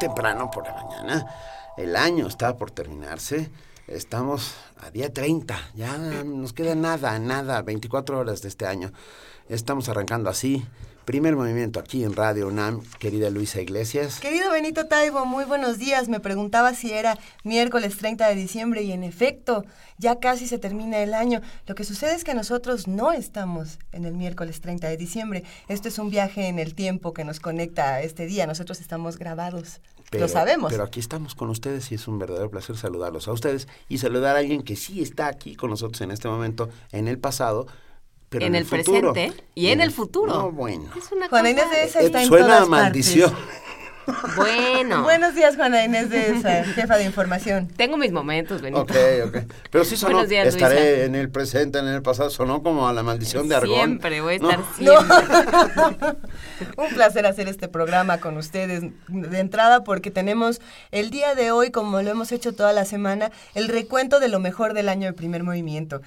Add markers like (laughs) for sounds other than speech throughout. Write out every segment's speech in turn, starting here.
Temprano por la mañana. El año está por terminarse. Estamos a día 30. Ya nos queda nada, nada, 24 horas de este año. Estamos arrancando así. Primer movimiento aquí en Radio UNAM, querida Luisa Iglesias. Querido Benito Taibo, muy buenos días. Me preguntaba si era miércoles 30 de diciembre y en efecto, ya casi se termina el año. Lo que sucede es que nosotros no estamos en el miércoles 30 de diciembre. Esto es un viaje en el tiempo que nos conecta a este día. Nosotros estamos grabados. Pero, Lo sabemos. Pero aquí estamos con ustedes y es un verdadero placer saludarlos a ustedes y saludar a alguien que sí está aquí con nosotros en este momento, en el pasado, pero en, en, el, futuro. presente y en, el futuro. No, bueno. Es una Juana cosa- Inés de esa Eh, está en suena todas a maldición. (laughs) Bueno, Buenos días, Juana Inés de esa, jefa de información. tengo mis momentos, Benito. Ok, ok. Pero sí sonó, Buenos días, estaré Luisa. en el presente, en el pasado, sonó como a la maldición de Argón. Siempre voy a estar No. siempre. (laughs) Un placer hacer este programa con ustedes de entrada porque tenemos el día de hoy, como lo hemos hecho toda la semana, el recuento de lo mejor del año de primer movimiento.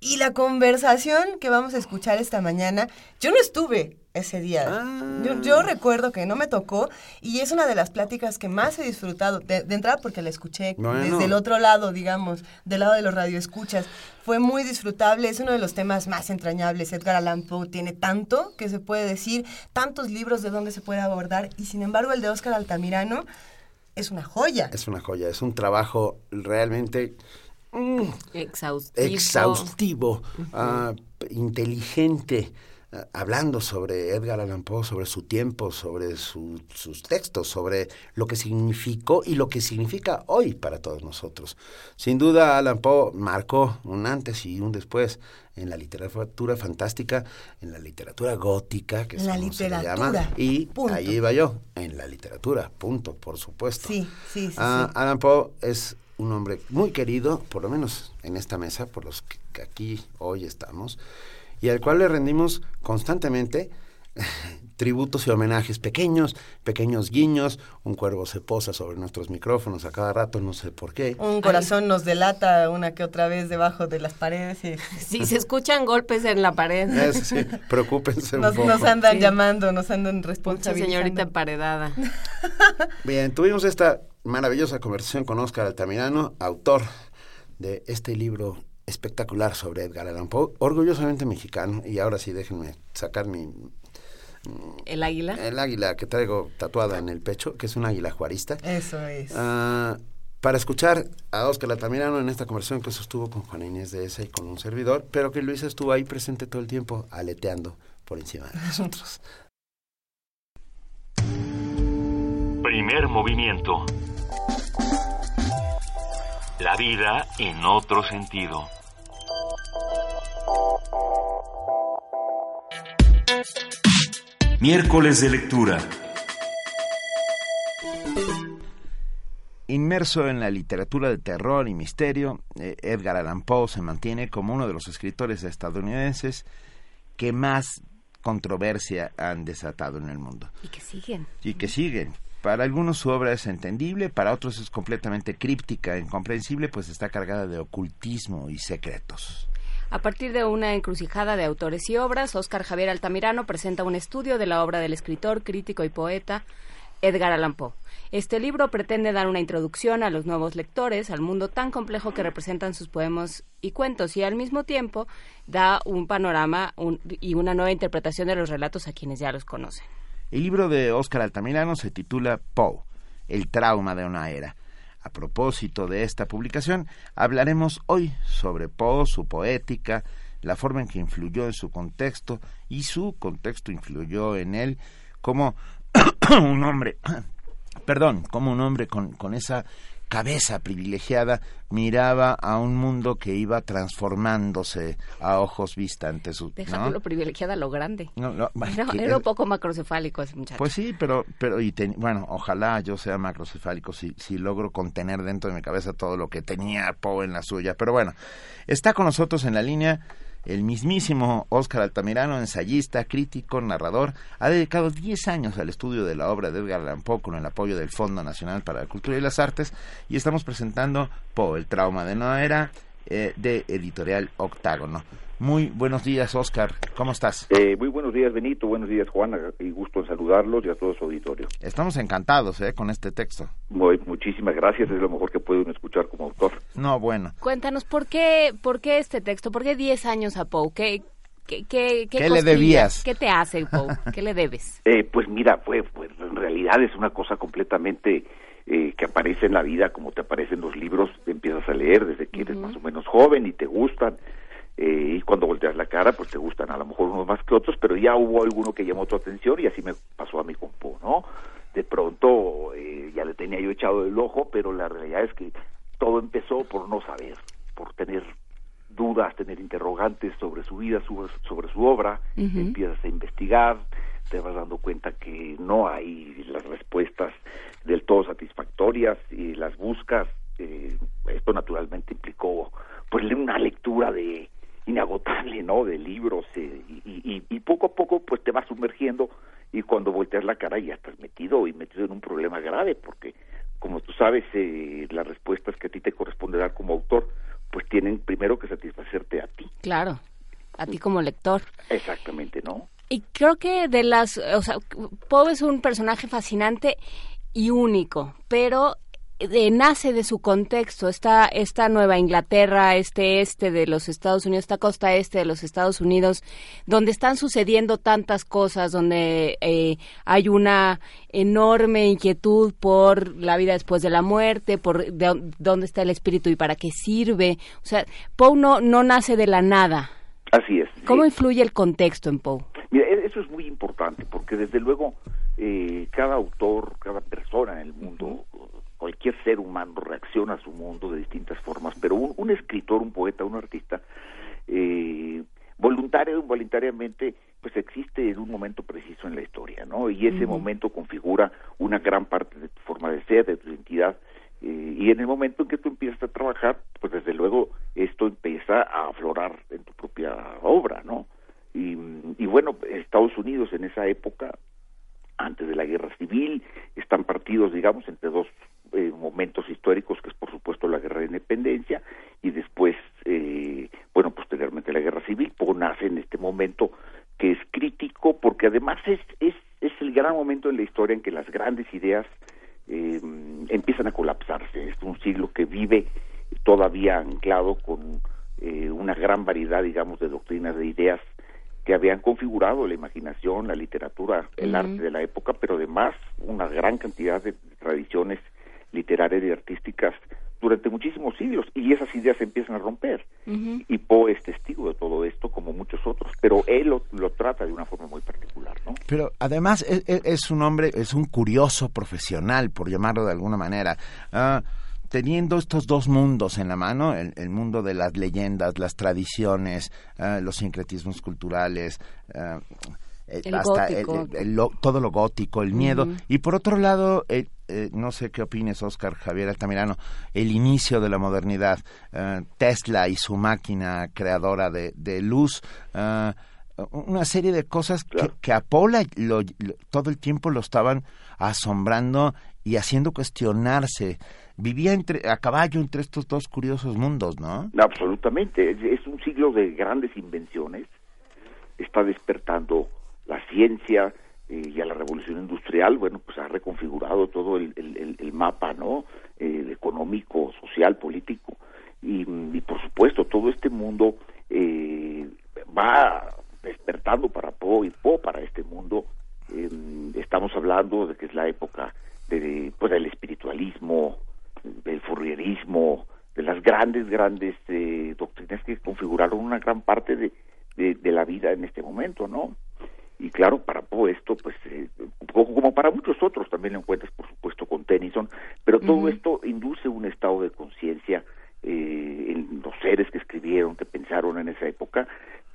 Y la conversación que vamos a escuchar esta mañana, yo no estuve ese día. Ah. Yo, yo recuerdo que no me tocó y es una de las pláticas que más he disfrutado, de, de entrada porque la escuché Bueno. desde el otro lado, digamos, del lado de los radioescuchas. Fue muy disfrutable, es uno de los temas más entrañables. Edgar Allan Poe tiene tanto que se puede decir, tantos libros de donde se puede abordar y sin embargo el de Óscar Altamirano es una joya. Es una joya, es un trabajo realmente mm, Exhaustivo. exhaustivo, ah, inteligente, hablando sobre Edgar Allan Poe, sobre su tiempo, sobre su- sus textos, sobre lo que significó y lo que significa hoy para todos nosotros. Sin duda, Allan Poe marcó un antes y un después en la literatura fantástica, en la literatura gótica, que es la como se le llama, literatura, y punto. ahí iba yo, en la literatura, punto, por supuesto. Sí, sí, sí, Ah, sí. Allan Poe es un hombre muy querido, por lo menos en esta mesa, por los que aquí hoy estamos, y al cual le rendimos constantemente (laughs) tributos y homenajes pequeños, pequeños guiños, un cuervo se posa sobre nuestros micrófonos a cada rato, no sé por qué. Un corazón nos delata una que otra vez debajo de las paredes y (laughs) Si se escuchan golpes en la pared. (laughs) Es, sí, preocúpense un nos, poco. nos andan Sí. llamando, nos andan Mucha responsabilizando. señorita emparedada. Bien, tuvimos esta maravillosa conversación con Óscar Altamirano, autor de este libro espectacular sobre Edgar Allan Poe, orgullosamente mexicano, y ahora sí déjenme sacar mi El águila. el águila que traigo tatuada en el pecho, que es un águila juarista, Eso es. ah, para escuchar a Óscar Altamirano en esta conversación que sostuvo con Juana Inés de esa y con un servidor, pero que Luisa estuvo ahí presente todo el tiempo, aleteando por encima de nosotros. Primer movimiento. La vida en otro sentido. Miércoles de lectura. Inmerso en la literatura de terror y misterio, eh, Edgar Allan Poe se mantiene como uno de los escritores estadounidenses que más controversia han desatado en el mundo Y que siguen. y que siguen. Para algunos su obra es entendible, para otros es completamente críptica, incomprensible, pues está cargada de ocultismo y secretos. A partir de una encrucijada de autores y obras, Óscar Javier Altamirano presenta un estudio de la obra del escritor, crítico y poeta Edgar Allan Poe. Este libro pretende dar una introducción a los nuevos lectores al mundo tan complejo que representan sus poemas y cuentos y al mismo tiempo da un panorama y una nueva interpretación de los relatos a quienes ya los conocen. El libro de Óscar Altamirano se titula Poe, el trauma de una era. A propósito de esta publicación, hablaremos hoy sobre Poe, su poética, la forma en que influyó en su contexto y su contexto influyó en él como (coughs) un hombre, (coughs) perdón, como un hombre con, con esa cabeza privilegiada miraba a un mundo que iba transformándose a ojos vista ante su... Privilegiada lo grande. era, un poco macrocefálico ese muchacho. Pues sí, pero, pero y bueno, ojalá yo sea macrocefálico si, si logro contener dentro de mi cabeza todo lo que tenía Poe en la suya. Pero bueno, está con nosotros en la línea el mismísimo Óscar Altamirano, ensayista, crítico, narrador, ha dedicado 10 años al estudio de la obra de Edgar Allan Poe con el apoyo del Fondo Nacional para la Cultura y las Artes y estamos presentando Poe, el trauma de Noera, eh, de editorial Octágono. Muy buenos días, Oscar. ¿Cómo estás? Eh, muy buenos días, Benito. Buenos días, Juana. Y gusto en saludarlos y a todo su auditorio. Estamos encantados ¿eh? con este texto. Muy, muchísimas gracias. Es lo mejor que puede uno escuchar como autor. No, bueno. Cuéntanos, ¿por qué, por qué este texto? ¿Por qué 10 años a Poe? ¿Qué, qué, qué, qué, le debías? ¿Qué te hace, Poe? ¿Qué le debes? (laughs) Eh, pues mira, pues, pues en realidad es una cosa completamente... Eh, que aparece en la vida como te aparecen los libros, empiezas a leer desde que eres más o menos joven y te gustan eh, y cuando volteas la cara, pues te gustan a lo mejor unos más que otros, pero ya hubo alguno que llamó tu atención y así me pasó a mi compu, ¿no? De pronto eh, ya le tenía yo echado el ojo, pero la realidad es que todo empezó por no saber, por tener dudas, tener interrogantes sobre su vida, sobre su obra, empiezas a investigar, te vas dando cuenta que no hay las respuestas del todo satisfactorias y las buscas. Eh, esto naturalmente implicó pues una lectura de inagotable, ¿no? De libros eh, y, y, poco a poco pues te vas sumergiendo y cuando volteas la cara ya estás metido y metido en un problema grave porque como tú sabes eh, las respuestas que a ti te corresponde dar como autor pues tienen primero que satisfacerte a ti. Claro, a ti como lector. Exactamente, ¿no? Y creo que de las, o sea, Poe es un personaje fascinante y único, pero nace de su contexto, esta, esta Nueva Inglaterra, este este de los Estados Unidos, esta costa este de los Estados Unidos, donde están sucediendo tantas cosas, donde eh, hay una enorme inquietud por la vida después de la muerte, por dónde está el espíritu y para qué sirve. O sea, Poe no, no nace de la nada. Así es. ¿Cómo influye el contexto en Poe? Mira, e-, eso es muy importante, porque desde luego eh, cada autor, cada persona en el mundo cualquier ser humano reacciona a su mundo de distintas formas, pero un, escritor, un poeta, un artista, eh, voluntario o involuntariamente, pues existe en un momento preciso en la historia, ¿no? Y ese momento configura una gran parte de tu forma de ser, de tu identidad, eh, y en el momento en que tú empiezas a trabajar, pues desde luego esto empieza a aflorar en tu propia obra, ¿no? Y, y bueno, Estados Unidos en esa época, antes de la guerra civil, están partidos, digamos, entre dos eh, momentos históricos, que es por supuesto la guerra de independencia, y después, eh, bueno, posteriormente la guerra civil, pues nace en este momento que es crítico, porque además es, es, es el gran momento en la historia en que las grandes ideas eh, empiezan a colapsarse. Es un siglo que vive todavía anclado con eh, una gran variedad, digamos, de doctrinas, de ideas que habían configurado la imaginación, la literatura, el arte de la época, pero además una gran cantidad de tradiciones literarias y artísticas durante muchísimos siglos y esas ideas se empiezan a romper. Y Poe es testigo de todo esto como muchos otros pero él lo, trata de una forma muy particular ¿no? pero además es, un hombre es un curioso profesional por llamarlo de alguna manera. Ah, teniendo estos dos mundos en la mano, el, mundo de las leyendas, las tradiciones, ah, los sincretismos culturales, eh, hasta todo lo gótico, el miedo. Y por otro lado, eh, eh, no sé qué opines, Oscar Javier Altamirano, el inicio de la modernidad, Tesla y su máquina creadora de, luz, una serie de cosas que, a Paula todo el tiempo lo estaban asombrando y haciendo cuestionarse. Vivía entre, a caballo entre estos dos curiosos mundos, ¿no? Absolutamente. es un siglo de grandes invenciones. Está despertando la ciencia eh, y a la revolución industrial, bueno, pues ha reconfigurado todo el, el, mapa, ¿no? Eh, económico, social, político. Y, por supuesto, todo este mundo eh, va despertando para Poe y Poe para este mundo. Em, estamos hablando de que es la época de, pues, del espiritualismo, del furrierismo, de las grandes, grandes doctrinas que configuraron una gran parte de, de, la vida en este momento, ¿no? Y claro, para Poe esto, pues, eh, como para muchos otros, también lo encuentras, por supuesto, con Tennyson, pero todo esto induce un estado de conciencia eh, en los seres que escribieron, que pensaron en esa época,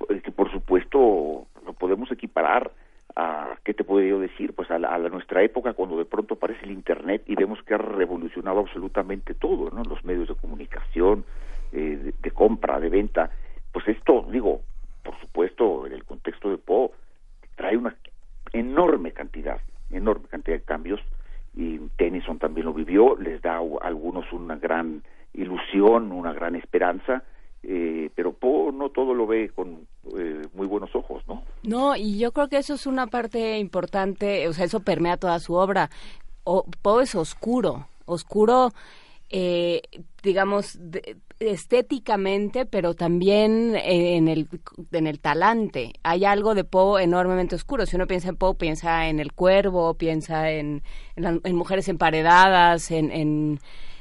eh, que por supuesto lo podemos equiparar a, ¿qué te puedo yo decir? Pues a, la, nuestra época cuando de pronto aparece el Internet y vemos que ha revolucionado absolutamente todo, ¿no? Los medios de comunicación, eh, de, compra, de venta. Pues esto, digo, por supuesto, en el contexto de Poe, trae una enorme cantidad, enorme cantidad de cambios y Tennyson también lo vivió, les da a algunos una gran ilusión, una gran esperanza, eh, pero Poe no todo lo ve con eh, muy buenos ojos, ¿no? No, y yo creo que eso es una parte importante, o sea, eso permea toda su obra. Poe es oscuro, oscuro, eh, digamos, estéticamente, pero también en el, en el talante. Hay algo de Poe enormemente oscuro. Si uno piensa en Poe, piensa en El Cuervo, piensa en, en, Mujeres Emparedadas, en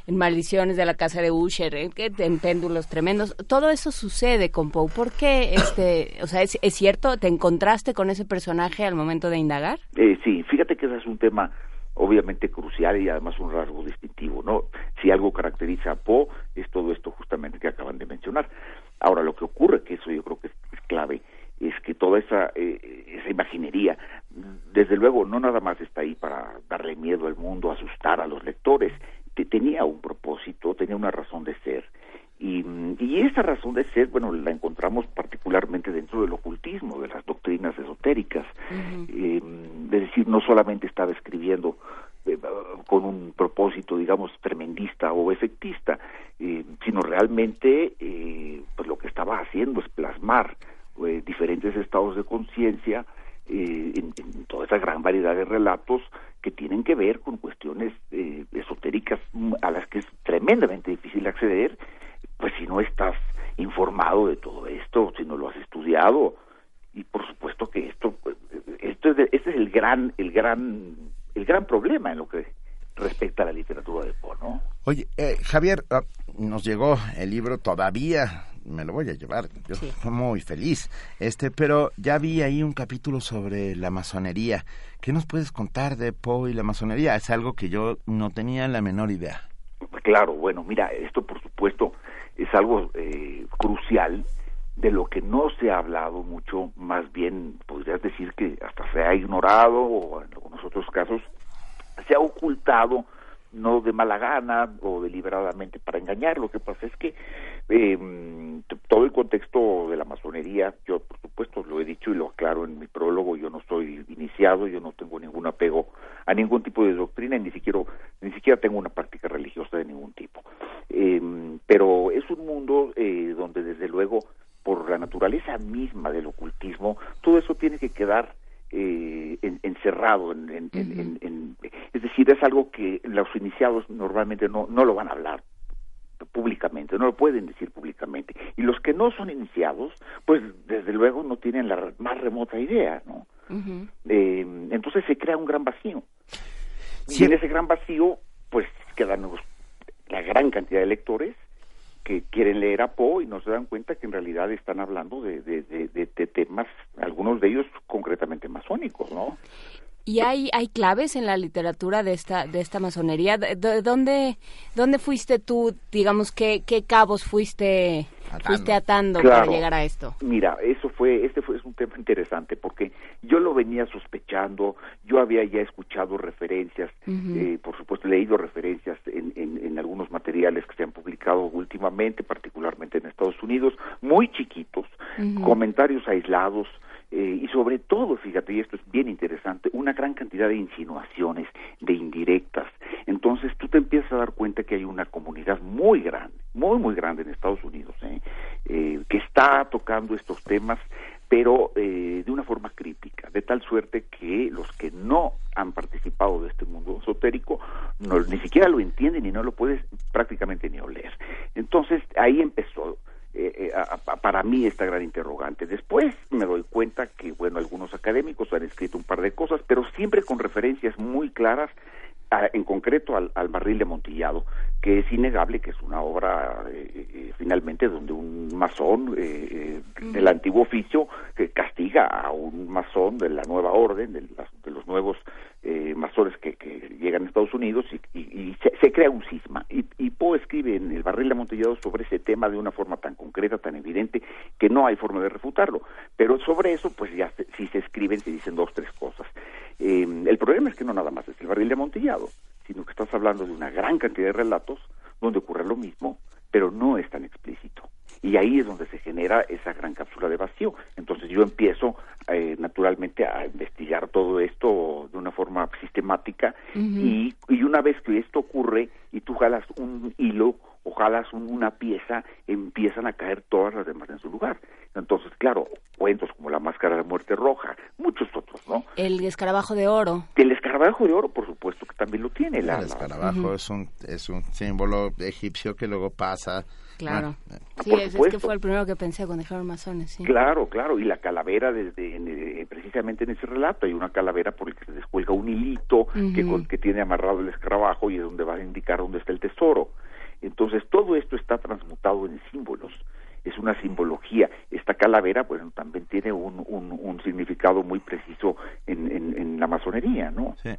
en Maldiciones de la Casa de Usher, en, Péndulos Tremendos. Todo eso sucede con Poe. ¿Por qué, este, o sea, es, cierto, te encontraste con ese personaje al momento de indagar? Eh, sí, fíjate que ese es un tema obviamente crucial y además un rasgo distintivo, ¿no? Si algo caracteriza a Poe es todo esto justamente que acaban de mencionar. Ahora, lo que ocurre, que eso yo creo que es, clave, es que toda esa, eh, esa imaginería, desde luego, no nada más está ahí para darle miedo al mundo, asustar a los lectores, tenía un propósito, tenía una razón de ser. Y, y, esa razón de ser, bueno, la encontramos particularmente dentro del ocultismo, de las doctrinas esotéricas. Eh, es decir, no solamente estaba escribiendo eh, con un propósito, digamos, tremendista o efectista, eh, sino realmente pues lo que estaba haciendo es plasmar diferentes estados de conciencia en, en, toda esa gran variedad de relatos que tienen que ver con cuestiones eh, esotéricas a las que es tremendamente difícil acceder, pues si no estás informado de todo esto, si no lo has estudiado, y por supuesto que esto, esto es este es el gran, el gran, el gran problema en lo que respecta a la literatura de Poe, ¿no? Oye, eh, Javier, ah, nos llegó el libro todavía me lo voy a llevar. Yo estoy muy feliz. Este, pero ya vi ahí un capítulo sobre la masonería. ¿Qué nos puedes contar de Poe y la masonería? Es algo que yo no tenía la menor idea. Claro, bueno, mira, esto por supuesto es algo eh, crucial de lo que no se ha hablado mucho, más bien podrías decir que hasta se ha ignorado o en algunos otros casos se ha ocultado no de mala gana o deliberadamente para engañar. Lo que pasa es que eh, todo el contexto de la masonería, yo por supuesto lo he dicho y lo aclaro en mi prólogo, yo no soy iniciado, yo no tengo ningún apego a ningún tipo de doctrina, ni siquiera, ni siquiera tengo una práctica religiosa de ningún tipo. Eh, pero es un mundo eh, donde desde luego, por la naturaleza misma del ocultismo, todo eso tiene que quedar eh, encerrado en, en, es decir es algo que los iniciados normalmente no no lo van a hablar públicamente, no lo pueden decir públicamente. Y los que no son iniciados, pues desde luego no tienen la más remota idea, ¿no? eh, entonces se crea un gran vacío. Y en ese gran vacío, pues quedan la gran cantidad de lectores que quieren leer a Poe y no se dan cuenta que en realidad están hablando de, de, de, de temas, algunos de ellos concretamente masónicos, ¿no? ¿Y hay, hay claves en la literatura de esta, de esta masonería? ¿De, dónde, dónde fuiste tú, digamos, qué, qué cabos fuiste atando, fuiste atando para llegar a esto? Mira, eso fue, este fue es un tema interesante porque yo lo venía sospechando, yo había ya escuchado referencias, eh, por supuesto leído referencias en, en, en, algunos materiales que se han publicado últimamente, particularmente en Estados Unidos, muy chiquitos, comentarios aislados, eh, y sobre todo, fíjate, y esto es bien interesante, una gran cantidad de insinuaciones, de indirectas. Entonces tú te empiezas a dar cuenta que hay una comunidad muy grande, muy, muy grande en Estados Unidos, ¿eh? Eh, que está tocando estos temas, pero de una forma crítica, de tal suerte que los que no han participado de este mundo esotérico no, ni siquiera lo entienden y no lo puedes prácticamente ni oler. Entonces ahí empezó eh, eh para mí esta gran interrogante. Después me doy cuenta que, bueno, algunos académicos han escrito un par de cosas, pero siempre con referencias muy claras, en concreto al, al, barril de Montillado, que es innegable que es una obra eh, eh, finalmente donde un masón del antiguo oficio que castiga a un masón de la nueva orden, de, las, de los nuevos masones que, llegan a Estados Unidos y, se, crea un cisma. Y, y, Poe escribe en El barril de Amontillado sobre ese tema de una forma tan concreta, tan evidente, que no hay forma de refutarlo. Pero sobre eso, pues ya si se escriben, se dicen dos, tres cosas. Eh, el problema es que no nada más es el barril de amontillado, sino que estás hablando de una gran cantidad de relatos donde ocurre lo mismo, pero no es tan explícito. Y ahí es donde se genera esa gran cápsula de vacío. Entonces yo empiezo eh, naturalmente a investigar todo esto de una forma sistemática y, y una vez que esto ocurre tú jalas un hilo o jalas una pieza, empiezan a caer todas las demás en su lugar. Entonces, claro, cuentos como La Máscara de la Muerte Roja, muchos otros, ¿no? El escarabajo de oro. El escarabajo de oro, por supuesto, que también lo tiene. el escarabajo es, un, es un símbolo egipcio que luego pasa Claro. sí, es, que fue el primero que pensé cuando dijeron masones, sí. Claro, claro, y la calavera desde eh, precisamente en ese relato hay una calavera por el que se descuelga un hilito que, que tiene amarrado el escarabajo y es donde va a indicar dónde está el tesoro. Entonces todo esto está transmutado en símbolos es una simbología. Esta calavera, pues también tiene un, un, significado muy preciso en, en, la masonería, ¿no? Sí.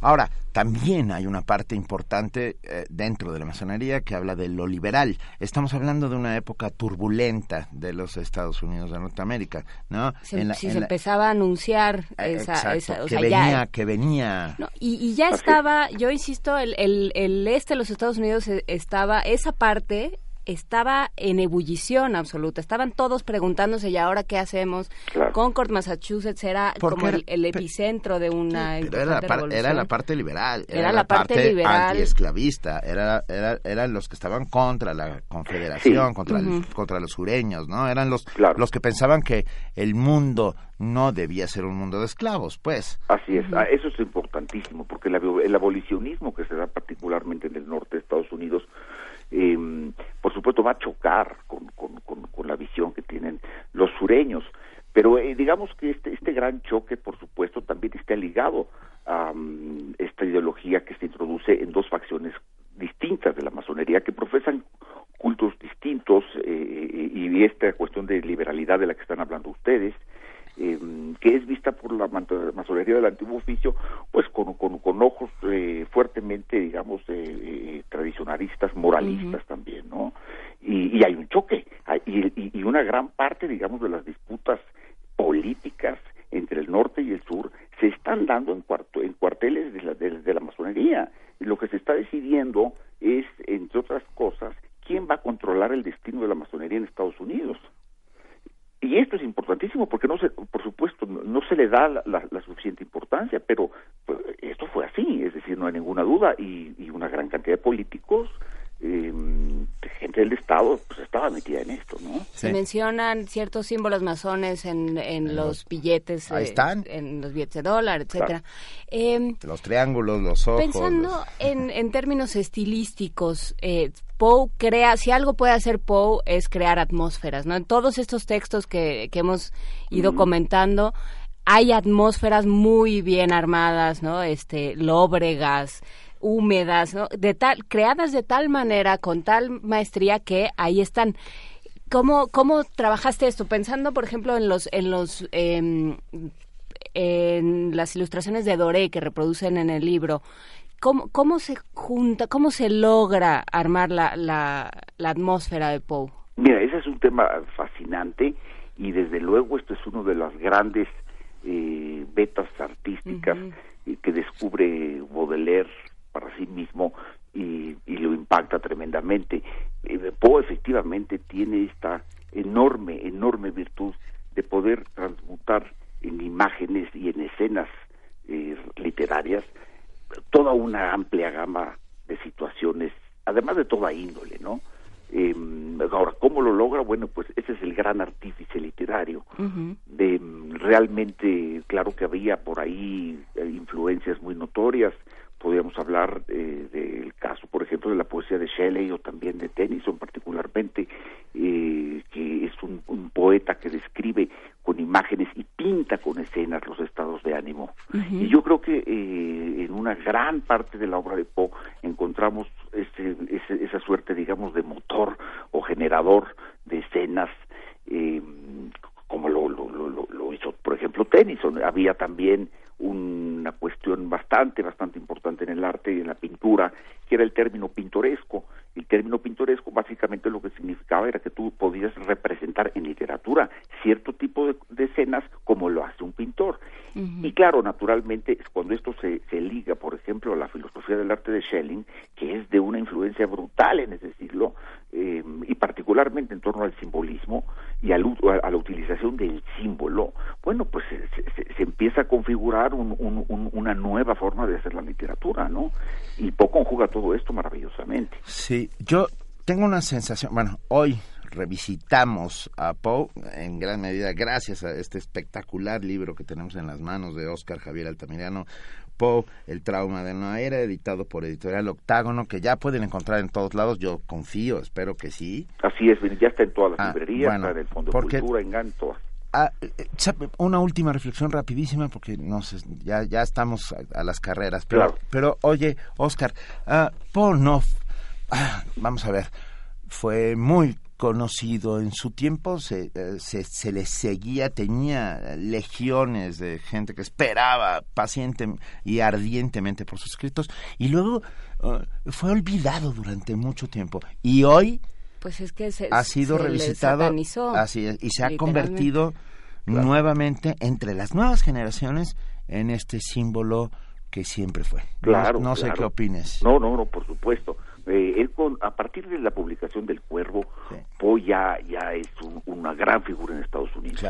Ahora, también hay una parte importante eh, dentro de la masonería que habla de lo liberal. Estamos hablando de una época turbulenta de los Estados Unidos de Norteamérica, ¿no? Si se empezaba a anunciar eh, esa... esa que, venía, que venía... y, ya estaba, yo insisto, el, el, el este de los Estados Unidos eh, estaba, esa parte estaba en ebullición absoluta. Estaban todos preguntándose, ¿y ahora qué hacemos? Concord, Massachusetts era como el, epicentro de una era la, era la parte liberal, era, la, parte, liberal. antiesclavista, era, era, eran los que estaban contra la confederación, contra, contra los sureños, ¿no? Eran los, los que pensaban que el mundo no debía ser un mundo de esclavos, pues. Así es, ah, eso es importantísimo, porque el abolicionismo que se da particularmente en el norte de Estados Unidos eh, por supuesto va a chocar con, con, con, la visión que tienen los sureños. Pero eh, digamos que este, este gran choque, por supuesto, también está ligado a mm, esta ideología que se introduce en dos facciones distintas de la masonería que profesan cultos distintos eh, y esta cuestión de liberalidad de la que están hablando ustedes eh, que es vista por la masonería del antiguo oficio, pues con, con, ojos eh, fuertemente, digamos, eh, tradicionalistas, moralistas también, ¿no? Y, hay un choque, y, y, una gran parte, digamos, de las disputas políticas entre el norte y el sur se están dando en, cuarto, en cuarteles de la, de la masonería. Lo que se está decidiendo es, entre otras cosas, quién va a controlar el destino de la masonería en Estados Unidos. Y esto es importantísimo porque no se, por supuesto, no, se le da la, suficiente importancia, pero pues, esto fue así, es decir, no hay ninguna duda y, y una gran cantidad de políticos eh, gente del Estado pues estaba metida en esto, ¿no? Se mencionan ciertos símbolos masones en, en los billetes. Ahí están. En los billetes de dólar, etcétera. Em, los triángulos, los ojos. Pensando en, en términos estilísticos, eh, Poe crea, si algo puede hacer Poe es crear atmósferas, ¿no? En todos estos textos que, que hemos ido comentando, hay atmósferas muy bien armadas, ¿no? Este, lóbregas, húmedas, ¿no? de tal, creadas de tal manera, con tal maestría que ahí están. ¿Cómo, cómo trabajaste esto? Pensando, por ejemplo, en los, en los, em, en las ilustraciones de Doré que reproducen en el libro. ¿Cómo, cómo se junta, cómo se logra armar la, la, atmósfera de Poe? Mira, ese es un tema fascinante y desde luego esto es uno de las grandes eh, vetas artísticas que descubre Baudelaire para sí mismo y, lo impacta tremendamente. Eh, Poe efectivamente tiene esta enorme, enorme virtud de poder transmutar en imágenes y en escenas eh, literarias toda una amplia gama de situaciones, además de toda índole, ¿no? Eh, ahora, ¿cómo lo logra? Bueno, pues ese es el gran artífice literario. de, realmente, claro que había por ahí influencias muy notorias, podríamos hablar eh, del caso, por ejemplo, de la poesía de Shelley o también de Tennyson particularmente, eh, que es un, poeta que describe con imágenes y pinta con escenas los estados de ánimo. Y yo creo que eh, en una gran parte de la obra de Poe encontramos ese, esa suerte, digamos, de motor o generador de escenas como lo, lo, lo, lo hizo, por ejemplo, Tennyson. Había también una cuestión bastante bastante, importante en el arte y en la pintura, que era el término pintoresco. El término pintoresco básicamente lo que significaba era que tú podías representar en literatura cierto tipo de, escenas como lo hace un pintor. Y claro, naturalmente, cuando esto se, se liga, por ejemplo, a la filosofía del arte de Schelling, que es de una influencia brutal en ese siglo, eh, y particularmente en torno al simbolismo y a, la utilización del símbolo, bueno, pues se, empieza a configurar una nueva forma de hacer la literatura, ¿no? Y Poe conjuga todo esto maravillosamente. Sí, yo tengo una sensación, bueno, hoy revisitamos a Poe en gran medida gracias a este espectacular libro que tenemos en las manos de Oscar Javier Altamirano, Poe, El trauma de una era, editado por Editorial Octágono, que ya pueden encontrar en todos lados, yo confío, espero que sí. Así es, ya está en todas las ah, librerías, está en el Fondo de Cultura, en todas. Ah, eh, una última reflexión rapidísima porque no sé, ya ya estamos a, las carreras pero pero oye Oscar uh, Paul no vamos a ver fue muy conocido en su tiempo, se, eh, se, se, le seguía, tenía legiones de gente que esperaba paciente y ardientemente por sus escritos, y luego eh, fue olvidado durante mucho tiempo. Y hoy pues es que ha sido revisitado así y se ha convertido nuevamente entre las nuevas generaciones en este símbolo que siempre fue. Claro, no, sé qué opines. No, no, no, por supuesto. Eh, él con, a partir de la publicación del Cuervo, Poe ya, ya es una gran figura en Estados Unidos.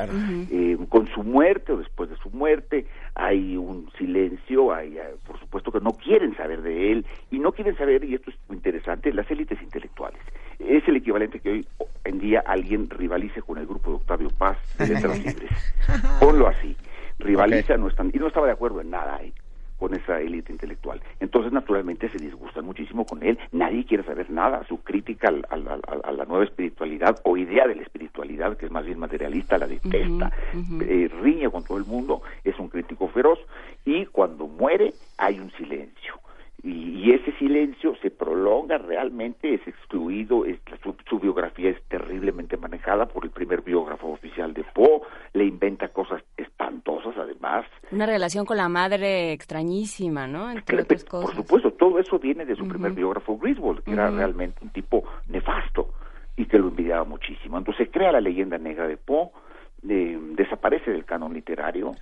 Eh, con su muerte o después de su muerte hay un silencio, hay, eh, por supuesto que no quieren saber de él y no quieren saber, y esto es muy interesante, las élites intelectuales. Es el equivalente que hoy en día alguien rivalice con el grupo de Octavio Paz de Letras (laughs) Libres. Ponlo así. Rivaliza, no están, y no estaba de acuerdo en nada. ahí con esa élite intelectual. Entonces, naturalmente, se disgustan muchísimo con él. Nadie quiere saber nada. Su crítica a la nueva espiritualidad o idea de la espiritualidad, que es más bien materialista, la detesta. Eh, riñe con todo el mundo. Es un crítico feroz. Y cuando muere, hay un silencio y, ese silencio se prolonga realmente, es excluido, su, biografía es terriblemente manejada por el primer biógrafo oficial de Poe, le inventa cosas espantosas además. Una relación con la madre extrañísima, ¿no? Entre otras cosas. Por supuesto, todo eso viene de su primer biógrafo Griswold, que era realmente un tipo nefasto y que lo envidiaba muchísimo. Entonces se crea la leyenda negra de Poe, desaparece del canon literario.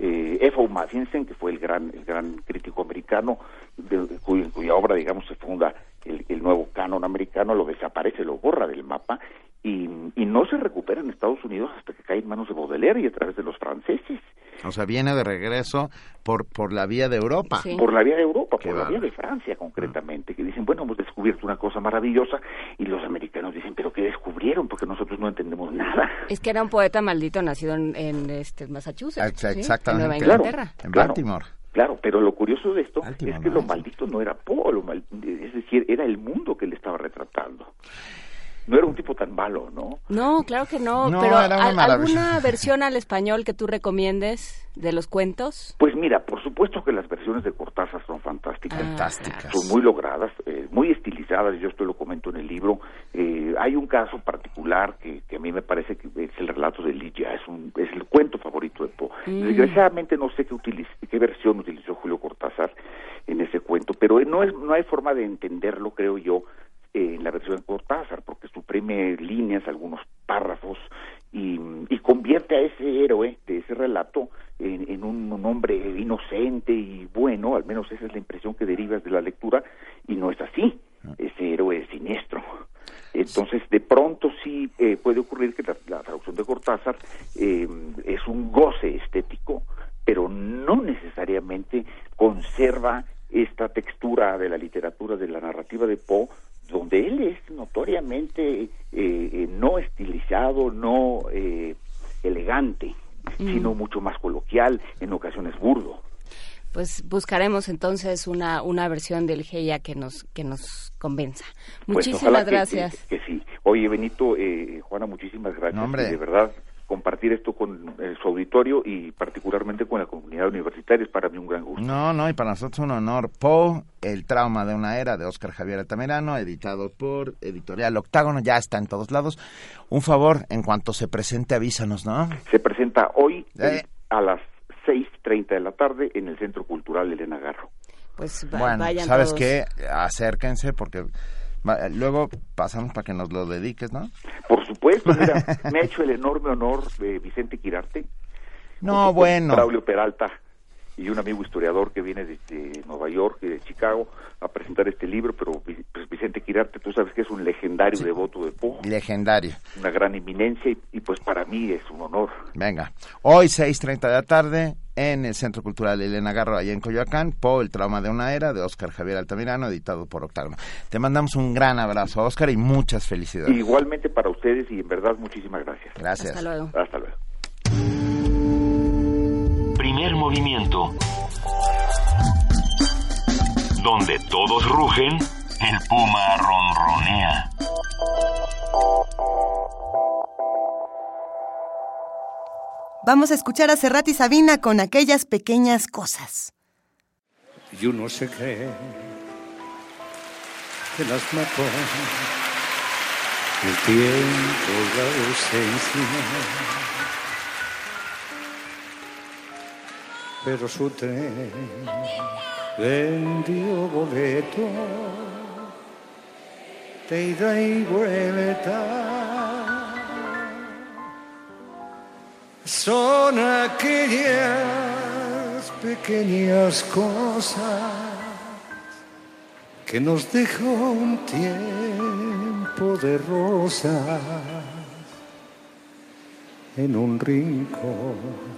Eh, F.O. Mathinson, que fue el gran, el gran crítico americano, de, cuya, obra, digamos, se funda el, el, nuevo canon americano, lo desaparece, lo borra del mapa y, y no se recupera en Estados Unidos hasta que cae en manos de Baudelaire y a través de los franceses. O sea, viene de regreso por, por la vía de Europa. Por la vía de Europa, por la vía de Francia concretamente, que dicen, bueno, hemos descubierto una cosa maravillosa y los americanos dicen, pero ¿qué descubrieron? Porque nosotros no entendemos nada. Es que era un poeta maldito nacido en, este, Massachusetts. Exactamente. En Nueva Inglaterra. en Baltimore. Claro, pero lo curioso de esto es que lo maldito no era Poe, es decir, era el mundo que le estaba retratando no era un tipo tan malo, ¿no? No, claro que no, pero ¿alguna (laughs) versión al español que tú recomiendes de los cuentos? Pues mira, por supuesto que las versiones de Cortázar son fantásticas. Fantásticas. Son muy logradas, eh, muy estilizadas, yo esto lo comento en el libro. Eh, hay un caso particular que, a mí me parece que es el relato de Lidia, es, un, es el cuento favorito de Poe. Mm. Desgraciadamente no sé qué, qué versión utilizó Julio Cortázar en ese cuento, pero no, es, no hay forma de entenderlo, creo yo, en la versión de Cortázar, porque suprime líneas, algunos párrafos, y, convierte a ese héroe de ese relato en, un, hombre inocente y bueno, al menos esa es la impresión que derivas de la lectura, y no es así, ah. ese héroe es siniestro. Entonces, de pronto sí eh, puede ocurrir que la, traducción de Cortázar eh, es un goce estético, pero no necesariamente conserva esta textura de la literatura, de la narrativa de Poe, donde él es notoriamente eh, eh, no estilizado, no eh, elegante, sino mucho más coloquial, en ocasiones burdo. Pues buscaremos entonces una, una versión del GEIA que nos que nos convenza. Pues muchísimas gracias. Que, sí. Oye, Benito, Juana, muchísimas gracias. de verdad, compartir esto con eh, su auditorio y particularmente con la comunidad universitaria es para mí un gran gusto. No, no, y para nosotros un honor. Poe, El trauma de una era de Óscar Javier Altamirano, editado por Editorial Octágono, ya está en todos lados. Un favor, en cuanto se presente avísanos, ¿no? Se presenta hoy eh. a las 6.30 de la tarde en el Centro Cultural Elena Garro. Pues bueno, ¿sabes qué? Acérquense porque luego pasamos para que nos lo dediques, ¿no? Por supuesto, mira, (laughs) me ha hecho el enorme honor de Vicente Quirarte. No, bueno. Braulio Peralta y un amigo historiador que viene de, Nueva York y de Chicago a presentar este libro, pero pues Vicente Quirarte, tú sabes que es un legendario devoto de Poe. Legendario. Una gran eminencia y, pues para mí es un honor. Venga, hoy 6.30 de la tarde en el Centro Cultural Elena Garro, allá en Coyoacán, Poe, El trauma de una era, de Oscar Javier Altamirano, editado por Octágono. Te mandamos un gran abrazo, Oscar, y muchas felicidades. Igualmente para ustedes y en verdad muchísimas gracias. Gracias. Hasta luego. Hasta luego. Primer movimiento. Donde todos rugen, el puma ronronea. Vamos a escuchar a Serrat y Sabina con aquellas pequeñas cosas. Yo no sé qué que las mató el tiempo la ausencia pero su tren vendió boleto de ida y vuelta. Son aquellas pequeñas cosas que nos dejó un tiempo de rosas en un rincón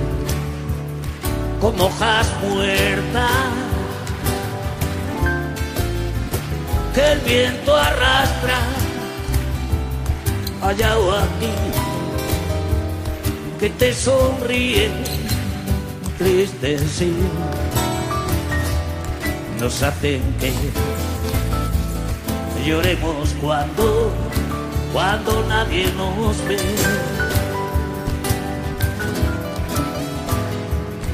como hojas muertas que el viento arrastra allá o aquí, que te sonríe triste sí, nos hacen que lloremos cuando, cuando nadie nos ve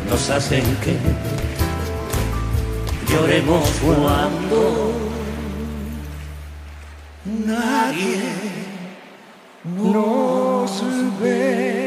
nos hacen que lloremos cuando nadie nos ve.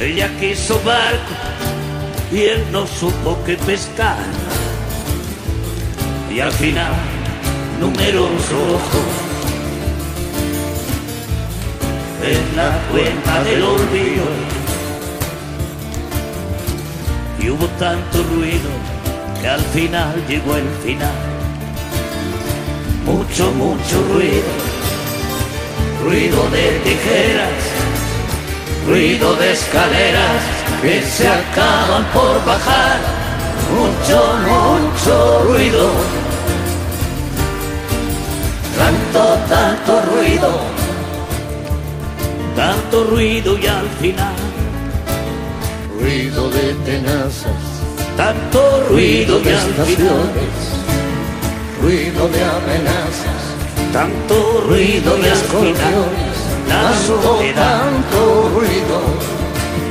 ella quiso barco y él no supo qué pescar. Y al final, números rojos en la cuenta del olvido. Y hubo tanto ruido que al final llegó el final. Mucho, mucho ruido, ruido de tijeras ruido de escaleras que se acaban por bajar, mucho, mucho ruido, tanto, tanto ruido, tanto ruido y al final, ruido de tenazas, tanto ruido y al final, ruido de amenazas, tanto ruido y al final tanto, tanto ruido,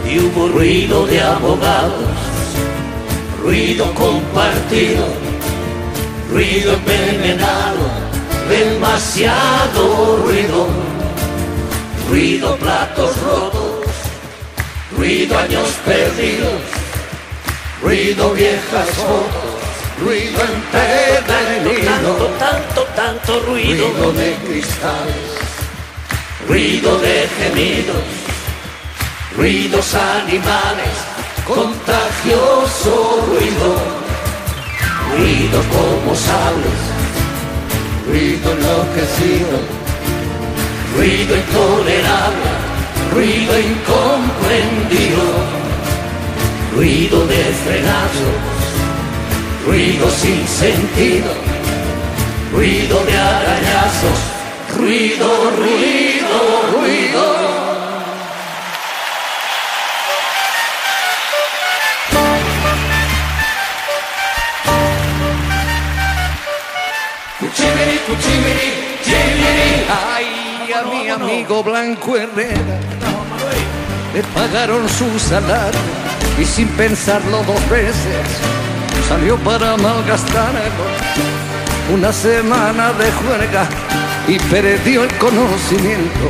y hubo ruido de abogados, ruido compartido, ruido envenenado, demasiado ruido, ruido platos rotos, ruido años perdidos, ruido viejas fotos, ruido empedernido, tanto, tanto, tanto ruido, ruido de cristales, ruido de gemidos, ruidos animales, contagioso ruido, ruido como sables, ruido enloquecido, ruido intolerable, ruido incomprendido ruido de frenazos, ruido sin sentido, ruido de arañazos, ruido, ruido, Ay, a mi amigo Blanco Herrera le pagaron su salario y sin pensarlo dos veces salió para malgastarlo. Una semana de juerga y perdió el conocimiento.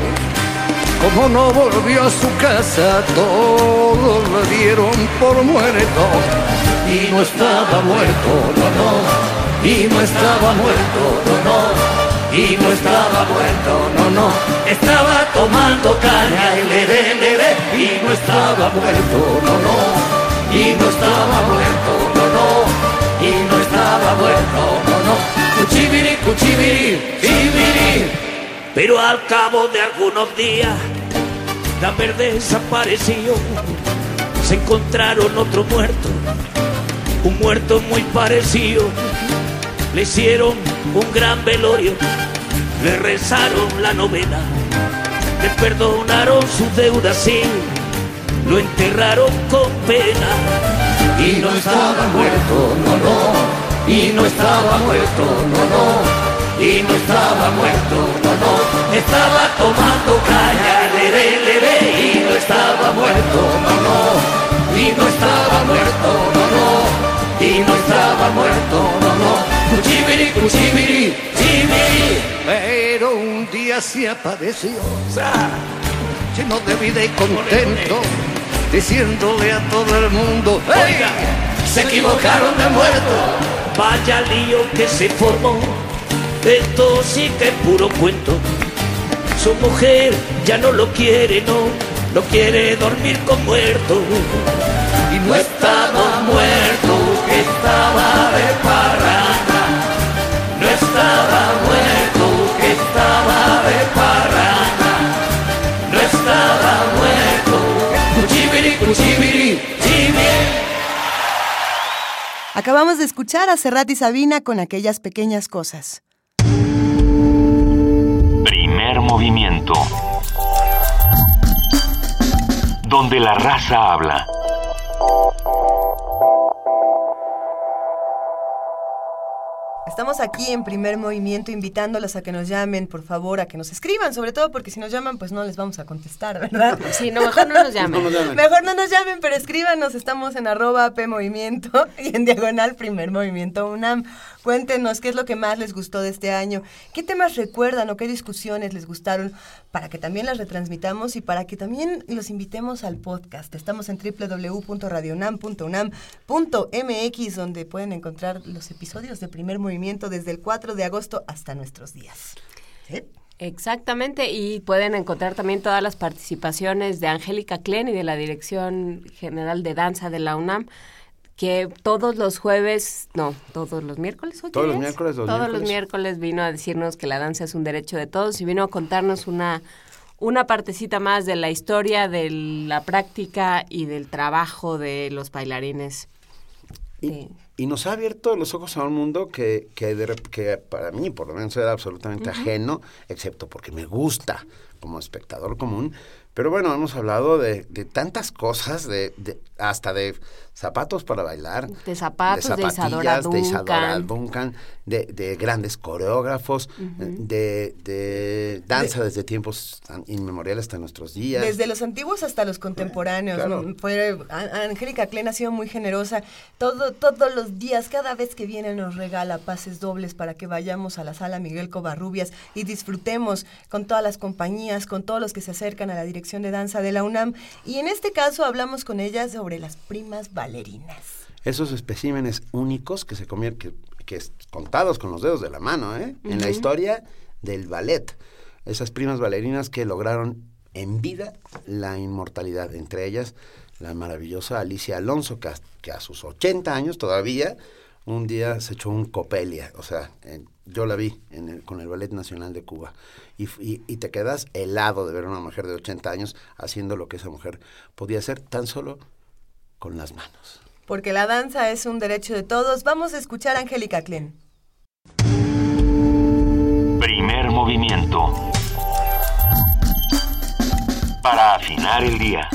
Como no volvió a su casa, todos lo dieron por muerto. Y no estaba muerto, no, no. Y no estaba muerto, no, no y no estaba muerto, no, no, estaba tomando caña y le de, le y no estaba muerto, no, no, y no estaba muerto, no, no, y no estaba muerto, no, no, cuchibiri, cuchibiri, chibiri, pero al cabo de algunos días, la verde desapareció, se encontraron otro muerto, un muerto muy parecido, le hicieron un gran velorio, le rezaron la novena, le perdonaron sus deudas, sí, lo enterraron con pena. Y no estaba muerto, no, no, y no estaba muerto, no, no, y no estaba muerto, no, no, estaba tomando caña, le, le, le, y no estaba muerto, no, no, y no estaba muerto, no, no, y no estaba muerto, no, no. Cuchibiri, cuchibiri, chibiri. Pero un día se apareció, lleno de vida y contento, diciéndole a todo el mundo, oiga, se equivocaron de muerto. Vaya lío que se formó, esto sí que es puro cuento. Su mujer ya no lo quiere, no, no quiere dormir con muerto. Y no estaba muerto, que estaba de parranda estaba muerto, que estaba de parranda. No estaba muerto, cuchibiri, cuchibiri, Acabamos de escuchar a Serrat y Sabina con aquellas pequeñas cosas. Primer movimiento. Donde la raza habla. Estamos aquí en primer movimiento invitándolas a que nos llamen, por favor, a que nos escriban, sobre todo porque si nos llaman, pues no les vamos a contestar, ¿verdad? (laughs) Sí, no, mejor no nos llamen. Mejor no nos llamen, pero escríbanos, estamos en arroba P Movimiento (laughs) y en diagonal primer movimiento UNAM. Cuéntenos qué es lo que más les gustó de este año, qué temas recuerdan o qué discusiones les gustaron para que también las retransmitamos y para que también los invitemos al podcast. Estamos en www.radionam.unam.mx donde pueden encontrar los episodios de primer movimiento desde el 4 de agosto hasta nuestros días. Exactamente, y pueden encontrar también todas las participaciones de Angélica Klen y de la Dirección General de Danza de la UNAM que todos los jueves, no, todos los miércoles, ¿o todos los miércoles, todos los miércoles vino a decirnos que la danza es un derecho de todos y vino a contarnos una una partecita más de la historia de la práctica y del trabajo de los bailarines. Y, nos ha abierto los ojos a un mundo que, que, que para mí, por lo menos, era absolutamente ajeno, excepto porque me gusta como espectador común. Pero bueno, hemos hablado de, de tantas cosas, de, de, hasta de zapatos para bailar. De zapatos, de, Isadora Duncan. De, de, grandes coreógrafos, de, de danza desde tiempos inmemoriales hasta nuestros días. Desde los antiguos hasta los contemporáneos. Fue, Angélica Klein ha sido muy generosa. Todo, todos los días, cada vez que viene nos regala pases dobles para que vayamos a la sala Miguel Covarrubias y disfrutemos con todas las compañías, con todos los que se acercan a la dirección de danza de la UNAM. Y en este caso hablamos con ella sobre las primas bailarinas. Esos especímenes únicos que se convierten, que, contados con los dedos de la mano, ¿eh? en la historia del ballet. Esas primas bailarinas que lograron en vida la inmortalidad, entre ellas la maravillosa Alicia Alonso, que a, sus 80 años todavía un día se echó un copelia, o sea, yo la vi en el, con el Ballet Nacional de Cuba, y, y, te quedas helado de ver a una mujer de 80 años haciendo lo que esa mujer podía hacer tan solo con las manos. Porque la danza es un derecho de todos, vamos a escuchar a Angélica Klein. Primer movimiento. Para afinar el día.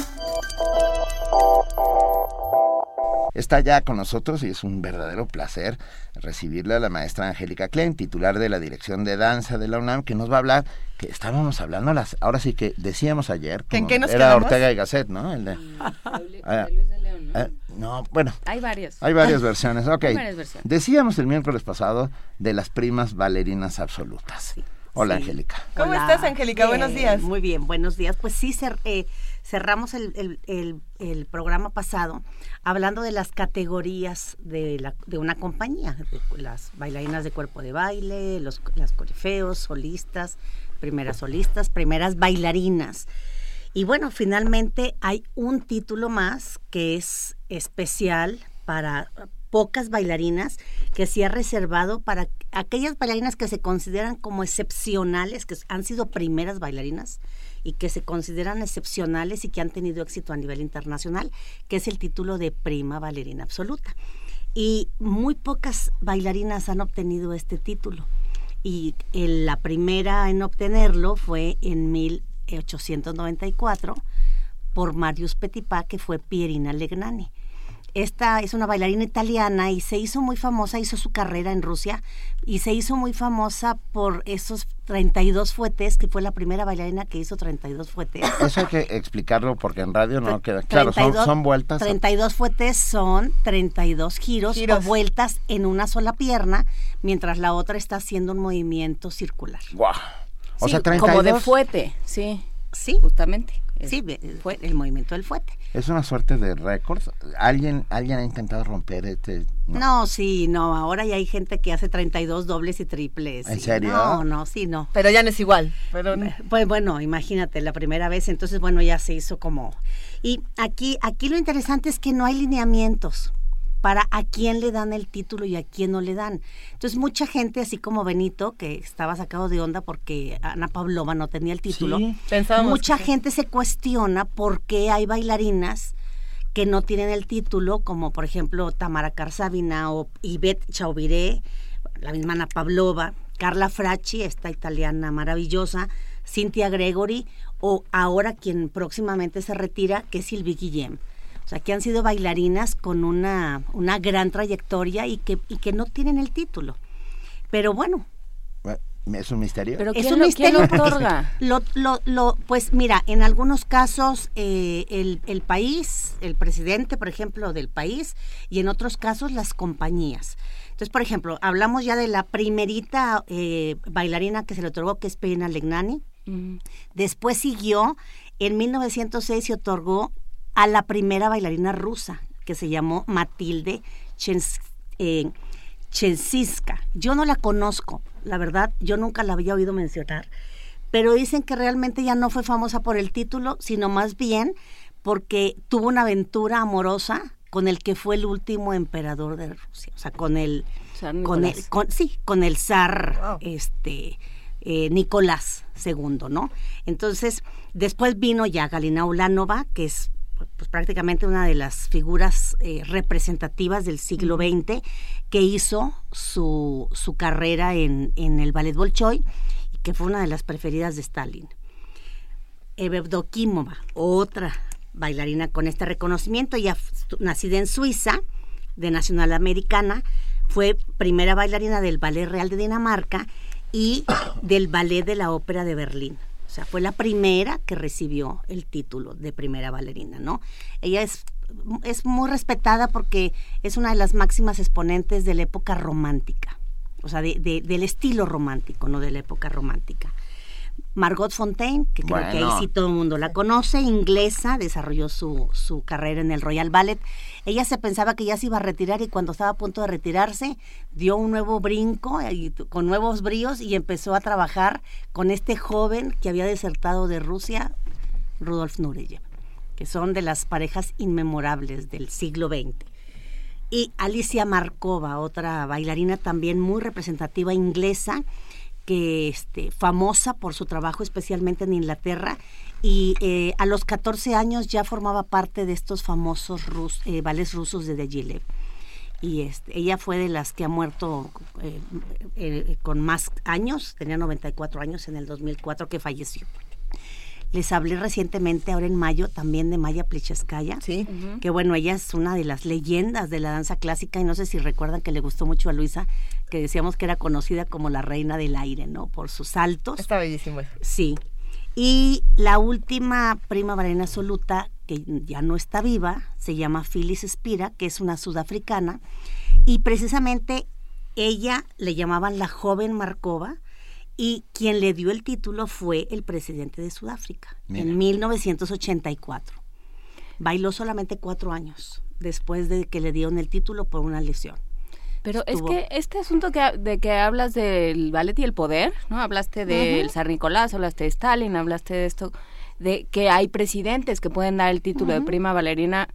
Está ya con nosotros y es un verdadero placer recibirle a la maestra Angélica Klein, titular de la Dirección de Danza de la UNAM, que nos va a hablar, que estábamos hablando, las, ahora sí que decíamos ayer, ¿En qué nos era Ortega y Gasset, ¿no? El de, (laughs) ah, ah, ¿no? No, bueno. Hay varias. Hay varias versiones, ok. Hay varias versiones. Decíamos el miércoles pasado de las primas bailarinas absolutas. Hola, Angélica. ¿Cómo estás, Angélica? buenos días. Muy bien, buenos días. Pues sí, eh, cerramos el, el, programa pasado hablando de las categorías de, la, de una compañía, las bailarinas de cuerpo de baile, los las corifeos, solistas, primeras solistas, primeras bailarinas. Y bueno, finalmente hay un título más que es especial para pocas bailarinas que se ha reservado para aquellas bailarinas que se consideran como excepcionales, que han sido primeras bailarinas y que se consideran excepcionales y que han tenido éxito a nivel internacional, que es el título de prima bailarina absoluta. Y muy pocas bailarinas han obtenido este título. Y la primera en obtenerlo fue en 1894 por Marius Petipa, que fue Pierina Legnani esta es una bailarina italiana y se hizo muy famosa, hizo su carrera en Rusia y se hizo muy famosa por esos 32 fuetes, que fue la primera bailarina que hizo 32 fuetes. (coughs) Eso hay que explicarlo porque en radio no queda claro, son, vueltas. 32 fuetes son 32 giros, giros, o vueltas en una sola pierna, mientras la otra está haciendo un movimiento circular. Wow. O sea, 32... Como de fuete, sí. Sí. Justamente. Sí, fue el movimiento del fuete. Es una suerte de récord. ¿Alguien, ¿Alguien ha intentado romper este...? No. sí, no. Ahora ya hay gente que hace 32 dobles y triples. ¿En serio? No, no, sí, no. Pero ya no es igual. Pero... Pues bueno, imagínate, la primera vez, entonces bueno, ya se hizo como... Y aquí, aquí lo interesante es que no hay lineamientos para a quién le dan el título y a quién no le dan. Entonces, mucha gente, así como Benito, que estaba sacado de onda porque Ana Pavlova no tenía el título, mucha gente se cuestiona por qué hay bailarinas que no tienen el título, como por ejemplo Tamara Karsavina o Yvette Chaubiré, la misma Ana Pavlova, Carla Fracci, esta italiana maravillosa, Cynthia Gregory, o ahora quien próximamente se retira, que es Sylvie Guillem. O sea, que han sido bailarinas con una, una gran trayectoria y que, y que no tienen el título. Pero bueno, ¿Es un misterio? ¿Pero es un misterio. lo otorga? Lo, lo, pues mira, en algunos casos eh, el, el, país, el presidente, por ejemplo, del país, y en otros casos las compañías. Entonces, por ejemplo, hablamos ya de la primerita eh, bailarina que se le otorgó, que es Pena Legnani. Después siguió, en 1906 se otorgó a la primera bailarina rusa, que se llamó Matilde eh, Chensiska. Yo no la conozco, la verdad, yo nunca la había oído mencionar, pero dicen que realmente ya no fue famosa por el título, sino más bien porque tuvo una aventura amorosa con el que fue el último emperador de Rusia, o sea, con el, con el sí, con el zar, este, eh, Nicolás II, ¿no? Entonces, después vino ya Galina Ulanova, que es pues prácticamente una de las figuras eh, representativas del siglo XX que hizo su, su carrera en, en, el ballet Bolshoi y que fue una de las preferidas de Stalin. Evdokimova, otra bailarina con este reconocimiento, ya nacida en Suiza, de nacional americana, fue primera bailarina del Ballet Real de Dinamarca y del Ballet de la Ópera de Berlín. O sea, fue la primera que recibió el título de primera bailarina, ¿no? Ella es, es muy respetada porque es una de las máximas exponentes de la época romántica, o sea, de, del estilo romántico, no de la época romántica. Margot Fontaine, que creo que ahí sí todo el mundo la conoce, inglesa, desarrolló su, su carrera en el Royal Ballet. Ella se pensaba que ya se iba a retirar y cuando estaba a punto de retirarse dio un nuevo brinco y t- con nuevos bríos y empezó a trabajar con este joven que había desertado de Rusia, Rudolf Nureyev, que son de las parejas inmemorables del siglo XX. Y Alicia Markova, otra bailarina también muy representativa inglesa, que este, famosa por su trabajo especialmente en Inglaterra y eh, a los 14 años ya formaba parte de estos famosos rus, eh, ballets rusos de Diaghilev. Y este, ella fue de las que ha muerto eh, con más años, tenía 94 años en el 2004 que falleció. Les hablé recientemente, ahora en mayo, también de Maya Plicheskaya, Sí. que bueno, ella es una de las leyendas de la danza clásica y no sé si recuerdan que le gustó mucho a Luisa, que decíamos que era conocida como la reina del aire, ¿no? Por sus saltos. Está bellísimo eso. Sí. Y la última prima bailarina absoluta, que ya no está viva, se llama Phyllis Spira, que es una sudafricana, y precisamente ella le llamaban la joven Markova, y quien le dio el título fue el presidente de Sudáfrica Mira. en 1984. Bailó solamente cuatro años después de que le dieron el título por una lesión. Pero Estuvo- es que este asunto que, de que hablas del ballet y el poder, ¿no? Hablaste del San Nicolás, hablaste de Stalin, hablaste de esto, de que hay presidentes que pueden dar el título de prima bailarina.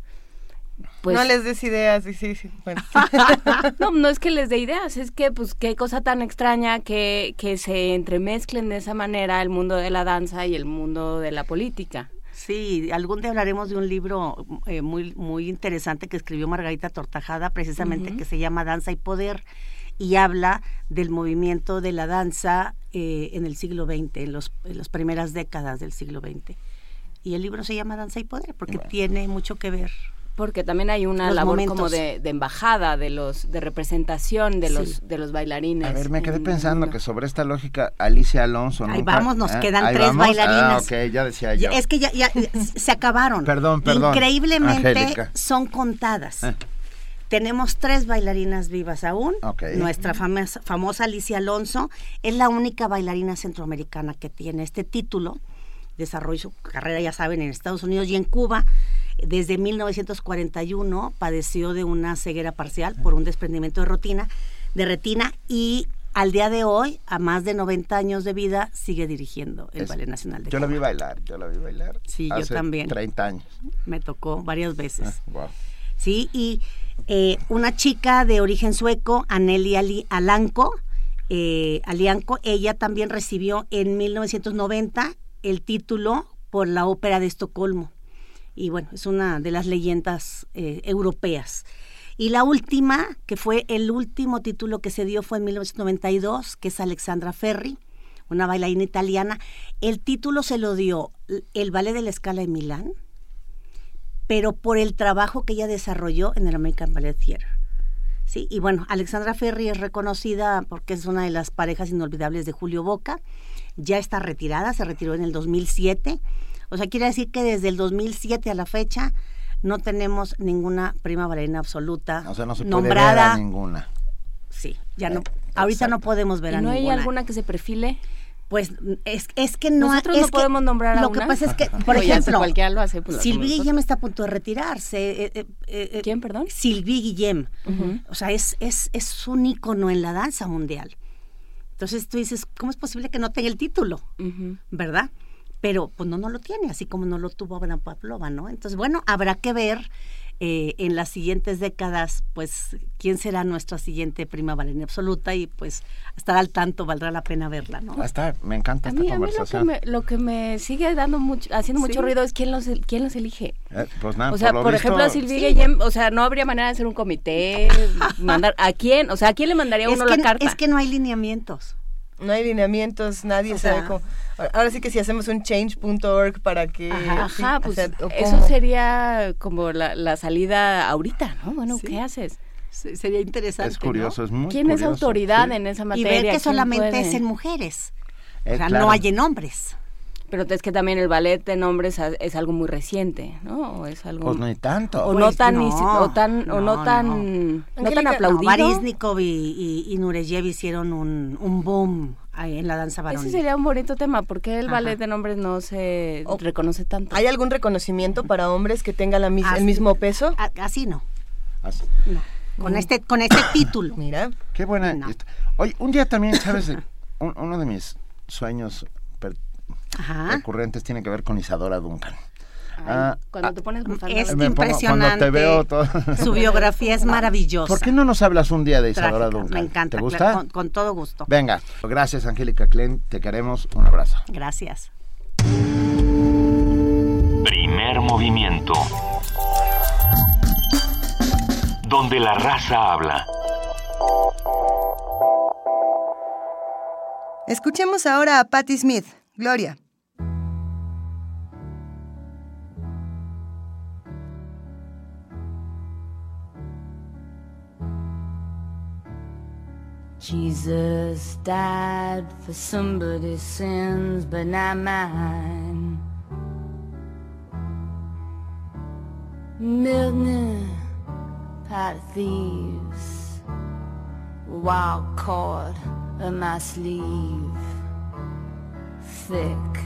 Pues, no les des ideas, sí, sí, sí. Bueno. (laughs) no, no es que les dé ideas, es que pues qué cosa tan extraña que, que se entremezclen de esa manera el mundo de la danza y el mundo de la política. Sí, algún día hablaremos de un libro eh, muy, muy interesante que escribió Margarita Tortajada, precisamente que se llama Danza y Poder, y habla del movimiento de la danza eh, en el siglo XX, en, los, en las primeras décadas del siglo XX. Y el libro se llama Danza y Poder, porque tiene mucho que ver. Porque también hay una Los labor momentos. como de, de embajada, de los, de representación de Sí. los, de los bailarines. A ver, me quedé en- pensando que sobre esta lógica, Alicia Alonso. Ahí nunca- vamos, nos ¿eh? quedan Ahí tres vamos. bailarinas. Ah, ok, ya decía yo. Es que ya, ya (laughs) se acabaron. Perdón, perdón. Increíblemente Angélica. son contadas. Eh. Tenemos tres bailarinas vivas aún. Nuestra famosa, famosa Alicia Alonso es la única bailarina centroamericana que tiene este título. Desarrolló su carrera, ya saben, en Estados Unidos y en Cuba. Desde 1941 padeció de una ceguera parcial por un desprendimiento de retina, de retina y al día de hoy, a más de 90 años de vida, sigue dirigiendo el Es- Ballet Nacional de Yo la vi bailar, yo la vi bailar. Sí, yo también. 30 años. Me tocó varias veces. Ah, wow. Sí, y eh, una chica de origen sueco, Anneli Ali- Alanco, eh, Alianco, ella también recibió en 1990 el título por la ópera de Estocolmo. Y bueno, es una de las leyendas eh, europeas. Y la última, que fue el último título que se dio, fue en 1992, que es Alexandra Ferri, una bailarina italiana. El título se lo dio el Ballet de la Scala de Milán, pero por el trabajo que ella desarrolló en el American Ballet Theater. Sí, y bueno, Alexandra Ferri es reconocida porque es una de las parejas inolvidables de Julio Boca. Ya está retirada, se retiró en el 2007. O sea, quiere decir que desde el 2007 a la fecha no tenemos ninguna prima bailarina absoluta O sea, no se puede nombrada. ver a ninguna. Sí, ya no. Eh, ahorita no podemos ver ¿Y a no hay ninguna. alguna que se perfile? Pues es, es que no Nosotros es no que podemos nombrar a Lo que pasa es que, (laughs) por ejemplo, cualquiera lo hace, pues nosotros. Guillem está a punto de retirarse. eh, eh, eh, ¿Quién, perdón? Sylvie Guillem. O sea, es, es, es un ícono en la danza mundial. Entonces tú dices, ¿cómo es posible que no tenga el título? ¿Verdad? Pero pues no, no lo tiene, así como no lo tuvo Abraham Pavlova, ¿no? Entonces, bueno, habrá que ver eh, en las siguientes décadas, pues, quién será nuestra siguiente prima bailarina absoluta y pues estar al tanto, valdrá la pena verla, ¿no? Está, me encanta A esta mí, a mí lo, que conversación. me, lo que me sigue dando mucho, haciendo mucho Sí. ruido es quién los, quién los elige. Eh, pues nada, O sea, lo por, visto- ejemplo, a Silvia Guillem, o sea, no habría manera de hacer un comité, (laughs) mandar, ¿a quién? O sea, ¿a quién le mandaría es, uno que, la carta? es que no hay lineamientos. No hay lineamientos, nadie O sabe sea- cómo. Ahora sí que si hacemos un change.org para que... Ajá, sí, pues o sea, o eso sería como la, la salida ahorita, ¿no? Bueno, Sí. ¿qué haces? Se- Sería interesante. Es curioso, ¿no? es muy ¿Quién es autoridad sí. en esa Y materia? ver que ¿Quién solamente puede? es en mujeres. Eh, o sea, claro. no hay en hombres. Pero es que también el ballet de nombres es, es algo muy reciente, ¿no? O es algo... Pues no hay tanto. o Pues no tan, no, isi- o tan, o no no, tan, no. no, tan aplaudido. Varisnikov y, y, y Nureyev hicieron un, un boom ahí en la danza varonil. Ese sería un bonito tema, porque el ballet de nombres no se O- reconoce tanto. ¿Hay algún reconocimiento para hombres que tenga la mis- Así- el mismo peso? A- Así no, Así. no. Con este, con este (coughs) título. Mira, Qué buena. Oye, un día también, ¿sabes? Un- uno de mis sueños Ajá. recurrentes tiene que ver con Isadora Duncan. Ay, Ah, cuando ah, te pones bufanda. Es Me pongo- cuando impresionante. te veo todo- Su biografía es (laughs) maravillosa. ¿Por qué no nos hablas un día de Isadora Trágica, Duncan? Me encanta. ¿Te claro, gusta? Con, con todo gusto. Venga, gracias Angélica Klein, te queremos, un abrazo. Gracias. Primer movimiento. Donde la raza habla. escuchemos ahora a Patti Smith. Gloria. Jesus died for somebody's sins, but not mine. Milton, pot of thieves, wild cord of my sleeve, thick,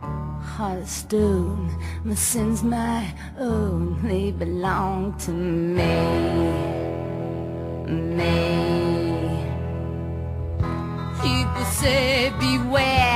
heart of stone. My sins my own, they belong to me, me. People say beware,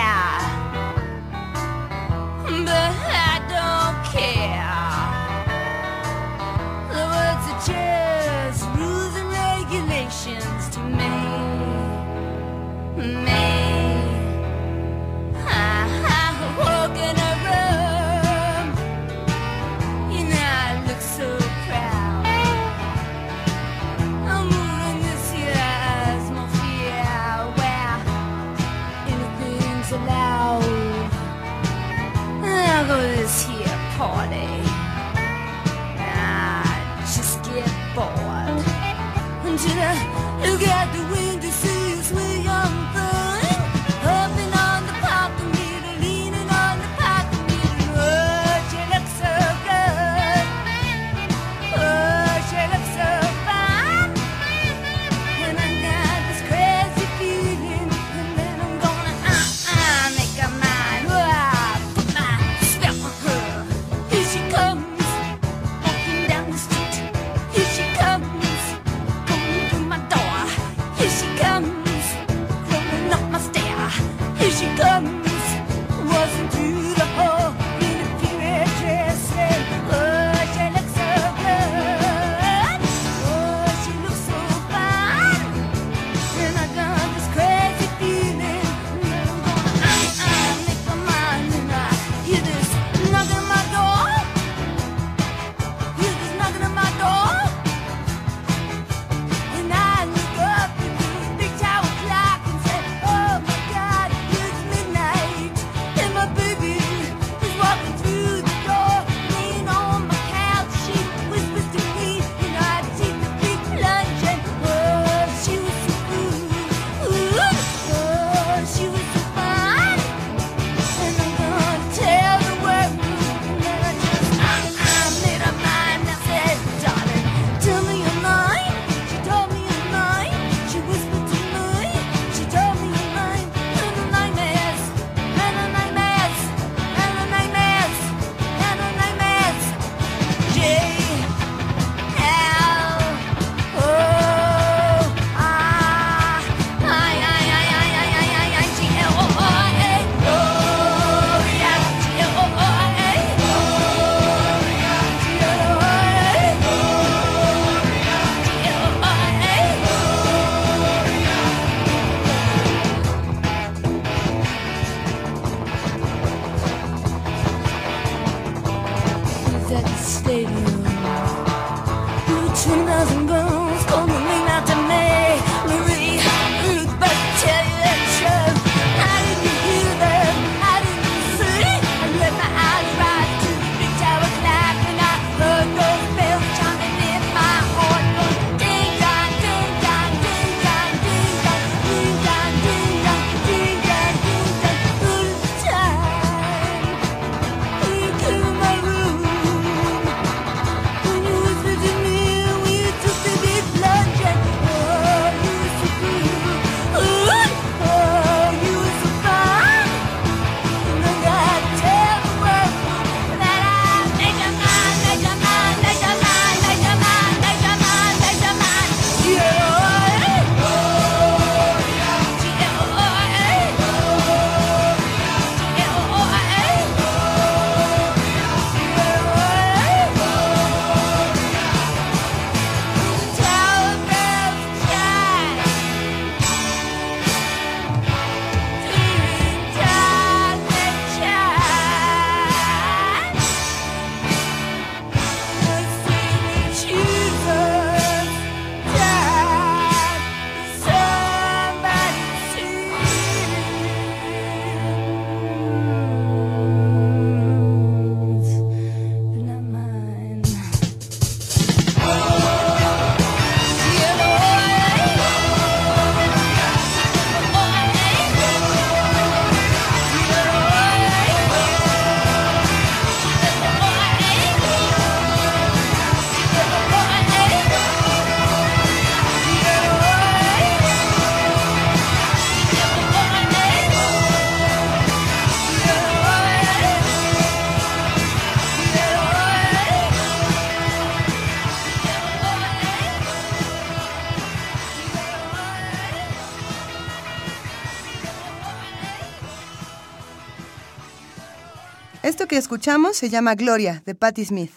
escuchamos se llama Gloria, de Patti Smith.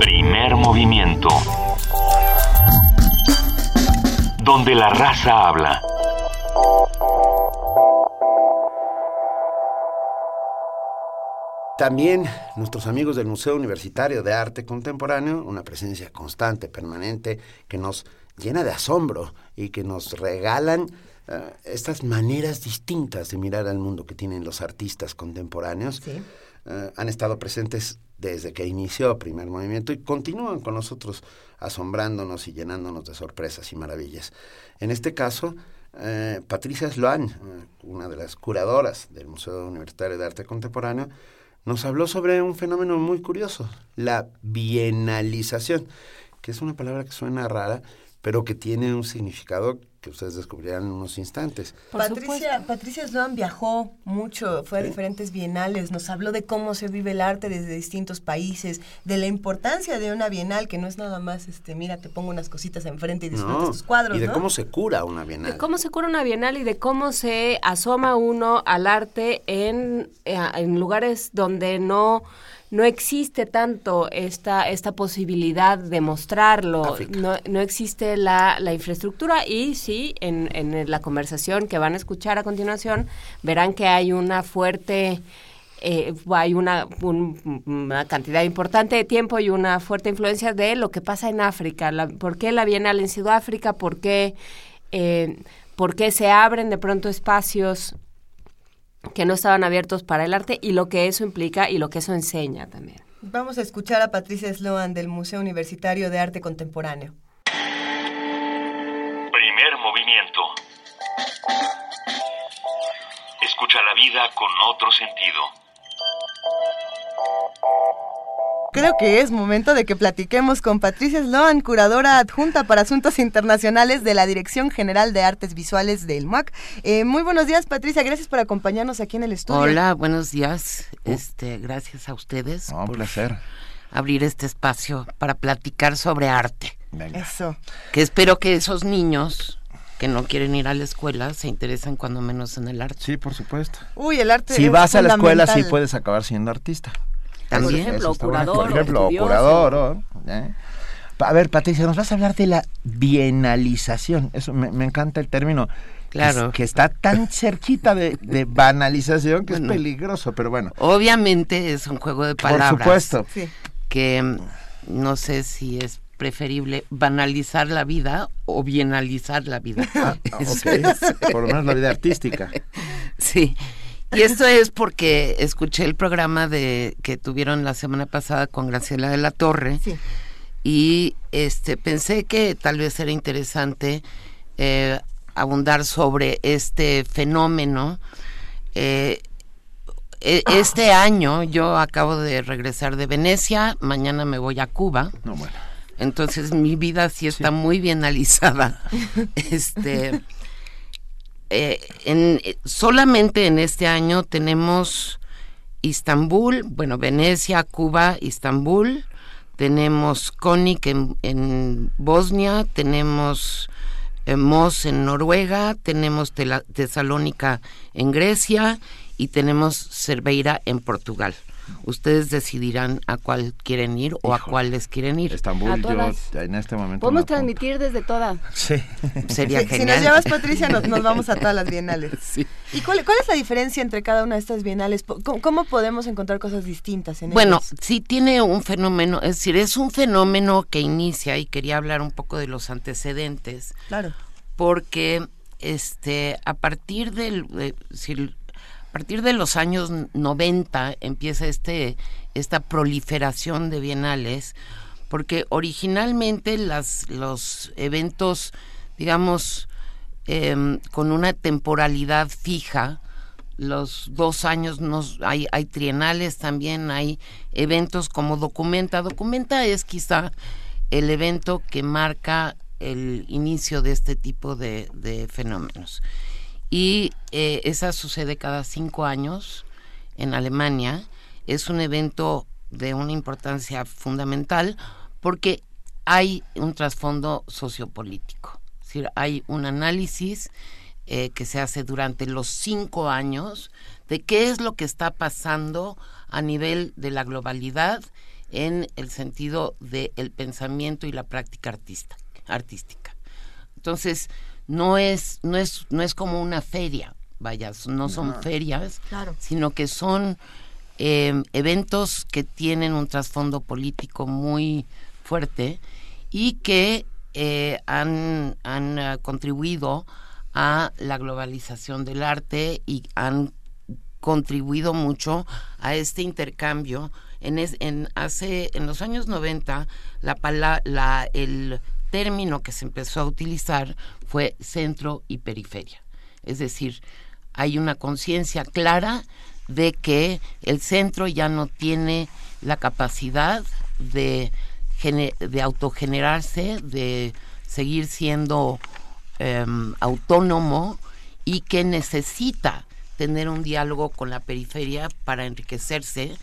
Primer movimiento. Donde la raza habla. También nuestros amigos del Museo Universitario de Arte Contemporáneo, una presencia constante, permanente, que nos llena de asombro y que nos regalan eh, estas maneras distintas de mirar al mundo que tienen los artistas contemporáneos. Eh, han estado presentes desde que inició Primer Movimiento y continúan con nosotros asombrándonos y llenándonos de sorpresas y maravillas. En este caso, eh, Patricia Sloan, una de las curadoras del Museo Universitario de Arte Contemporáneo, nos habló sobre un fenómeno muy curioso, la bienalización, que es una palabra que suena rara, pero que tiene un significado que ustedes descubrirán en unos instantes. Patricia, Patricia Sloan viajó mucho, fue a diferentes bienales, nos habló de cómo se vive el arte desde distintos países, de la importancia de una bienal, que no es nada más, este, mira, te pongo unas cositas enfrente y disfrutas No, tus cuadros, y de ¿no? cómo se cura una bienal. De cómo se cura una bienal y de cómo se asoma uno al arte en, eh, en lugares donde no, no existe tanto esta, esta posibilidad de mostrarlo, no, no existe la, la infraestructura y sí, en, en la conversación que van a escuchar a continuación, verán que hay una fuerte... eh, hay una, un- una cantidad importante de tiempo y una fuerte influencia de lo que pasa en África. La- ¿Por qué la Bienal en Sudáfrica? ¿Por qué, eh, por qué se abren de pronto espacios que no estaban abiertos para el arte y lo que eso implica y lo que eso enseña también? Vamos a escuchar a Patricia Sloan del Museo Universitario de Arte Contemporáneo. Primer movimiento. Escucha la vida con otro sentido. Creo que es momento de que platiquemos con Patricia Sloan, curadora adjunta para asuntos internacionales de la Dirección General de Artes Visuales del MUAC. Eh, muy buenos días, Patricia. Gracias por acompañarnos aquí en el estudio. Hola, buenos días. Este, gracias a ustedes No, un por placer. abrir este espacio para platicar sobre arte. Venga. Eso. Que espero que esos niños que no quieren ir a la escuela se interesen cuando menos en el arte. Sí, por supuesto. Uy, el arte Si es vas a la escuela, sí puedes acabar siendo artista. También. Eso ejemplo, curador, Por ejemplo, curador. o- ¿eh? A ver, Patricia, nos vas a hablar de la bienalización. Eso me, me encanta el término. es- Claro. Que, está tan cerquita de, de banalización que Bueno. es peligroso, pero bueno. Obviamente es un juego de palabras. Por supuesto. Sí. Que mm, no sé si es preferible banalizar la vida o bienalizar la vida. Ah. (laughs) Por lo menos la vida artística. Sí. Y esto es porque escuché el programa de que tuvieron la semana pasada con Graciela de la Torre Sí. y este pensé que tal vez era interesante eh, abundar sobre este fenómeno. Eh, e- este año yo acabo de regresar de Venecia, mañana me voy a Cuba. No, bueno. Entonces mi vida sí está muy bien (laughs) analizada. este, eh, eh, solamente en este año tenemos Istambul, bueno, Venecia, Cuba, Istambul, tenemos Konik en, Bosnia, tenemos eh, Mos en Noruega, tenemos Tesalónica en Grecia y tenemos Cerveira en Portugal. Ustedes decidirán a cuál quieren ir o a Híjole. cuáles quieren ir. Estambul, A yo en este momento. Podemos transmitir desde todas. Sí. Sería Si, si genial. nos llevas, Patricia, nos, nos vamos a todas las bienales. (laughs) Sí. ¿Y cuál, cuál es la diferencia entre cada una de estas bienales? ¿Cómo, cómo podemos encontrar cosas distintas en Bueno, ellas? sí tiene un fenómeno, es decir, es un fenómeno que inicia y quería hablar un poco de los antecedentes, Claro. porque este a partir del de- si- a partir de los años 90 empieza este esta proliferación de bienales, porque originalmente las los eventos, digamos, em, con una temporalidad fija, los dos años nos, hay, hay trienales también, hay eventos como Documenta. Documenta es quizá el evento que marca el inicio de este tipo de fenómenos. Y eh, esa sucede cada cinco años en Alemania. Es un evento de una importancia fundamental porque hay un trasfondo sociopolítico. Es decir, hay un análisis eh, que se hace durante los cinco años de qué es lo que está pasando a nivel de la globalidad en el sentido del pensamiento y la práctica artista, artística. Entonces, no es, no es, no es como una feria, vaya, no son No. ferias, Claro. sino que son eh, eventos que tienen un trasfondo político muy fuerte y que eh, han, han ah, contribuido a la globalización del arte y han contribuido mucho a este intercambio. En, es- en, hace, en los años 90, la, pala- la, el término que se empezó a utilizar fue centro y periferia. Es decir, hay una conciencia clara de que el centro ya no tiene la capacidad de, de autogenerarse, de seguir siendo em, autónomo y que necesita tener un diálogo con la periferia para enriquecerse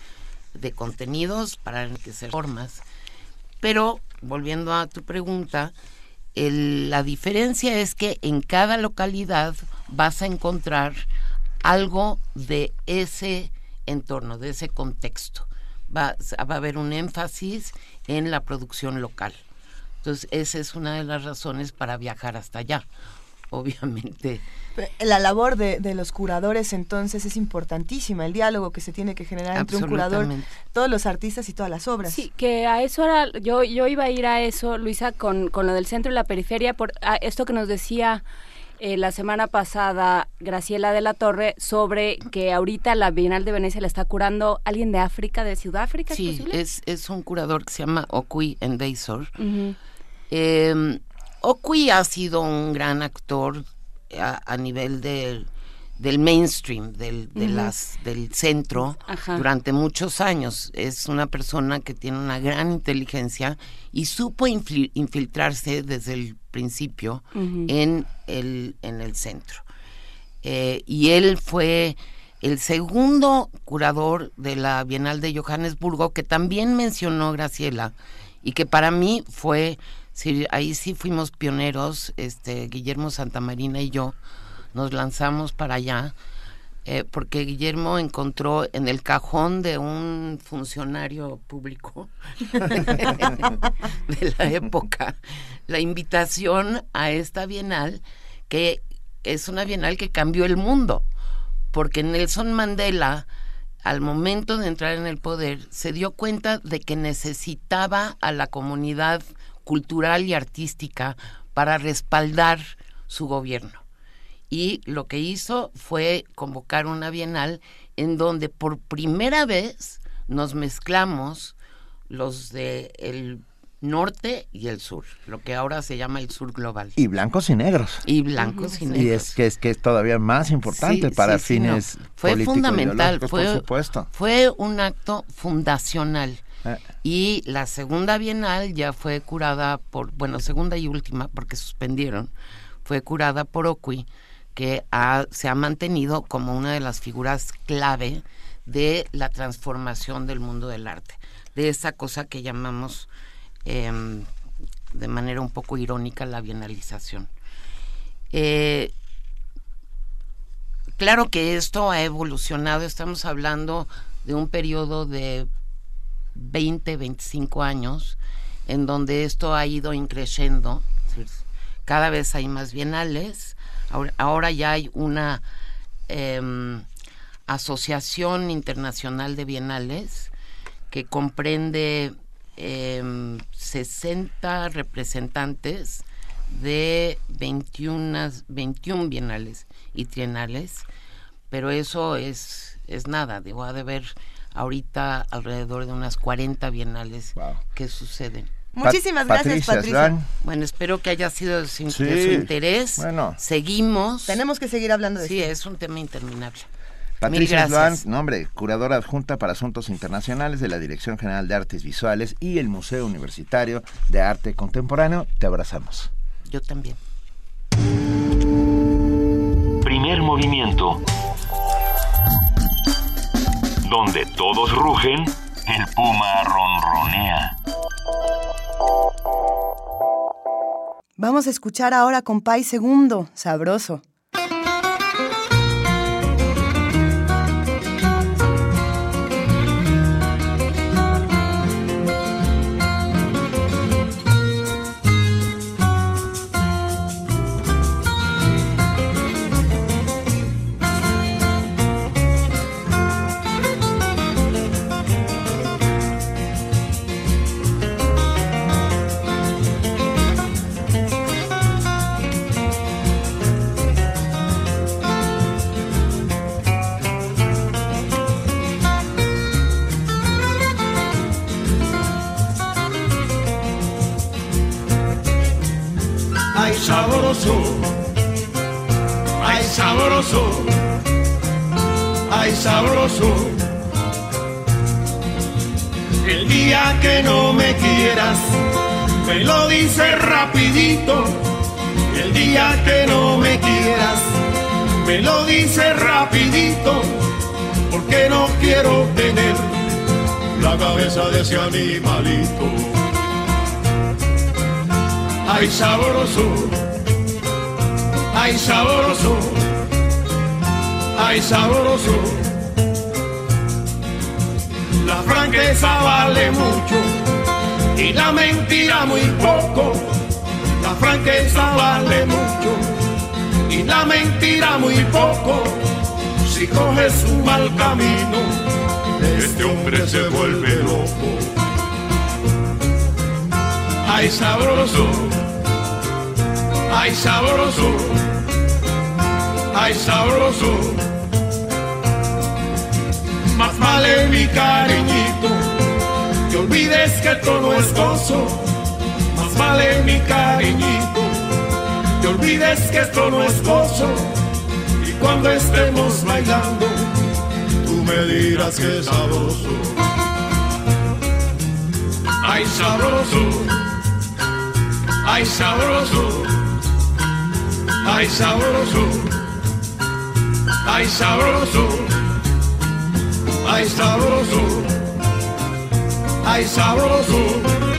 de contenidos, para enriquecer formas. Pero, volviendo a tu pregunta, el- la diferencia es que en cada localidad vas a encontrar algo de ese entorno, de ese contexto. Va, va a haber un énfasis en la producción local. Entonces, esa es una de las razones para viajar hasta allá. (laughs) Obviamente, La labor de, de los curadores entonces es importantísima, el diálogo que se tiene que generar entre un curador, todos los artistas y todas las obras. Sí, que a eso era, yo, yo iba a ir a eso, Luisa, con, con lo del centro y la periferia, por a esto que nos decía eh, la semana pasada Graciela de la Torre sobre que ahorita la Bienal de Venecia la está curando alguien de África, de Sudáfrica, ¿es sí, posible? es, es un curador que se llama Okui Endeisor. Eh, Okui ha sido un gran actor a, a nivel del, del mainstream, del, de Ujú. las, del centro, Ajá. durante muchos años. Es una persona que tiene una gran inteligencia y supo infiltrarse desde el principio en, el, en el centro. Eh, y él fue el segundo curador de la Bienal de Johannesburgo, que también mencionó Graciela, y que para mí fue, sí, ahí sí fuimos pioneros, este, Guillermo Santamarina y yo, nos lanzamos para allá, eh, porque Guillermo encontró en el cajón de un funcionario público (laughs) de la época la invitación a esta bienal, que es una bienal que cambió el mundo, porque Nelson Mandela, al momento de entrar en el poder, se dio cuenta de que necesitaba a la comunidad cultural y artística para respaldar su gobierno y lo que hizo fue convocar una bienal en donde por primera vez nos mezclamos los de el norte y el sur, lo que ahora se llama el sur global. Y blancos y negros. Y blancos y Y negros. es que es que es todavía más importante Sí, para sí, sí, no. fines fue fundamental, fue, por supuesto. fue un acto fundacional. Eh. Y la segunda bienal ya fue curada por, bueno, segunda y última, porque suspendieron, fue curada por Okui, que se ha mantenido como una de las figuras clave de la transformación del mundo del arte, de esa cosa que llamamos em, de manera un poco irónica la bienalización. Eh, claro que esto ha evolucionado, estamos hablando de un periodo de 20, 25 años, en donde esto ha ido increciendo. Cada vez hay más bienales. Ahora, ahora ya hay una em, asociación internacional de bienales que comprende em, 60 representantes de 21, 21 bienales y trienales, pero eso es, es nada, debo ha de haber ahorita alrededor de unas 40 bienales que suceden. Muchísimas Pat- gracias, Patricia. Bueno, espero que haya sido de su, Sí, de su interés. bueno. Seguimos. Tenemos que seguir hablando de Sí, esto. es un tema interminable. Patricia Sloan, nombre, curadora adjunta para asuntos internacionales de la Dirección General de Artes Visuales y el Museo Universitario de Arte Contemporáneo. Te abrazamos. Yo también. Primer movimiento. Donde todos rugen, el puma ronronea. Vamos a escuchar ahora Compay Segundo, sabroso. Sabroso, ay sabroso, ay sabroso. El día que no me quieras, me lo dices rapidito. El día que no me quieras, me lo dices rapidito. Porque no quiero tener la cabeza de ese animalito. Ay sabroso, ay sabroso, ay sabroso. La franqueza vale mucho y la mentira muy poco. La franqueza vale mucho y la mentira muy poco. Si coges un mal camino, este hombre se vuelve loco. Ay sabroso, ay sabroso, ay sabroso. Más vale mi cariñito, que olvides que todo es gozo. Más vale mi cariñito, que olvides que esto no es gozo. Y cuando estemos bailando, tú me dirás que es sabroso. Ay sabroso, ay sabroso, ay sabroso, ay sabroso. Ay sabroso, ay sabroso.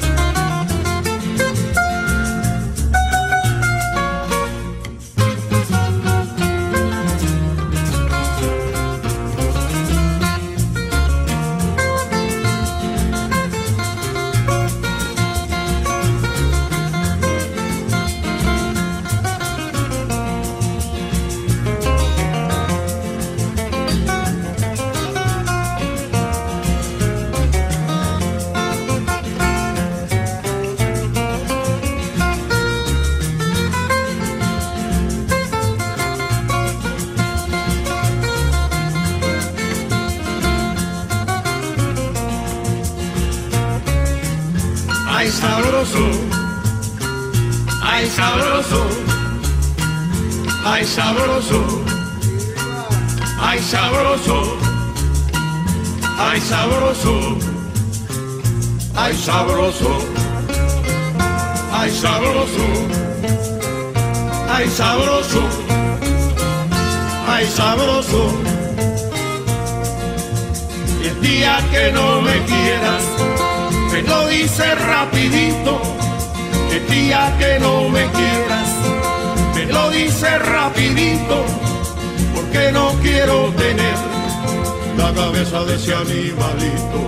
De ese animalito.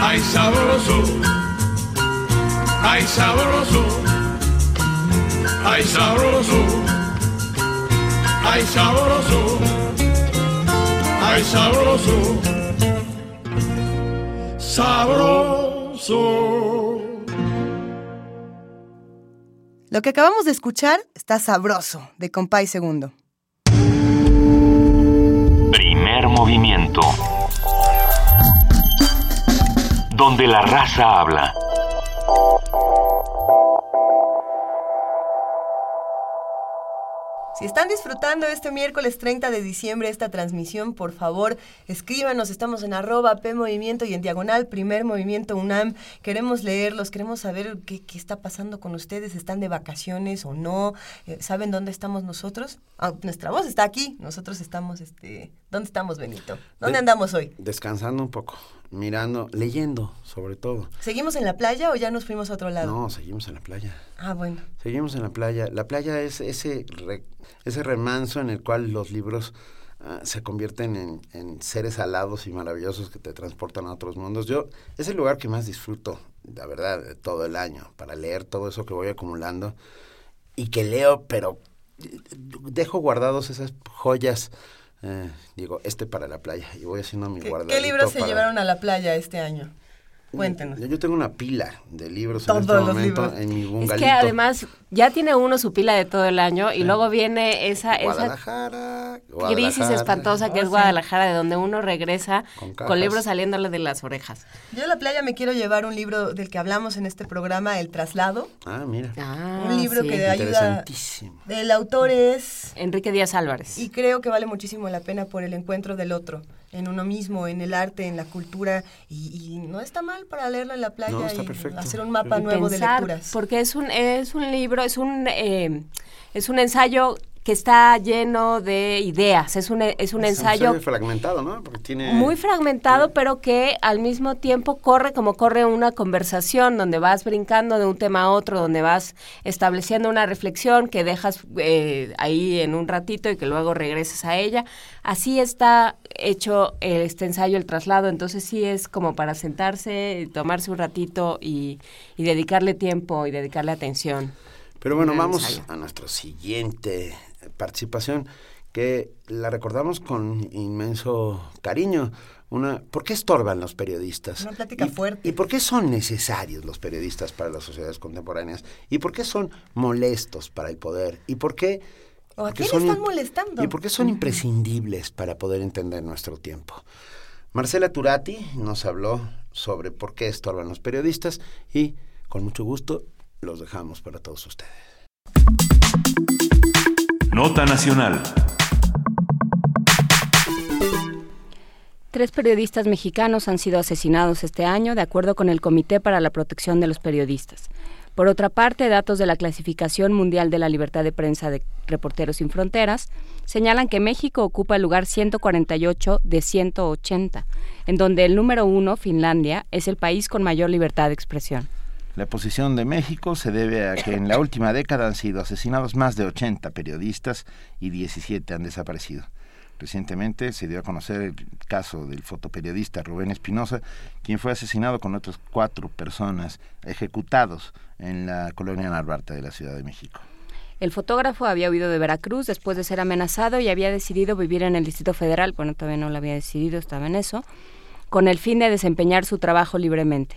Ay sabroso, ay sabroso, ay sabroso, ay sabroso, ay sabroso sabroso. Lo que acabamos de escuchar está sabroso, de Compay Segundo. Movimiento. Donde la raza habla. Si están disfrutando este miércoles 30 de diciembre esta transmisión, por favor, escríbanos. Estamos en arroba P Movimiento y en diagonal Primer Movimiento UNAM. Queremos leerlos, queremos saber qué, qué está pasando con ustedes. ¿Están de vacaciones o no? Eh, ¿Saben dónde estamos nosotros? Ah, nuestra voz está aquí. Nosotros estamos, este... ¿Dónde estamos, Benito? ¿Dónde De- andamos hoy? Descansando un poco, mirando, leyendo sobre todo. ¿Seguimos en la playa o ya nos fuimos a otro lado? No, seguimos en la playa. Ah, bueno. Seguimos en la playa. La playa es ese, re- ese remanso en el cual los libros ah, se convierten en, en seres alados y maravillosos que te transportan a otros mundos. Yo, es el lugar que más disfruto, la verdad, de todo el año, para leer todo eso que voy acumulando y que leo, pero eh, dejo guardados esas joyas. Eh, digo, este para la playa y voy haciendo mi ¿Qué, guardadito. qué libros se para- llevaron a la playa este año? Cuéntenos. Yo tengo una pila de libros Todos en este los momento libros. en mi Es que además ya tiene uno su pila de todo el año y luego viene esa, esa Guadalajara, crisis Guadalajara. espantosa que Oh, es sí. Guadalajara, de donde uno regresa Con libros saliéndole de las orejas. Yo a la playa me quiero llevar un libro del que hablamos en este programa, El Traslado. Ah, mira. un libro que ayuda. Interesantísimo. El autor es Enrique Díaz Álvarez. Y creo que vale muchísimo la pena por el encuentro del otro, en uno mismo, en el arte, en la cultura, y, y no está mal para leerlo en la playa No, y perfecto. hacer un mapa nuevo pensar, de lecturas. Porque es un, es un libro, es un, eh, es un ensayo que está lleno de ideas, es un, es un ensayo fragmentado, ¿no? Porque tiene... muy fragmentado, pero que al mismo tiempo corre como corre una conversación, donde vas brincando de un tema a otro, donde vas estableciendo una reflexión que dejas eh, ahí en un ratito y que luego regreses a ella. Así está hecho este ensayo, el traslado, entonces sí es como para sentarse, tomarse un ratito y, y dedicarle tiempo y dedicarle atención. Pero bueno, vamos ensayo. a nuestra siguiente participación, que la recordamos con inmenso cariño. Una, ¿Por qué estorban los periodistas? Una plática ¿Y, fuerte. ¿Y por qué son necesarios los periodistas para las sociedades contemporáneas? ¿Y por qué son molestos para el poder? ¿Y por qué... ¿O a quién son están molestando? ¿Y por qué son imprescindibles para poder entender nuestro tiempo? Marcela Turati nos habló sobre por qué estorban los periodistas y con mucho gusto los dejamos para todos ustedes. Nota Nacional. Tres periodistas mexicanos han sido asesinados este año, de acuerdo con el Comité para la Protección de los Periodistas. Por otra parte, datos de la Clasificación Mundial de la Libertad de Prensa de Reporteros Sin Fronteras señalan que México ocupa el lugar 148 de 180, en donde el número uno, Finlandia, es el país con mayor libertad de expresión. La posición de México se debe a que en la (laughs) última década han sido asesinados más de 80 periodistas y 17 han desaparecido. Recientemente se dio a conocer el caso del fotoperiodista Rubén Espinosa, quien fue asesinado con otras cuatro personas ejecutados en la colonia Narvarte de la Ciudad de México. El fotógrafo había huido de Veracruz después de ser amenazado y había decidido vivir en el Distrito Federal, bueno, todavía no lo había decidido, estaba en eso, con el fin de desempeñar su trabajo libremente.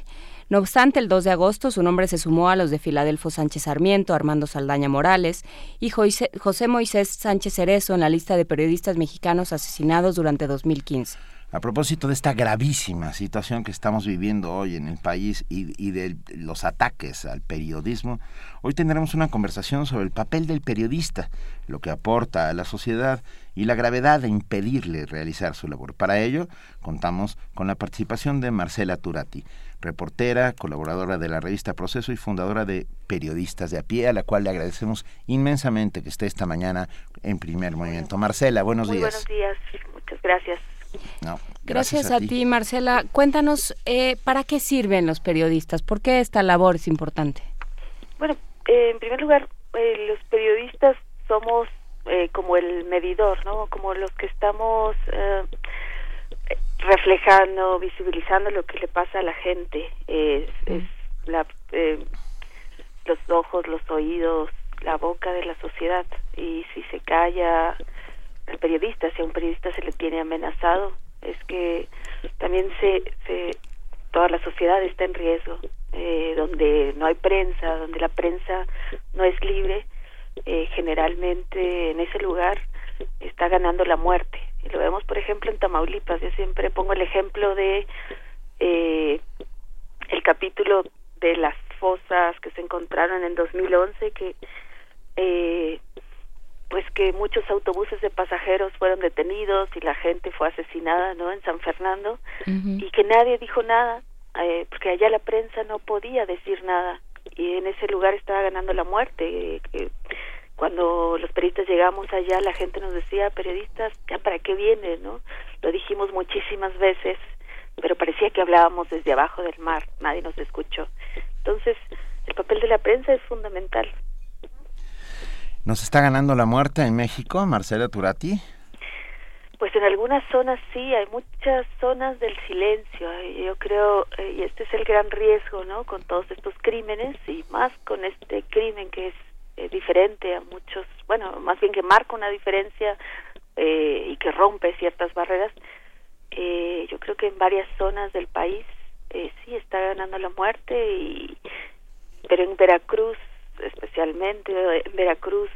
No obstante, el 2 de agosto su nombre se sumó a los de Filadelfo Sánchez Sarmiento, Armando Saldaña Morales y José Moisés Sánchez Cerezo en la lista de periodistas mexicanos asesinados durante 2015. A propósito de esta gravísima situación que estamos viviendo hoy en el país y, y de los ataques al periodismo, hoy tendremos una conversación sobre el papel del periodista, lo que aporta a la sociedad y la gravedad de impedirle realizar su labor. Para ello, contamos con la participación de Marcela Turati, reportera, colaboradora de la revista Proceso y fundadora de Periodistas de a pie, a la cual le agradecemos inmensamente que esté esta mañana en primer movimiento. Marcela, buenos Muy días. buenos días, muchas gracias. No, Gracias, a, ti. Marcela. Cuéntanos, eh, ¿para qué sirven los periodistas? ¿Por qué esta labor es importante? Bueno, eh, en primer lugar, eh, los periodistas somos eh, como el medidor, ¿no? Como los que estamos eh, reflejando, visibilizando lo que le pasa a la gente. Es, es la, eh, los ojos, los oídos, la boca de la sociedad. Y si se calla al periodista, si a un periodista se le tiene amenazado, es que también se, se toda la sociedad está en riesgo. Eh, donde no hay prensa, donde la prensa no es libre, eh, generalmente en ese lugar está ganando la muerte. Y lo vemos, por ejemplo, en Tamaulipas. Yo siempre pongo el ejemplo de eh, el capítulo de las fosas que se encontraron en 2011, que eh, pues que muchos autobuses de pasajeros fueron detenidos y la gente fue asesinada, ¿no? En San Fernando y que nadie dijo nada, eh, porque allá la prensa no podía decir nada y en ese lugar estaba ganando la muerte. eh, cuando los periodistas llegamos allá, la gente nos decía, periodistas, ¿ya para qué vienen? ¿no? Lo dijimos muchísimas veces, pero parecía que hablábamos desde abajo del mar, nadie nos escuchó. Entonces, el papel de la prensa es fundamental. ¿Nos está ganando la muerte en México, Marcela Turati? Pues en algunas zonas sí, hay muchas zonas del silencio. eh, Yo creo, eh, y este es el gran riesgo, ¿no? Con todos estos crímenes y más con este crimen que es eh, diferente a muchos, bueno, más bien que marca una diferencia eh, y que rompe ciertas barreras. Eh, yo creo que en varias zonas del país eh, sí está ganando la muerte y pero en Veracruz especialmente en Veracruz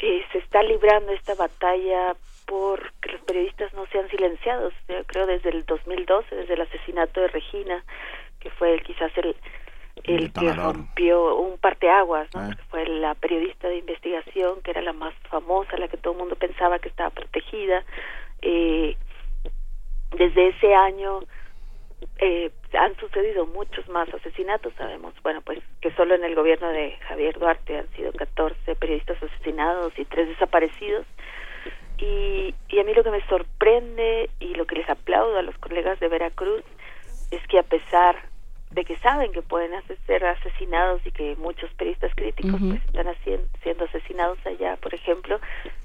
eh, se está librando esta batalla por que los periodistas no sean silenciados yo creo desde el 2012 desde el asesinato de Regina que fue quizás el el que rompió un parteaguas, ¿no? Ah. Fue la periodista de investigación que era la más famosa, la que todo el mundo pensaba que estaba protegida. Eh, desde ese año eh, han sucedido muchos más asesinatos, sabemos, bueno, pues que solo en el gobierno de Javier Duarte han sido 14 periodistas asesinados y tres desaparecidos. Y, y a mí lo que me sorprende y lo que les aplaudo a los colegas de Veracruz es que a pesar de que saben que pueden ser asesinados y que muchos periodistas críticos pues están haciendo, siendo asesinados allá, por ejemplo,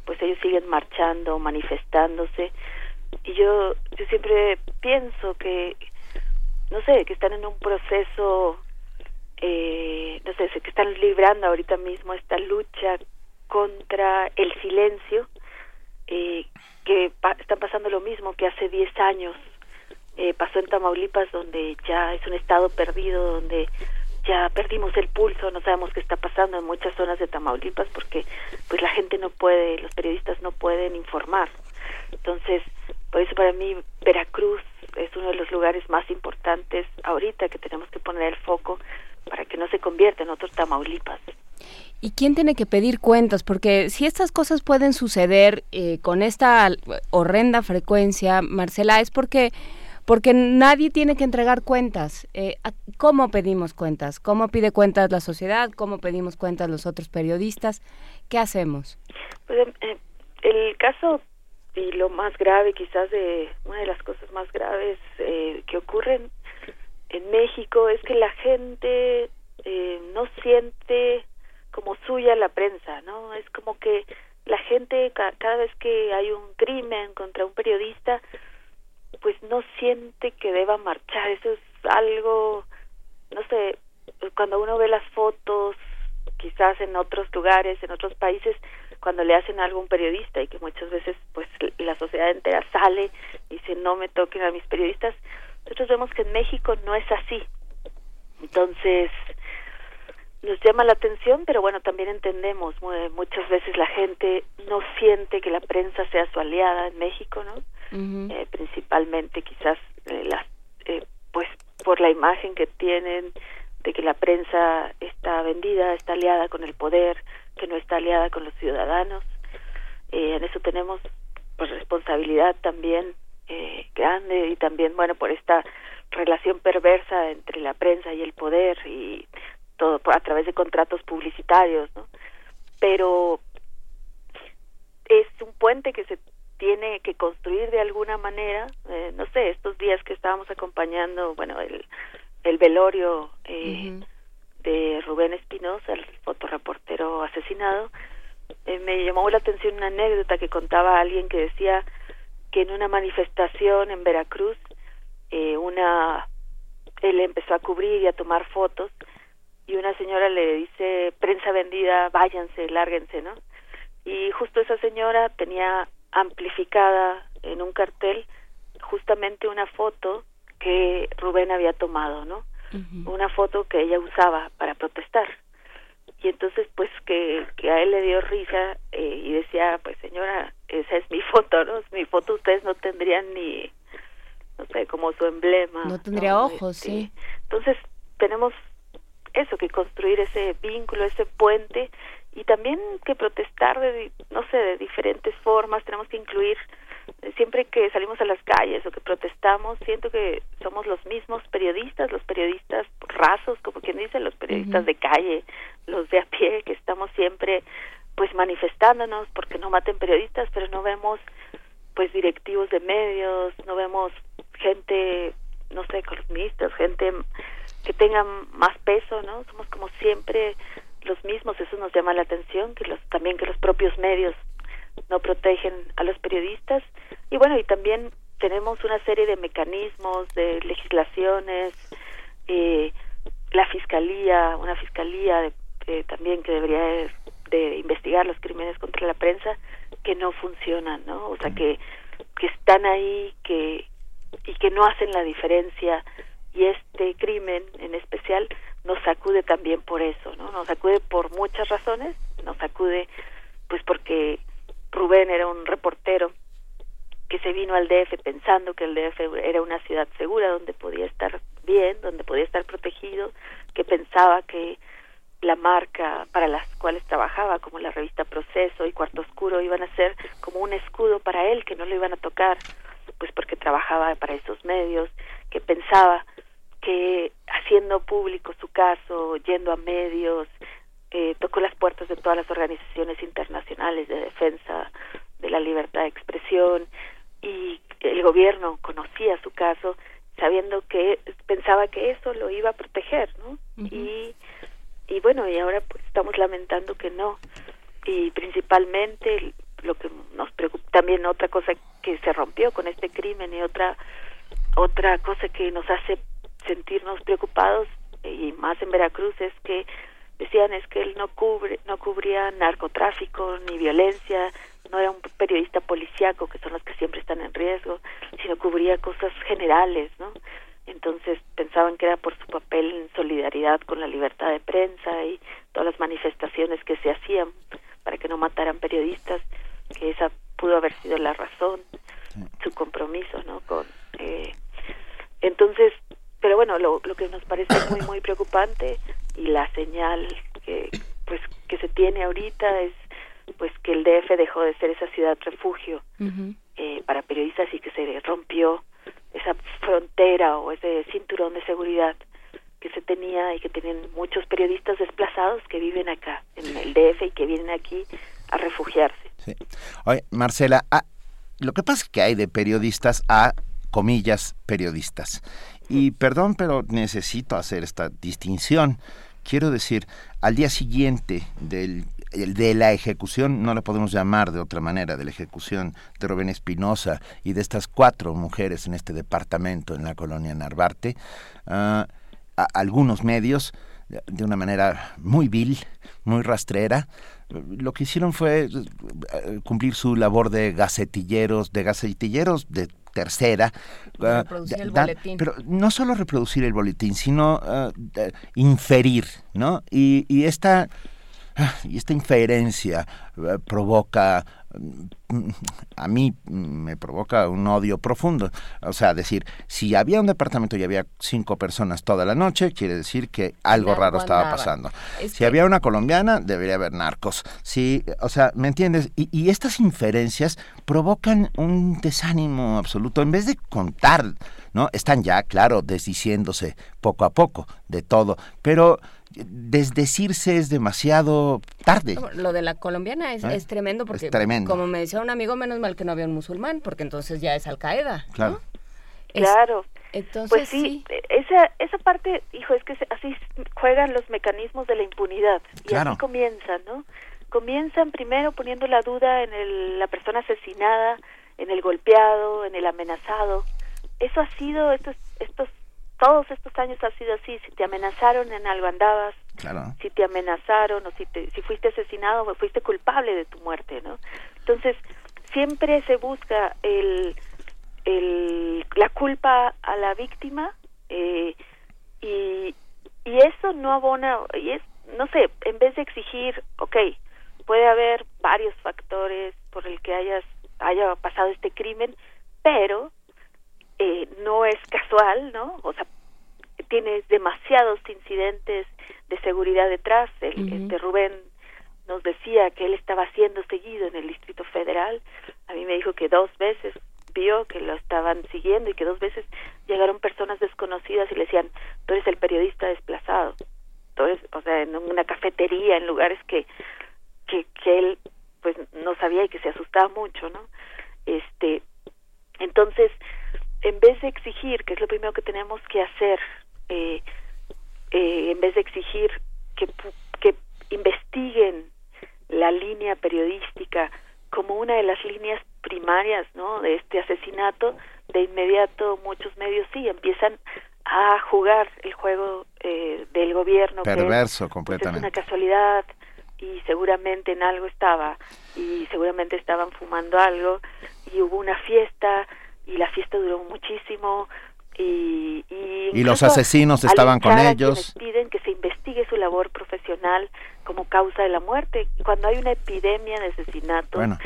pues ellos siguen marchando, manifestándose. Y yo yo siempre pienso que no sé, que están en un proceso eh, no sé, que están librando ahorita mismo esta lucha contra el silencio eh, que pa- están pasando lo mismo que hace 10 años eh, pasó en Tamaulipas donde ya es un estado perdido donde ya perdimos el pulso no sabemos qué está pasando en muchas zonas de Tamaulipas porque pues la gente no puede los periodistas no pueden informar entonces por eso para mí Veracruz es uno de los lugares más importantes ahorita que tenemos que poner el foco para que no se convierta en otro Tamaulipas ¿Y quién tiene que pedir cuentas? Porque si estas cosas pueden suceder eh, con esta horrenda frecuencia, Marcela, es porque porque nadie tiene que entregar cuentas. Eh, ¿a- ¿Cómo pedimos cuentas? ¿Cómo pide cuentas la sociedad? ¿Cómo pedimos cuentas los otros periodistas? ¿Qué hacemos? Pues em, eh, el caso y lo más grave, quizás de una de las cosas más graves eh, que ocurren en México es que la gente eh, no siente como suya la prensa, ¿no? Es como que la gente ca- cada vez que hay un crimen contra un periodista, pues no siente que deba marchar. Eso es algo, no sé, cuando uno ve las fotos, quizás en otros lugares, en otros países, cuando le hacen algo a un periodista y que muchas veces pues la sociedad entera sale y dice no me toquen a mis periodistas, nosotros vemos que en México no es así. Entonces, nos llama la atención, pero bueno, también entendemos, mu- muchas veces la gente no siente que la prensa sea su aliada en México, ¿no? Eh, principalmente quizás eh, las, eh, pues por la imagen que tienen de que la prensa está vendida, está aliada con el poder, que no está aliada con los ciudadanos. Eh, en eso tenemos pues responsabilidad también eh, grande y también bueno por esta relación perversa entre la prensa y el poder y todo a través de contratos publicitarios, ¿no? Pero es un puente que se tiene que construir de alguna manera, eh, no sé, estos días que estábamos acompañando, bueno, el, el velorio eh, de Rubén Espinosa, el fotoreportero asesinado, eh, me llamó la atención una anécdota que contaba alguien que decía que en una manifestación en Veracruz, eh, una, él empezó a cubrir y a tomar fotos y una señora le dice, prensa vendida, váyanse, lárguense, ¿no? Y justo esa señora tenía amplificada en un cartel justamente una foto que Rubén había tomado, ¿no? Una foto que ella usaba para protestar. Y entonces, pues, que, que a él le dio risa eh, y decía, pues, señora, esa es mi (laughs) foto, ¿no? Mi foto ustedes no tendrían ni, no sé, como su emblema. No tendría ojos, Este, sí. Entonces, tenemos eso, que construir ese vínculo, ese puente y también que protestar de, no sé, de diferentes formas, tenemos que incluir, eh, siempre que salimos a las calles o que protestamos, siento que somos los mismos periodistas, los periodistas rasos, como quien dice, los periodistas de calle, los de a pie, que estamos siempre pues manifestándonos porque no maten periodistas, pero no vemos pues directivos de medios, no vemos gente, no sé, columnistas, gente que tenga más peso, ¿no? Somos como siempre los mismos, eso nos llama la atención, que los también que los propios medios no protegen a los periodistas y bueno, y también tenemos una serie de mecanismos, de legislaciones, eh, la fiscalía, una fiscalía de- también que debería de, de investigar los crímenes contra la prensa que no funcionan, ¿no? O sea que que están ahí, que y que no hacen la diferencia y este crimen en especial nos sacude también por eso, ¿no? Nos sacude por muchas razones, nos sacude pues porque Rubén era un reportero que se vino al DF pensando que el DF era una ciudad segura donde podía estar bien, donde podía estar protegido, que pensaba que la marca para las cuales trabajaba, como la revista Proceso y Cuarto Oscuro, iban a ser como un escudo para él, que no lo iban a tocar, pues porque trabajaba para esos medios, que pensaba que haciendo público su caso, yendo a medios, eh, tocó las puertas de todas las organizaciones internacionales de defensa de la libertad de expresión y el gobierno conocía su caso sabiendo que pensaba que eso lo iba a proteger, ¿no? Y y bueno, y ahora pues estamos lamentando que no. Y principalmente lo que nos preocupa también otra cosa que se rompió con este crimen y otra otra cosa que nos hace sentirnos preocupados y más en Veracruz es que decían es que él no cubre no cubría narcotráfico ni violencia no era un periodista policíaco que son los que siempre están en riesgo sino cubría cosas generales no entonces pensaban que era por su papel en solidaridad con la libertad de prensa y todas las manifestaciones que se hacían para que no mataran periodistas que esa pudo haber sido la razón su compromiso no con eh, entonces pero bueno lo, lo que nos parece muy muy preocupante y la señal que pues que se tiene ahorita es pues que el DF dejó de ser esa ciudad refugio eh, para periodistas y que se rompió esa frontera o ese cinturón de seguridad que se tenía y que tienen muchos periodistas desplazados que viven acá en el DF y que vienen aquí a refugiarse. Sí. Oye, Marcela, ah, lo que pasa es que hay de periodistas a comillas periodistas. Y perdón, pero necesito hacer esta distinción. Quiero decir, al día siguiente del el de la ejecución, no la podemos llamar de otra manera, de la ejecución de Rubén Espinosa y de estas cuatro mujeres en este departamento en la colonia Narvarte, ah, a- algunos medios, de- de una manera muy vil, muy rastrera, lo que hicieron fue eh, cumplir su labor de gacetilleros, de gacetilleros de tercera. ah, Reproducir el da- boletín. Pero no solo reproducir el boletín, sino ah, de- inferir, ¿no? Y, y esta ah, y esta inferencia provoca a mí me provoca un odio profundo. O sea, decir, si había un departamento y había cinco personas toda la noche, quiere decir que algo raro estaba pasando. Es si que- había una colombiana, debería haber narcos. Sí, o sea, ¿me entiendes? Y, y estas inferencias provocan un desánimo absoluto. En vez de contar, ¿no? Están ya, claro, desdiciéndose poco a poco de todo, pero desdecirse es demasiado tarde. Lo de la colombiana es, ¿Eh? es tremendo porque, Es tremendo. como me decía un amigo, menos mal que no había un musulmán, porque entonces ya es Al Qaeda. Claro. Es- Claro. Entonces, Pues sí, esa esa parte, hijo, es que se- así juegan los mecanismos de la impunidad y Claro. así comienzan, ¿no? Comienzan primero poniendo la duda en el- la persona asesinada, en el golpeado, en el amenazado. Eso ha sido estos estos todos estos años ha sido así. Si te amenazaron en algo andabas, Claro. si te amenazaron o si te, si fuiste asesinado o fuiste culpable de tu muerte, ¿no? Entonces siempre se busca el, el la culpa a la víctima eh, y y eso no abona y es no sé en vez de exigir ok puede haber varios factores por el que hayas haya pasado este crimen pero eh, no es casual no o sea tienes demasiados incidentes de seguridad detrás el, este Rubén nos decía que él estaba siendo seguido en el Distrito Federal a mí me dijo que dos veces vio que lo estaban siguiendo y que dos veces llegaron personas desconocidas y le decían, tú eres el periodista desplazado. Tú eres, o sea, en una cafetería, en lugares que, que, que él pues no sabía y que se asustaba mucho, ¿no? Este, entonces, en vez de exigir, que es lo primero que tenemos que hacer, eh, eh, en vez de exigir que, que investiguen la línea periodística como una de las líneas primarias ¿no? de este asesinato, de inmediato muchos medios sí empiezan a jugar el juego eh, del gobierno. que es, Perverso pues, completamente. es una casualidad y seguramente en algo estaba y seguramente estaban fumando algo y hubo una fiesta y la fiesta duró muchísimo y, y, Y los asesinos estaban con ellos. piden que se investigue su labor profesional como causa de la muerte. Cuando hay una epidemia de asesinatos Bueno,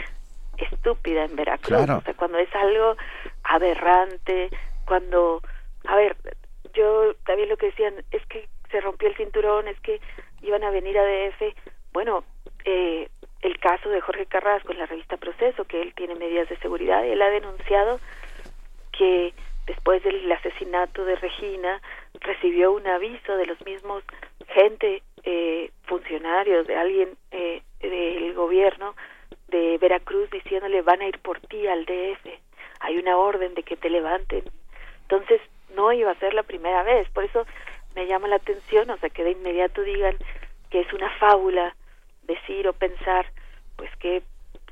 estúpida en Veracruz, Claro. o sea, cuando es algo aberrante, cuando, a ver, yo también lo que decían es que se rompió el cinturón, es que iban a venir a DF, bueno, eh, el caso de Jorge Carrasco en la revista Proceso, que él tiene medidas de seguridad, él ha denunciado que después del asesinato de Regina recibió un aviso de los mismos gente, eh, funcionarios, de alguien eh, del gobierno de Veracruz diciéndole van a ir por ti al DF, hay una orden de que te levanten. Entonces no iba a ser la primera vez, por eso me llama la atención, o sea, que de inmediato digan que es una fábula decir o pensar, pues que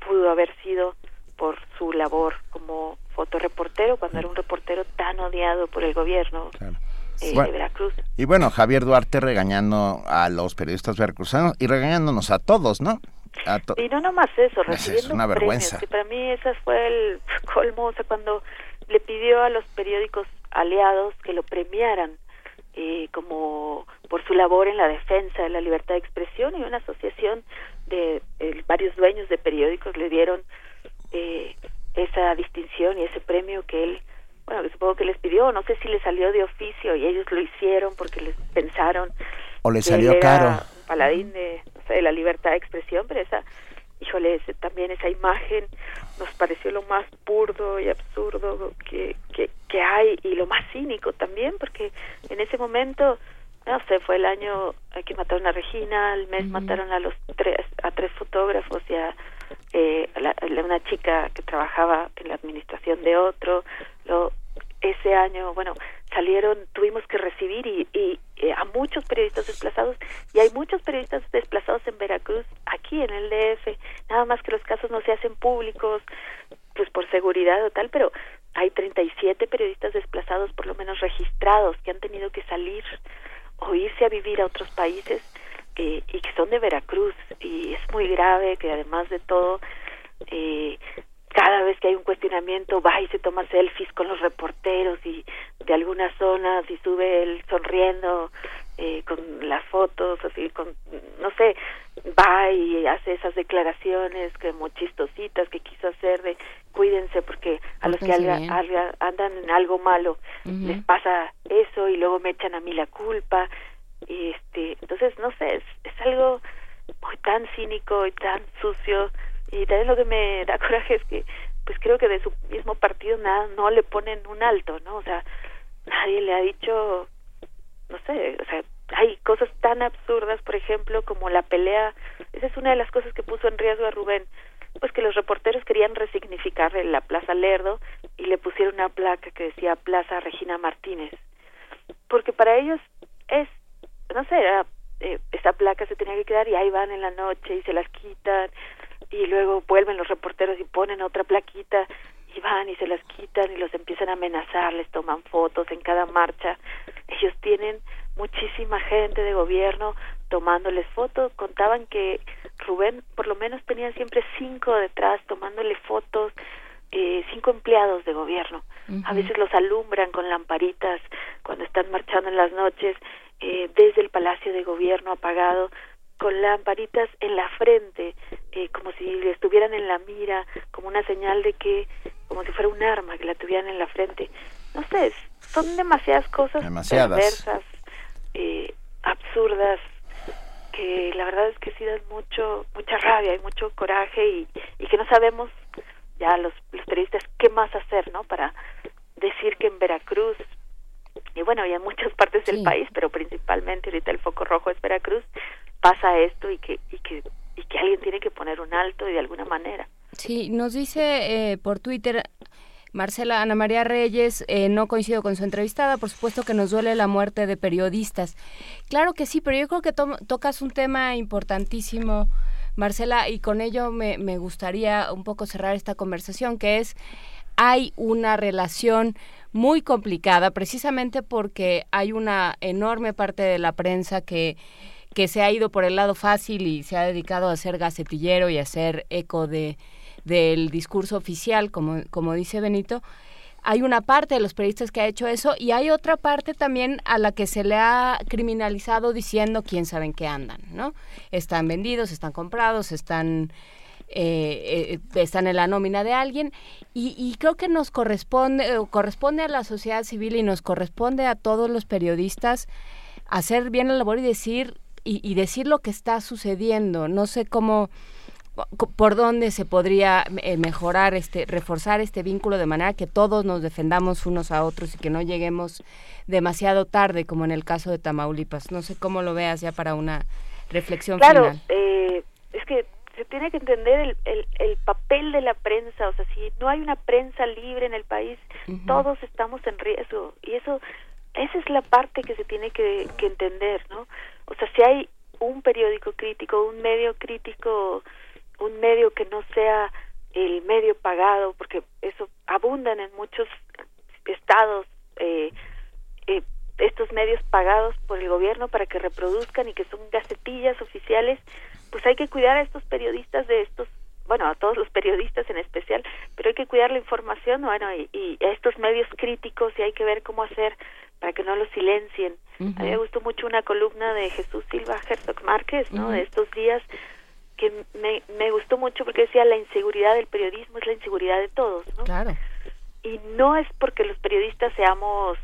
pudo haber sido por su labor como fotoreportero cuando era un reportero tan odiado por el gobierno eh, Bueno, de Veracruz. Y bueno, Javier Duarte regañando a los periodistas veracruzanos y regañándonos a todos, ¿no? A to- Y no nomás eso, Es- es recibiendo una premios, vergüenza. que para mí ese fue el colmo, o sea, cuando le pidió a los periódicos aliados que lo premiaran eh, como por su labor en la defensa de la libertad de expresión y una asociación de eh, varios dueños de periódicos le dieron eh, esa distinción y ese premio que él, bueno, que supongo que les pidió, no sé si le salió de oficio y ellos lo hicieron porque les pensaron O le que salió él era caro. un paladín de, no sé, de la libertad de expresión, pero esa, híjole, ese- también esa imagen nos pareció lo más burdo y absurdo que, que, que hay y lo más cínico también, porque en ese momento, no sé, fue el año que mataron a Regina, al mes mataron a los tres, a tres fotógrafos y a, eh, la- una chica que trabajaba en la administración de otro, lo, ese año, bueno, salieron, tuvimos que recibir y, y, eh, a muchos periodistas desplazados y hay muchos periodistas desplazados en Veracruz, aquí en el DF, nada más que los casos no se hacen públicos, pues por seguridad o tal, pero hay 37 periodistas desplazados, por lo menos registrados, que han tenido que salir o irse a vivir a otros países eh, y que son de Veracruz y es muy grave que además de todo eh, cada vez que hay un cuestionamiento va y se toma selfies con los reporteros y de algunas zonas y sube él sonriendo eh, con las fotos así con no sé va y hace esas declaraciones que muy chistositas que quiso hacer de cuídense porque a los que alga- alga- andan en algo malo les pasa eso y luego me echan a mí la culpa este entonces no sé es, es algo muy tan cínico y tan sucio y también lo que me (laughs) da coraje es que pues creo que de su mismo partido nada no le ponen un alto no o sea nadie le ha dicho no sé o sea hay cosas tan absurdas por ejemplo como la pelea esa es una de las cosas que puso en riesgo a Rubén pues que los reporteros querían resignificar la Plaza Lerdo y le pusieron una placa que decía Plaza Regina Martínez porque para ellos es no sé era, eh, esa placa se tenía que quedar y ahí van en la noche y se las quitan y luego vuelven los reporteros y ponen otra plaquita y van y se las quitan y los empiezan a amenazar, les toman fotos en cada marcha. Ellos tienen muchísima gente de gobierno tomándoles fotos. Contaban que Rubén por lo menos tenía siempre cinco detrás tomándole fotos, eh, cinco empleados de gobierno. A veces los alumbran con lamparitas cuando están marchando en las noches eh, desde el Palacio de Gobierno apagado con lamparitas en la frente, eh, como si le estuvieran en la mira, como una señal de que, como si fuera un arma, que la tuvieran en la frente. No sé, son demasiadas cosas Demasiadas. perversas, eh, absurdas, que la verdad es que sí dan mucho, mucha rabia y mucho coraje y, y que no sabemos ya los, los periodistas qué más hacer, ¿no? Para decir que en Veracruz y bueno, y en muchas partes del Sí. país, pero principalmente ahorita el foco rojo es Veracruz, pasa esto y que y que y que alguien tiene que poner un alto y de alguna manera. Sí, nos dice eh, por Twitter Marcela Ana María Reyes, eh, no coincido con su entrevistada, por supuesto que nos duele la muerte de periodistas. Claro que sí, pero yo creo que to- tocas un tema importantísimo, Marcela, y con ello me, me gustaría un poco cerrar esta conversación, que es, hay una relación muy complicada, precisamente porque hay una enorme parte de la prensa que que se ha ido por el lado fácil y se ha dedicado a ser gacetillero y a hacer eco de del discurso oficial, como, como dice Benito, hay una parte de los periodistas que ha hecho eso y hay otra parte también a la que se le ha criminalizado diciendo quién sabe en qué andan, ¿no? Están vendidos, están comprados, están eh, eh, están en la nómina de alguien y, y creo que nos corresponde corresponde a la sociedad civil y nos corresponde a todos los periodistas hacer bien la labor y decir y, y decir lo que está sucediendo. No sé cómo por dónde se podría eh, mejorar este reforzar este vínculo de manera que todos nos defendamos unos a otros y que no lleguemos demasiado tarde como en el caso de Tamaulipas. No sé cómo lo veas ya para una reflexión Claro, final. eh, es que se tiene que entender el, el, el papel de la prensa, o sea, si no hay una prensa libre en el país, todos estamos en riesgo y eso, esa es la parte que se tiene que, que entender, ¿no? O sea, si hay un periódico crítico, un medio crítico, un medio que no sea el medio pagado, porque eso abundan en muchos estados eh, eh, estos medios pagados por el gobierno para que reproduzcan y que son gacetillas oficiales, pues hay que cuidar a estos periodistas de estos, bueno, a todos los periodistas en especial, pero hay que cuidar la información, bueno, y, y a estos medios críticos y hay que ver cómo hacer para que no los silencien. A mí me gustó mucho una columna de Jesús Silva Herzog Márquez, ¿no? De estos días que me, me gustó mucho porque decía la inseguridad del periodismo es la inseguridad de todos, ¿no? claro y no es porque los periodistas seamos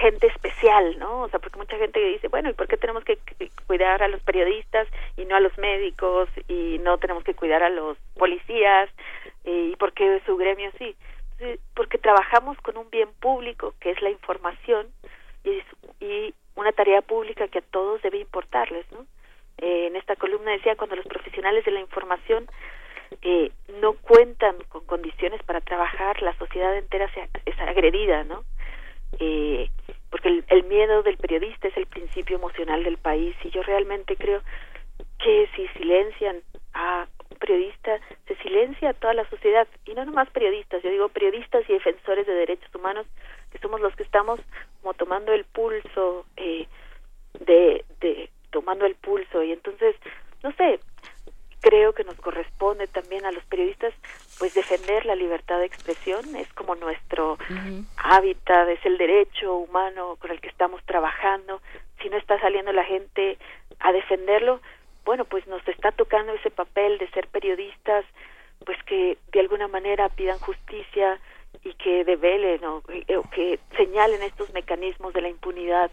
gente especial, ¿no? O sea, porque mucha gente dice, bueno, ¿y por qué tenemos que cu- cuidar a los periodistas y no a los médicos y no tenemos que cuidar a los policías y por qué su gremio sí? Porque trabajamos con un bien público que es la información y una tarea pública que a todos debe importarles, ¿no? Eh, en esta columna decía cuando los profesionales de la información eh, no cuentan con condiciones para trabajar, la sociedad entera se, es agredida, ¿no? Eh, porque el, el miedo del periodista es el principio emocional del país y yo realmente creo que si silencian a un periodista, se silencia a toda la sociedad y no nomás periodistas, yo digo periodistas y defensores de derechos humanos que somos los que estamos como tomando el pulso eh, de, de tomando el pulso. Y entonces no sé creo que nos corresponde también a los periodistas pues defender la libertad de expresión. Es como nuestro hábitat es el derecho humano con el que estamos trabajando. Si no está saliendo la gente a defenderlo bueno pues nos está tocando ese papel de ser periodistas pues que de alguna manera pidan justicia y que develen o, eh, o que señalen estos mecanismos de la impunidad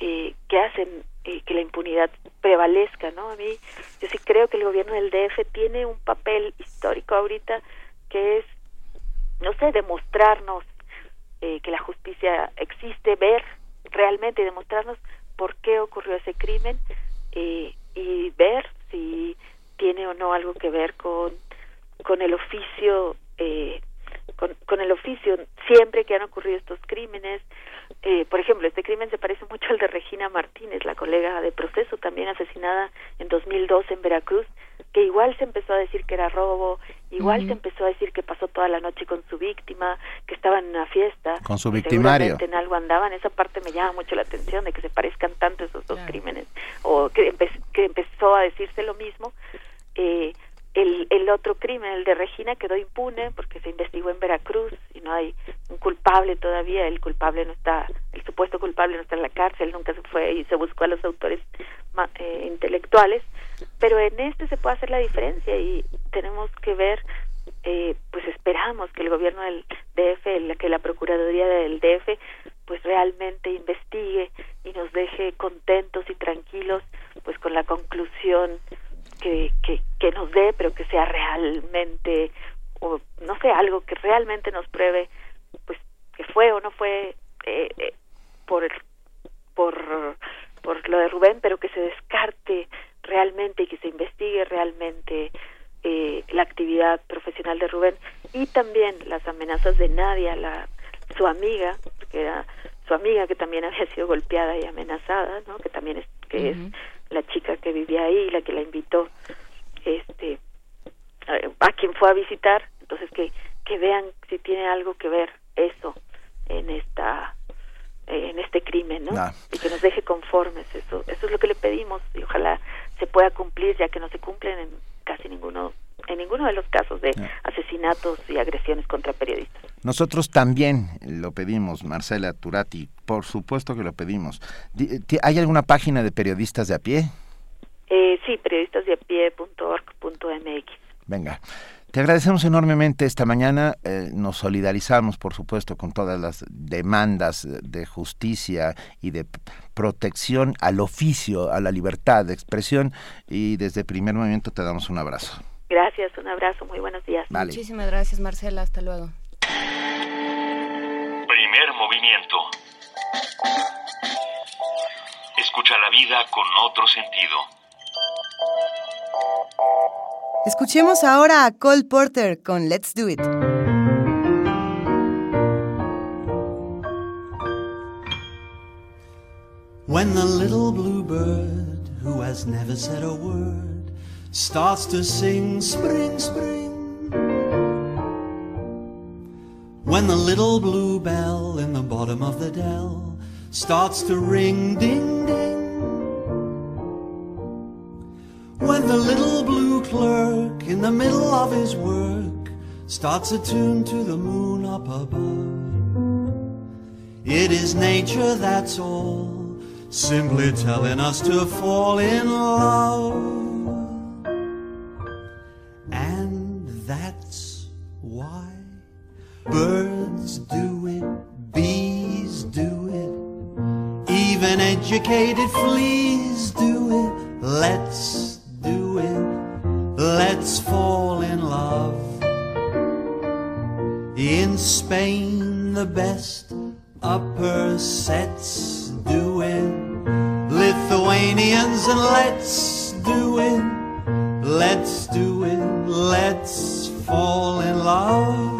eh, que hacen eh, que la impunidad prevalezca, ¿no? A mí, yo sí creo que el gobierno del DF tiene un papel histórico ahorita que es, no sé, demostrarnos eh, que la justicia existe, ver realmente demostrarnos por qué ocurrió ese crimen eh, y ver si tiene o no algo que ver con, con el oficio eh, con, con el oficio siempre que han ocurrido estos crímenes eh, por ejemplo este crimen se parece mucho al de Regina Martínez la colega de proceso también asesinada en 2002 en Veracruz que igual se empezó a decir que era robo igual se empezó a decir que pasó toda la noche con su víctima que estaban en una fiesta Con su victimario. en algo andaban. Esa parte me llama mucho la atención de que se parezcan tanto esos dos crímenes. O que, empe- que empezó a decirse lo mismo eh, el, el otro crimen, el de Regina, quedó impune porque se investigó en Veracruz y no hay un culpable todavía. El culpable no está, el supuesto culpable no está en la cárcel, nunca se fue y se buscó a los autores eh, intelectuales. Pero en este se puede hacer la diferencia y tenemos que ver, eh, pues esperamos que el gobierno del DF, que la Procuraduría del DF, pues realmente investigue y nos deje contentos y tranquilos, pues con la conclusión que, que, que nos dé, pero que sea realmente, o no sé, algo que realmente nos pruebe, pues que fue o no fue eh, eh, por, por, por lo de Rubén, pero que se descarte realmente y que se investigue realmente eh, la actividad profesional de Rubén y también las amenazas de Nadia, la, su amiga, que era su amiga que también (laughs) había sido golpeada y amenazada, ¿no? que también es que es la chica que vivía ahí, la que la invitó, este, a, quien fue a visitar, entonces que que vean si tiene algo que ver eso en esta en este crimen, ¿no? Y que nos deje conformes, eso eso es lo que le pedimos y ojalá se pueda cumplir ya que no se cumplen en casi ninguno en ninguno de los casos de asesinatos y agresiones contra periodistas. Nosotros también lo pedimos, Marcela Turati, por supuesto que lo pedimos. ¿Hay alguna página de periodistas de a pie? Eh, sí, periodistasdeapie.org.mx. Venga. Te agradecemos enormemente esta mañana. eh, nos solidarizamos, por supuesto, con todas las demandas de justicia y de protección al oficio, a la libertad de expresión. Y desde primer momento te damos un abrazo. Gracias, un abrazo, muy buenos días. Vale. Muchísimas gracias, Marcela. Hasta luego. Primer movimiento. Escucha la vida con otro sentido. Escuchemos ahora a Cole Porter con Let's Do It. When the little bluebird, who has never said a word, starts to sing spring, spring. When the little blue bell in the bottom of the dell starts to ring ding, ding. When the little blue clerk in the middle of his work starts a tune to the moon up above. It is nature, that's all, simply telling us to fall in love. That's why birds do it, bees do it, even educated fleas do it. Let's do it, let's fall in love. In Spain, the best upper sets do it. Lithuanians, and let's do it. Let's do it. Let's fall in love.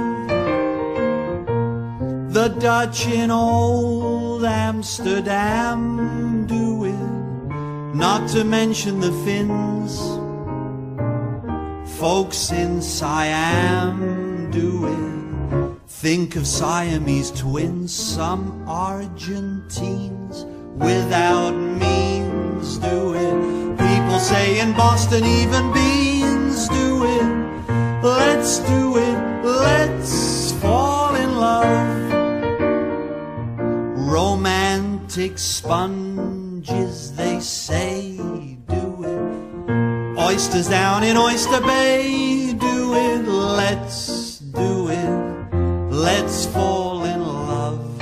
The Dutch in old Amsterdam do it. Not to mention the Finns. Folks in Siam do it. Think of Siamese twins, some Argentines without means do it. People say in Boston even beans do it. Let's do it, let's fall in love. Romantic sponges, they say, do it. Oysters down in Oyster Bay, do it, let's do it. Let's fall in love.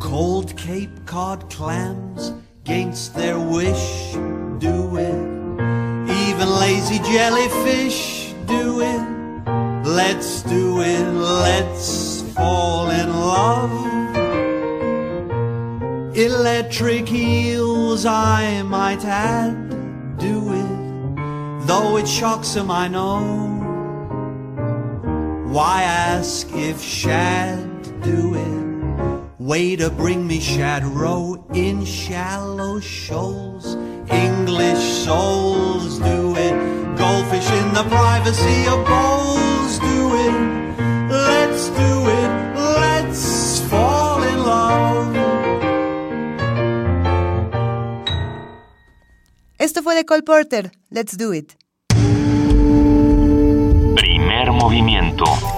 Cold Cape Cod clams, against their wish, do it. Even lazy jellyfish, do it. Let's do it, let's fall in love. Electric eels, I might add, do it. Though it shocks shocks 'em, I know. Why ask if shad do it? Way to bring me shad row in shallow shoals. English souls do it. Goldfish in the privacy of bowls do it. Let's do it. Let's fall in love. Esto fue de Cole Porter. Let's Do It. Primer movimiento.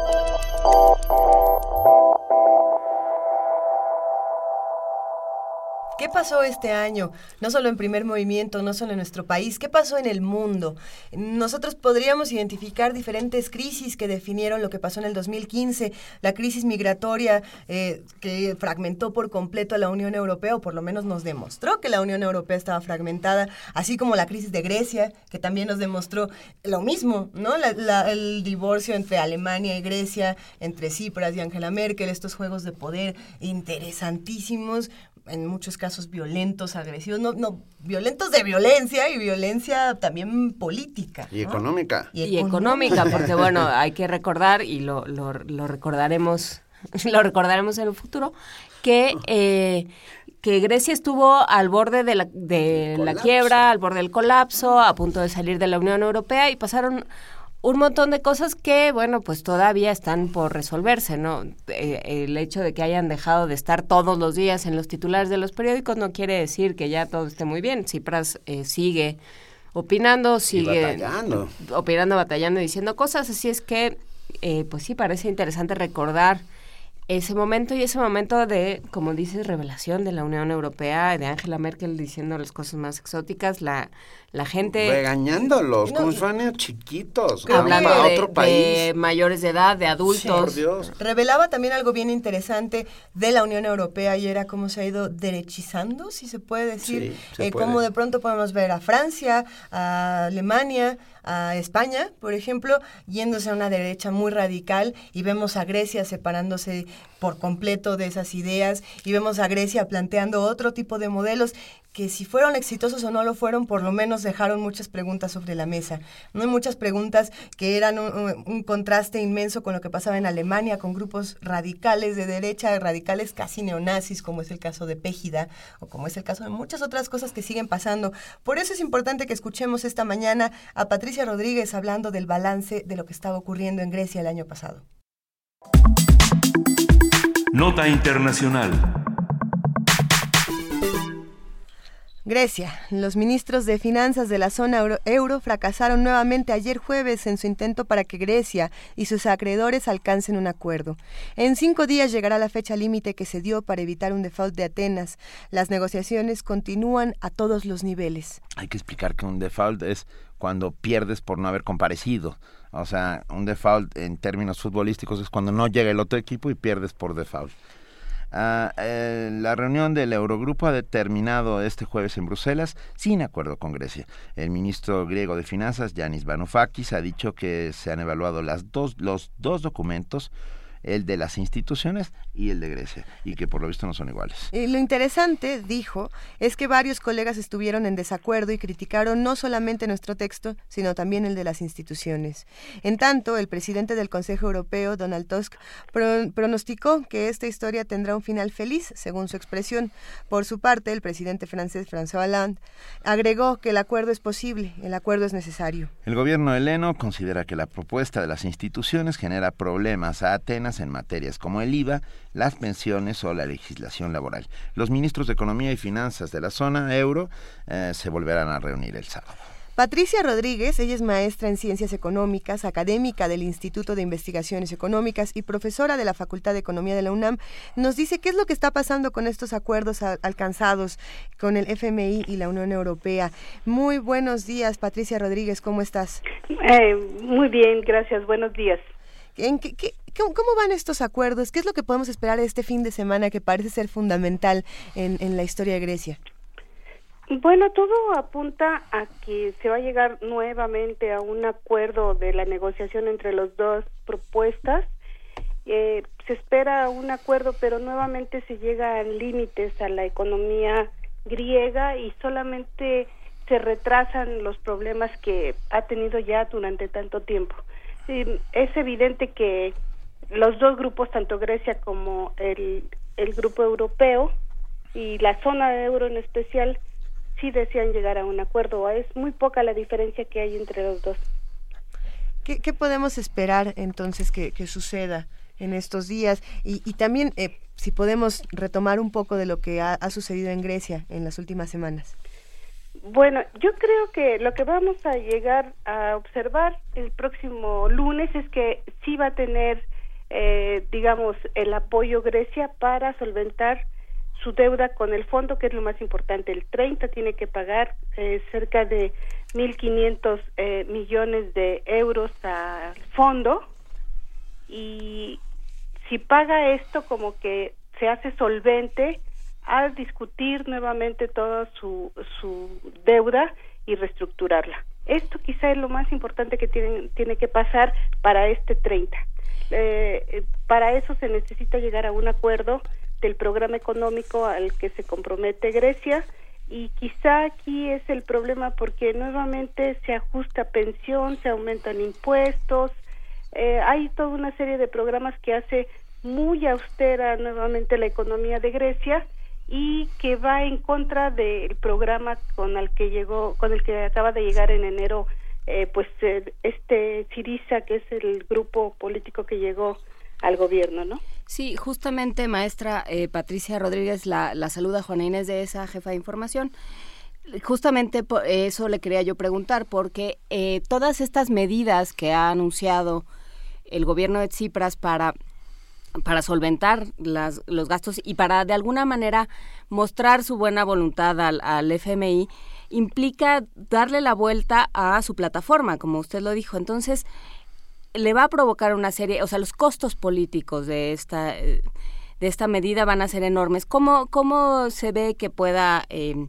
Pasó este año? No solo en primer movimiento, no solo en nuestro país, ¿qué pasó en el mundo? Nosotros podríamos identificar diferentes crisis que definieron lo que pasó en el 2015, la crisis migratoria eh, que fragmentó por completo a la Unión Europea, o por lo menos nos demostró que la Unión Europea estaba fragmentada, así como la crisis de Grecia, que también nos demostró lo mismo, ¿no? El divorcio entre Alemania y Grecia, entre Tsipras y Angela Merkel, estos juegos de poder interesantísimos, en muchos casos violentos, agresivos, no, no, violentos de violencia y violencia también política. Y ¿no? económica. y económica, porque bueno, (laughs) hay que recordar y lo, lo, lo recordaremos, (laughs) lo recordaremos en el futuro, que eh, que Grecia estuvo al borde de la, de la quiebra, al borde del colapso, a punto de salir de la Unión Europea y pasaron un montón de cosas que, bueno, pues todavía están por resolverse, ¿no? Eh, el hecho de que hayan dejado de estar todos los días en los titulares de los periódicos no quiere decir que ya todo esté muy bien. Cipras eh, sigue opinando, sigue batallando. opinando, batallando y diciendo cosas, así es que, eh, pues sí, parece interesante recordar ese momento y ese momento de, como dices, revelación de la Unión Europea, de Angela Merkel diciendo las cosas más exóticas, la, la gente... Regañándolos, como si fueran chiquitos. Hablando a de, otro país. de mayores de edad, de adultos. Por Dios. Revelaba también algo bien interesante de la Unión Europea y era cómo se ha ido derechizando, si se puede decir, Sí, se Eh, puede. cómo de pronto podemos ver a Francia, a Alemania, a España, por ejemplo, yéndose a una derecha muy radical y vemos a Grecia separándose por completo de esas ideas y vemos a Grecia planteando otro tipo de modelos que si fueron exitosos o no lo fueron, por lo menos dejaron muchas preguntas sobre la mesa. No hay muchas preguntas que eran un, contraste inmenso con lo que pasaba en Alemania, con grupos radicales de derecha, radicales casi neonazis, como es el caso de Pégida, o como es el caso de muchas otras cosas que siguen pasando. Por eso es importante que escuchemos esta mañana a Patricia Rodríguez hablando del balance de lo que estaba ocurriendo en Grecia el año pasado. Nota Internacional. Grecia. Los ministros de finanzas de la zona euro, euro fracasaron nuevamente ayer jueves en su intento para que Grecia y sus acreedores alcancen un acuerdo. En cinco días llegará la fecha límite que se dio para evitar un default de Atenas. Las negociaciones continúan a todos los niveles. Hay que explicar que un default es cuando pierdes por no haber comparecido. O sea, un default en términos futbolísticos es cuando no llega el otro equipo y pierdes por default. Ah, eh, la reunión del Eurogrupo ha determinado este jueves en Bruselas sin acuerdo con Grecia. El ministro griego de Finanzas, Yanis Varoufakis, ha dicho que se han evaluado las dos, los dos documentos, el de las instituciones y el de Grecia, y que por lo visto no son iguales. Y lo interesante, dijo, es que varios colegas estuvieron en desacuerdo y criticaron no solamente nuestro texto, sino también el de las instituciones. En tanto, el presidente del Consejo Europeo, Donald Tusk, pro- pronosticó que esta historia tendrá un final feliz, según su expresión. Por su parte, el presidente francés, François Hollande, agregó que el acuerdo es posible, el acuerdo es necesario. El gobierno heleno considera que la propuesta de las instituciones genera problemas a Atenas en materias como el IVA, las pensiones o la legislación laboral. Los ministros de Economía y Finanzas de la zona euro eh, se volverán a reunir el sábado. Patricia Rodríguez, ella es maestra en Ciencias Económicas, académica del Instituto de Investigaciones Económicas y profesora de la Facultad de Economía de la UNAM, nos dice qué es lo que está pasando con estos acuerdos alcanzados con el FMI y la Unión Europea. Muy buenos días, Patricia Rodríguez, ¿cómo estás? Eh, muy bien, gracias. Buenos días. ¿En qué, qué- cómo, van estos acuerdos? ¿Qué es lo que podemos esperar este fin de semana que parece ser fundamental en, la historia de Grecia? Bueno, todo apunta a que se va a llegar nuevamente a un acuerdo de la negociación entre las dos propuestas. Eh, se espera un acuerdo, pero nuevamente se llega a límites a la economía griega y solamente se retrasan los problemas que ha tenido ya durante tanto tiempo. Es evidente que los dos grupos, tanto Grecia como el, el grupo europeo y la zona de euro en especial, sí desean llegar a un acuerdo. Es muy poca la diferencia que hay entre los dos. ¿Qué, qué podemos esperar entonces que, que suceda en estos días? Y, y también, eh, si podemos retomar un poco de lo que ha, ha sucedido en Grecia en las últimas semanas. Bueno, yo creo que lo que vamos a llegar a observar el próximo lunes es que sí va a tener, eh, digamos, el apoyo Grecia para solventar su deuda con el fondo, que es lo más importante. El 30 tiene que pagar eh, cerca de 1.500 eh, millones de euros al fondo y si paga esto como que se hace solvente a discutir nuevamente toda su, su deuda y reestructurarla. Esto quizá es lo más importante que tiene, tiene que pasar para este 30. Eh, para eso se necesita llegar a un acuerdo del programa económico al que se compromete Grecia y quizá aquí es el problema porque nuevamente se ajusta pensión, se aumentan impuestos, eh, hay toda una serie de programas que hace muy austera nuevamente la economía de Grecia y que va en contra del programa con el que llegó con el que acaba de llegar en enero eh, pues eh, este Siriza, que es el grupo político que llegó al gobierno, ¿no? Sí, justamente, maestra eh, Patricia Rodríguez la, la saluda Juana Inés de esa jefa de información. Justamente por eso le quería yo preguntar, porque eh, todas estas medidas que ha anunciado el gobierno de Tsipras para para solventar las, los gastos y para de alguna manera mostrar su buena voluntad al, al FMI implica darle la vuelta a su plataforma, como usted lo dijo. Entonces, le va a provocar una serie, o sea, los costos políticos de esta, de esta medida van a ser enormes. ¿Cómo, cómo se ve que pueda eh,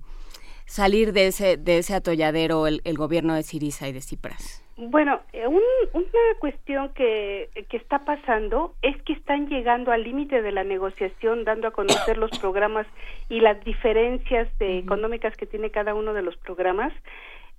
salir de ese, de ese atolladero el, el gobierno de Siriza y de Cipras? Bueno, eh, un- una cuestión que, que está pasando es que están llegando al límite de la negociación, dando a conocer los programas y las diferencias de económicas que tiene cada uno de los programas.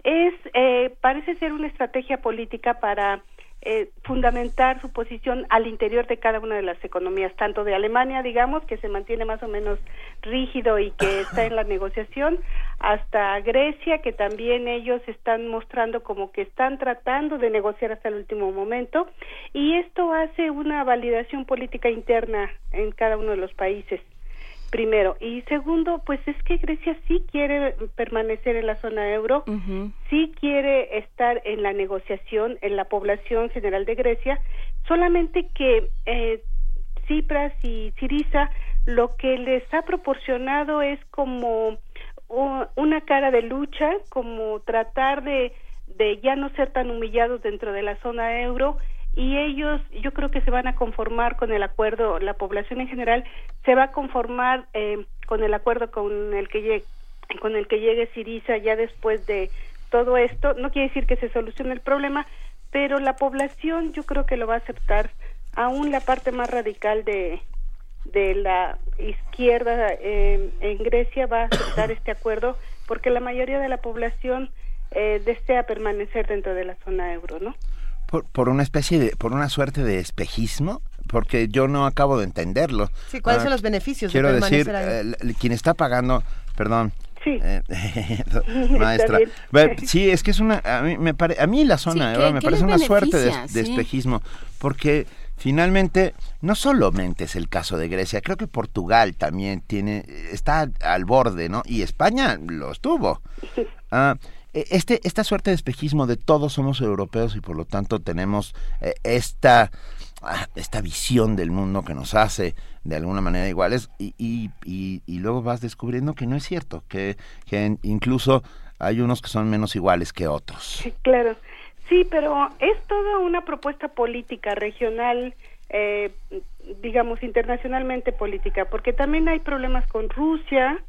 Es eh, parece ser una estrategia política para eh, fundamentar su posición al interior de cada una de las economías, tanto de Alemania, digamos, que se mantiene más o menos rígido y que está en la negociación, hasta Grecia, que también ellos están mostrando como que están tratando de negociar hasta el último momento, y esto hace una validación política interna en cada uno de los países primero. Y segundo, pues es que Grecia sí quiere permanecer en la zona euro, sí quiere estar en la negociación, en la población general de Grecia, solamente que eh, Cipras y Siriza lo que les ha proporcionado es como una cara de lucha, como tratar de, de ya no ser tan humillados dentro de la zona euro y ellos yo creo que se van a conformar con el acuerdo, la población en general se va a conformar eh, con el acuerdo con el que llegue con el que llegue Siriza ya después de todo esto, no quiere decir que se solucione el problema, pero la población yo creo que lo va a aceptar, aún la parte más radical de, de la izquierda eh, en Grecia va a aceptar este acuerdo porque la mayoría de la población eh, desea permanecer dentro de la zona euro, ¿no? Por, por una especie de, por una suerte de espejismo, porque yo no acabo de entenderlo. Sí, ¿cuáles Ah, son los beneficios de Quiero decir, permanecer ahí? eh, quien está pagando, perdón. Sí. eh, (laughs) (laughs) maestra. (laughs) Sí, es que es una, a mí, me pare- a mí la zona Sí, euro ¿qué- me qué parece una suerte de, de Sí. espejismo, porque finalmente no solamente es el caso de Grecia, creo que Portugal también tiene, está al borde, ¿no? Y España lo estuvo. Ah, este, esta suerte de espejismo de todos somos europeos y por lo tanto tenemos eh, esta, ah, esta visión del mundo que nos hace de alguna manera iguales y, y, y, y luego vas descubriendo que no es cierto, que, incluso hay unos que son menos iguales que otros. Claro. Sí, pero es toda una propuesta política regional, eh, digamos, internacionalmente política, porque también hay problemas con Rusia,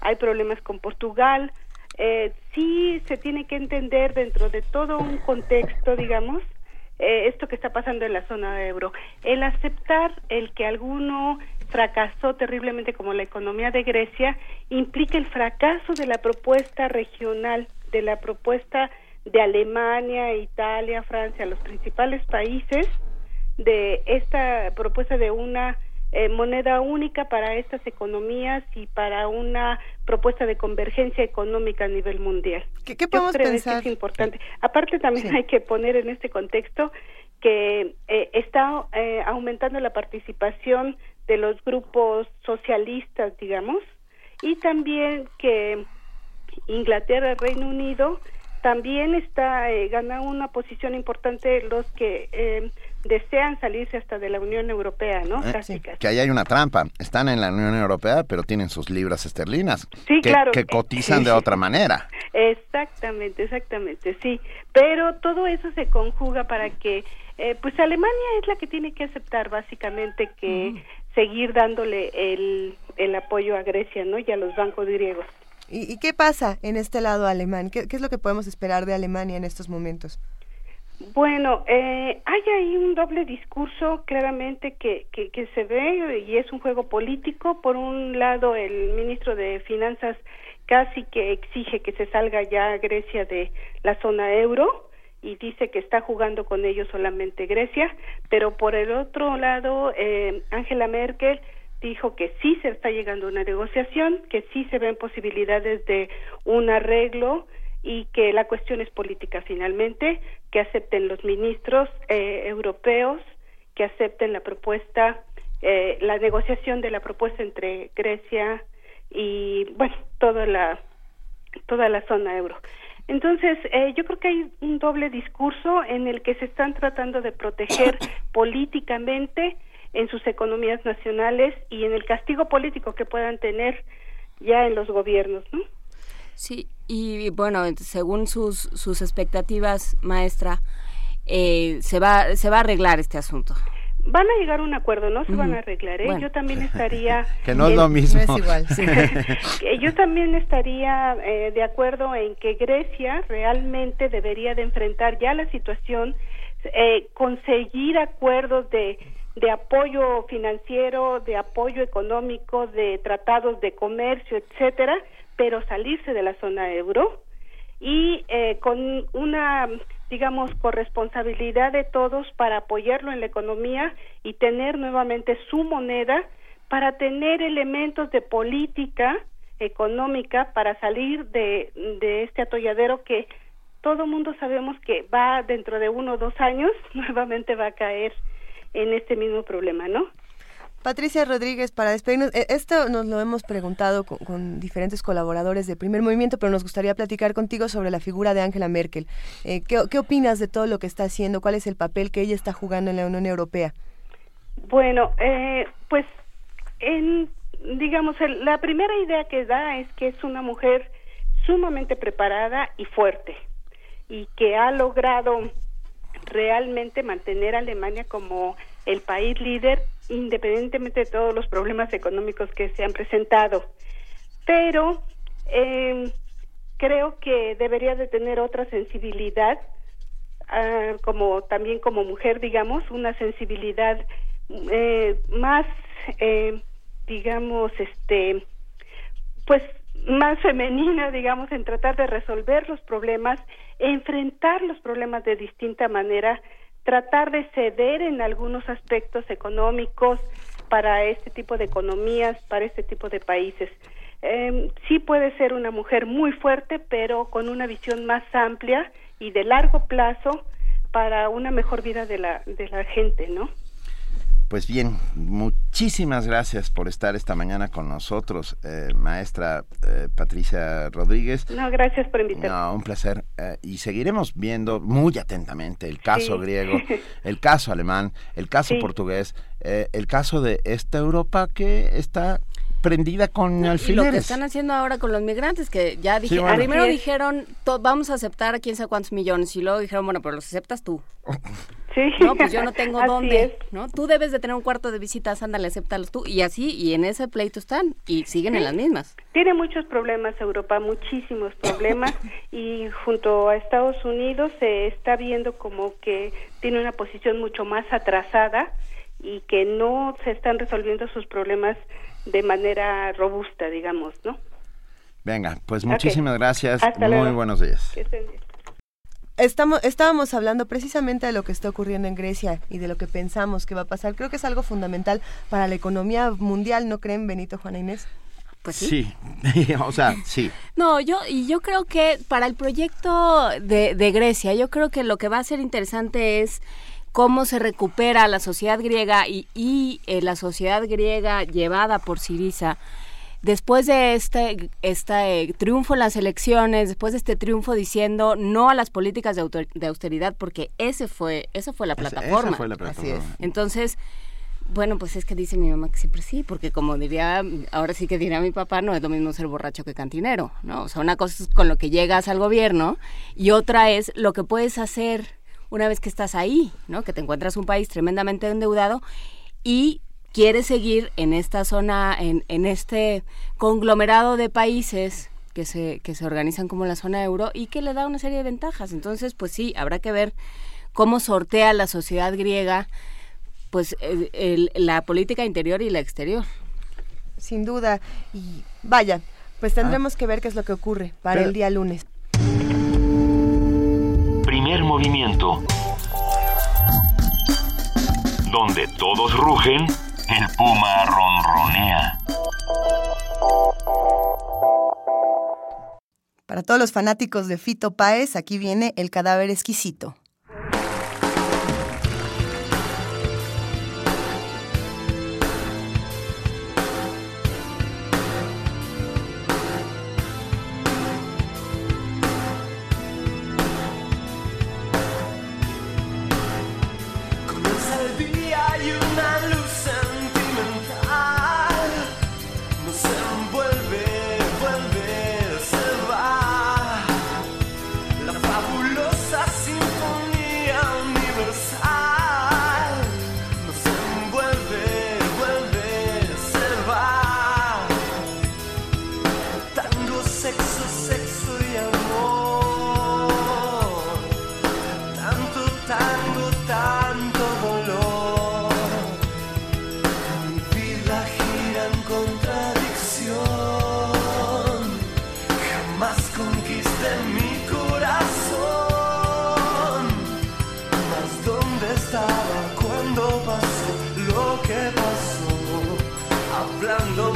hay problemas con Portugal. Eh, sí se tiene que entender dentro de todo un contexto, digamos, eh, esto que está pasando en la zona euro. El aceptar el que alguno fracasó terriblemente como la economía de Grecia implica el fracaso de la propuesta regional, de la propuesta de Alemania, Italia, Francia, los principales países de esta propuesta de una eh, moneda única para estas economías y para una propuesta de convergencia económica a nivel mundial. ¿Qué, qué Yo podemos creo pensar? que es importante. Aparte también hay que poner en este contexto que eh, está eh, aumentando la participación de los grupos socialistas, digamos, y también que Inglaterra, Reino Unido, también está eh, ganando una posición importante los que eh, desean salirse hasta de la Unión Europea, ¿no? Eh, casi. Que ahí hay una trampa. Están en la Unión Europea, pero tienen sus libras esterlinas. Sí, que, claro. que cotizan de (laughs) otra manera. Exactamente, exactamente, sí. Pero todo eso se conjuga para que, eh, pues Alemania es la que tiene que aceptar básicamente que seguir dándole el, el apoyo a Grecia, ¿no? Y a los bancos griegos. ¿Y, qué pasa en este lado alemán? ¿Qué, qué es lo que podemos esperar de Alemania en estos momentos? Bueno, eh, hay ahí un doble discurso claramente que, que, que se ve y es un juego político. Por un lado, el ministro de Finanzas casi que exige que se salga ya Grecia de la zona euro y dice que está jugando con ellos solamente Grecia, pero por el otro lado, eh, Angela Merkel dijo que sí se está llegando a una negociación, que sí se ven posibilidades de un arreglo y que la cuestión es política finalmente, que acepten los ministros eh, europeos, que acepten la propuesta, eh, la negociación de la propuesta entre Grecia y, bueno, toda la, toda la zona euro. Entonces, eh, yo creo que hay un doble discurso en el que se están tratando de proteger (coughs) políticamente en sus economías nacionales y en el castigo político que puedan tener ya en los gobiernos, ¿no? Sí, y bueno, según sus, sus expectativas, maestra, eh, se, va, se va a arreglar este asunto. Van a llegar a un acuerdo, no se van a arreglar, ¿eh? Bueno. Yo también (laughs) estaría... Que no es lo mismo. No es igual, sí. (laughs) yo también estaría eh, de acuerdo en que Grecia realmente debería de enfrentar ya la situación, eh, conseguir acuerdos de, de apoyo financiero, de apoyo económico, de tratados de comercio, etcétera, pero salirse de la zona euro y eh, con una digamos corresponsabilidad de todos para apoyarlo en la economía y tener nuevamente su moneda para tener elementos de política económica para salir de, de este atolladero que todo mundo sabemos que va dentro de uno o dos años (laughs) nuevamente va a caer en este mismo problema, ¿no? Patricia Rodríguez, para despedirnos, eh, esto nos lo hemos preguntado con, con diferentes colaboradores de Primer Movimiento, pero nos gustaría platicar contigo sobre la figura de Angela Merkel. Eh, ¿qué, qué opinas de todo lo que está haciendo? ¿Cuál es el papel que ella está jugando en la Unión Europea? Bueno, eh, pues en, digamos, el- la primera idea que da es que es una mujer sumamente preparada y fuerte y que ha logrado realmente mantener a Alemania como el país líder independientemente de todos los problemas económicos que se han presentado. Pero eh, creo que debería de tener otra sensibilidad ah, como también como mujer digamos una sensibilidad eh, más eh, digamos este pues más femenina digamos en tratar de resolver los problemas enfrentar los problemas de distinta manera tratar de ceder en algunos aspectos económicos para este tipo de economías para este tipo de países eh, sí puede ser una mujer muy fuerte, pero con una visión más amplia y de largo plazo para una mejor vida de la, de la gente, ¿no? Pues bien, muchísimas gracias por estar esta mañana con nosotros, eh, maestra eh, Patricia Rodríguez. No, gracias por invitarme. No, un placer. Eh, y seguiremos viendo muy atentamente el caso Sí. griego, (laughs) el caso alemán, el caso Sí. portugués, eh, el caso de esta Europa que está prendida con Y lo que alfileres. están haciendo ahora con los migrantes, que ya dije, Sí, bueno. primero dijeron, to- vamos a aceptar a quién sabe cuántos millones, y luego dijeron, bueno, pero los aceptas tú. Sí. (laughs) No, pues yo no tengo (laughs) Así dónde, es. ¿no? Tú debes de tener un cuarto de visitas, ándale, acéptalos tú. Y así, y en ese pleito están, y siguen en las mismas. Tiene muchos problemas Europa, muchísimos problemas (laughs) y junto a Estados Unidos se está viendo como que tiene una posición mucho más atrasada y que no se están resolviendo sus problemas de manera robusta, digamos, ¿no? Venga, pues muchísimas gracias. Hasta Muy luego. buenos días. Que estén bien. Estamos, estábamos hablando precisamente de lo que está ocurriendo en Grecia y de lo que pensamos que va a pasar. Creo que es algo fundamental para la economía mundial, ¿no creen, Benito, Juana Inés? Pues sí. Sí, (laughs) o sea, sí. No, yo, y yo creo que para el proyecto de, de Grecia, yo creo que lo que va a ser interesante es cómo se recupera la sociedad griega y, y eh, la sociedad griega llevada por Siriza después de este, este eh, triunfo en las elecciones, después de este triunfo diciendo no a las políticas de, autor- de austeridad, porque ese fue, esa fue la plataforma. esa fue la plataforma. Entonces, bueno, pues es que dice mi mamá que siempre sí, porque como diría, ahora sí que dirá mi papá, no es lo mismo ser borracho que cantinero, ¿no? O sea, una cosa es con lo que llegas al gobierno y otra es lo que puedes hacer una vez que estás ahí, ¿no? Que te encuentras un país tremendamente endeudado y quieres seguir en esta zona, en, en este conglomerado de países que se, que se organizan como la zona euro y que le da una serie de ventajas. Entonces, pues sí, habrá que ver cómo sortea la sociedad griega pues el- el- la política interior y la exterior. Sin duda. Y vaya, pues tendremos que ver qué es lo que ocurre para Pero- el día lunes. Movimiento. Donde todos rugen, el puma ronronea. Para todos los fanáticos de Fito Páez, aquí viene El cadáver exquisito. Hablándome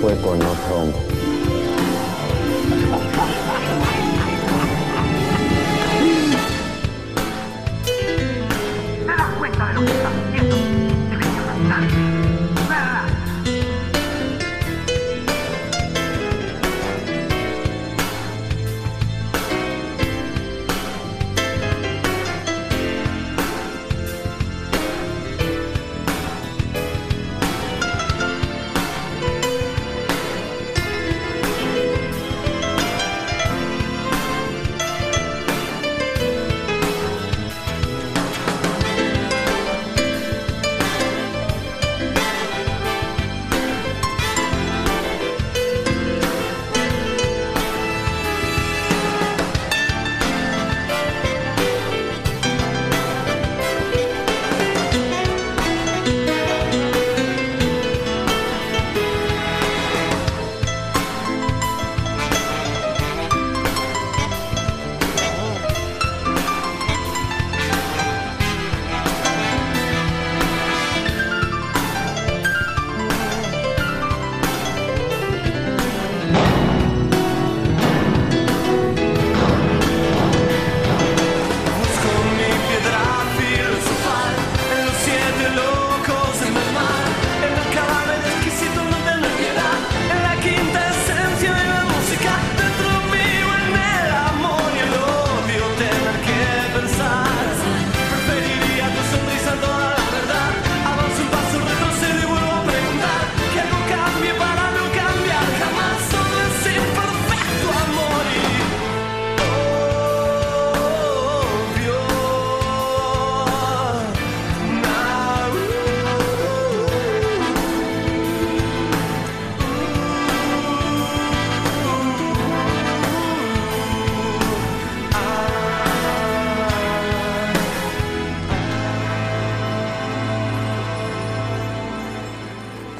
fue con otro hombre.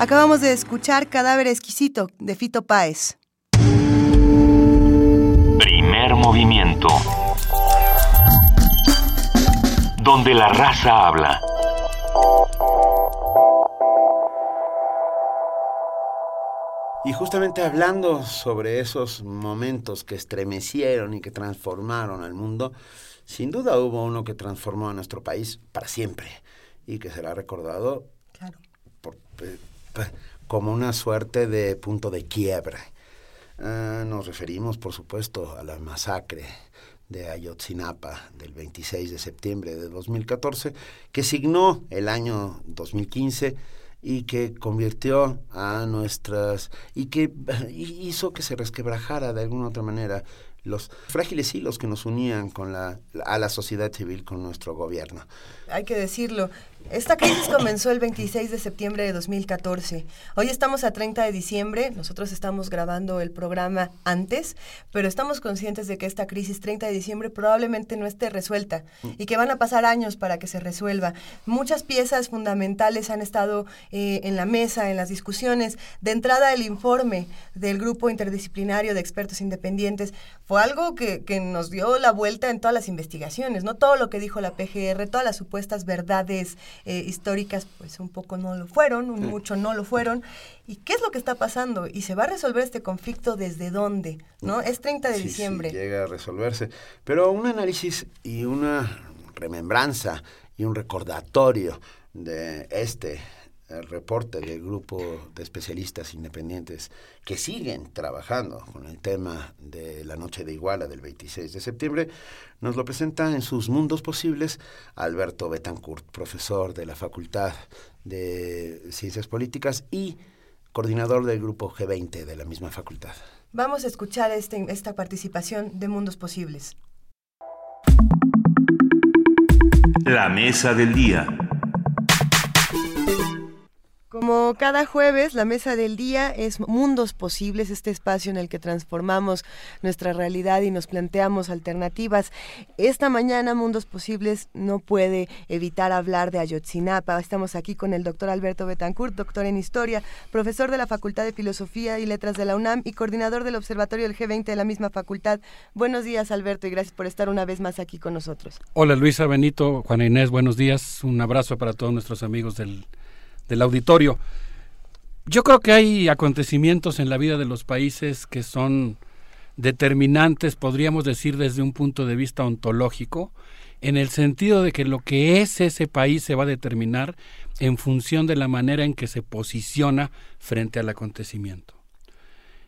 Acabamos de escuchar Cadáver Exquisito de Fito Páez. Primer movimiento. Donde la raza habla. Y justamente hablando sobre esos momentos que estremecieron y que transformaron al mundo, sin duda hubo uno que transformó a nuestro país para siempre y que será recordado por- como una suerte de punto de quiebre. Ah, nos referimos, por supuesto, a la masacre de Ayotzinapa del 26 de septiembre de 2014, que signó el año 2015 y que convirtió a nuestras y que (laughs) hizo que se resquebrajara de alguna otra manera los frágiles hilos que nos unían con la, a la sociedad civil con nuestro gobierno. Hay que decirlo. Esta crisis comenzó el 26 de septiembre de 2014. Hoy estamos a 30 de diciembre. Nosotros estamos grabando el programa antes, pero estamos conscientes de que esta crisis 30 de diciembre probablemente no esté resuelta y que van a pasar años para que se resuelva. Muchas piezas fundamentales han estado eh, en la mesa, en las discusiones. De entrada, el informe del grupo interdisciplinario de expertos independientes fue algo que, que nos dio la vuelta en todas las investigaciones, ¿no? Todo lo que dijo la PGR, todas las supuestas verdades eh, históricas, pues un poco no lo fueron, un mucho no lo fueron. ¿Y qué es lo que está pasando? ¿Y se va a resolver este conflicto desde dónde? ¿No? Es 30 de Sí, sí, diciembre. llega a resolverse. Pero un análisis y una remembranza y un recordatorio de este eh, reporte del grupo de especialistas independientes que siguen trabajando con el tema de la noche de Iguala del 26 de septiembre, nos lo presenta en sus mundos posibles Alberto Betancourt, profesor de la Facultad de Ciencias Políticas y coordinador del grupo G20 de la misma facultad. Vamos a escuchar este, esta participación de Mundos Posibles. La mesa del día. Como cada jueves, la mesa del día es Mundos Posibles, este espacio en el que transformamos nuestra realidad y nos planteamos alternativas. Esta mañana, Mundos Posibles no puede evitar hablar de Ayotzinapa. Estamos aquí con el doctor Alberto Betancourt, doctor en Historia, profesor de la Facultad de Filosofía y Letras de la UNAM y coordinador del Observatorio del G20 de la misma facultad. Buenos días, Alberto, y gracias por estar una vez más aquí con nosotros. Hola Luisa, Benito, Juana Inés, buenos días. Un abrazo para todos nuestros amigos del, del auditorio. Yo creo que hay acontecimientos en la vida de los países que son determinantes, podríamos decir desde un punto de vista ontológico, en el sentido de que lo que es ese país se va a determinar en función de la manera en que se posiciona frente al acontecimiento.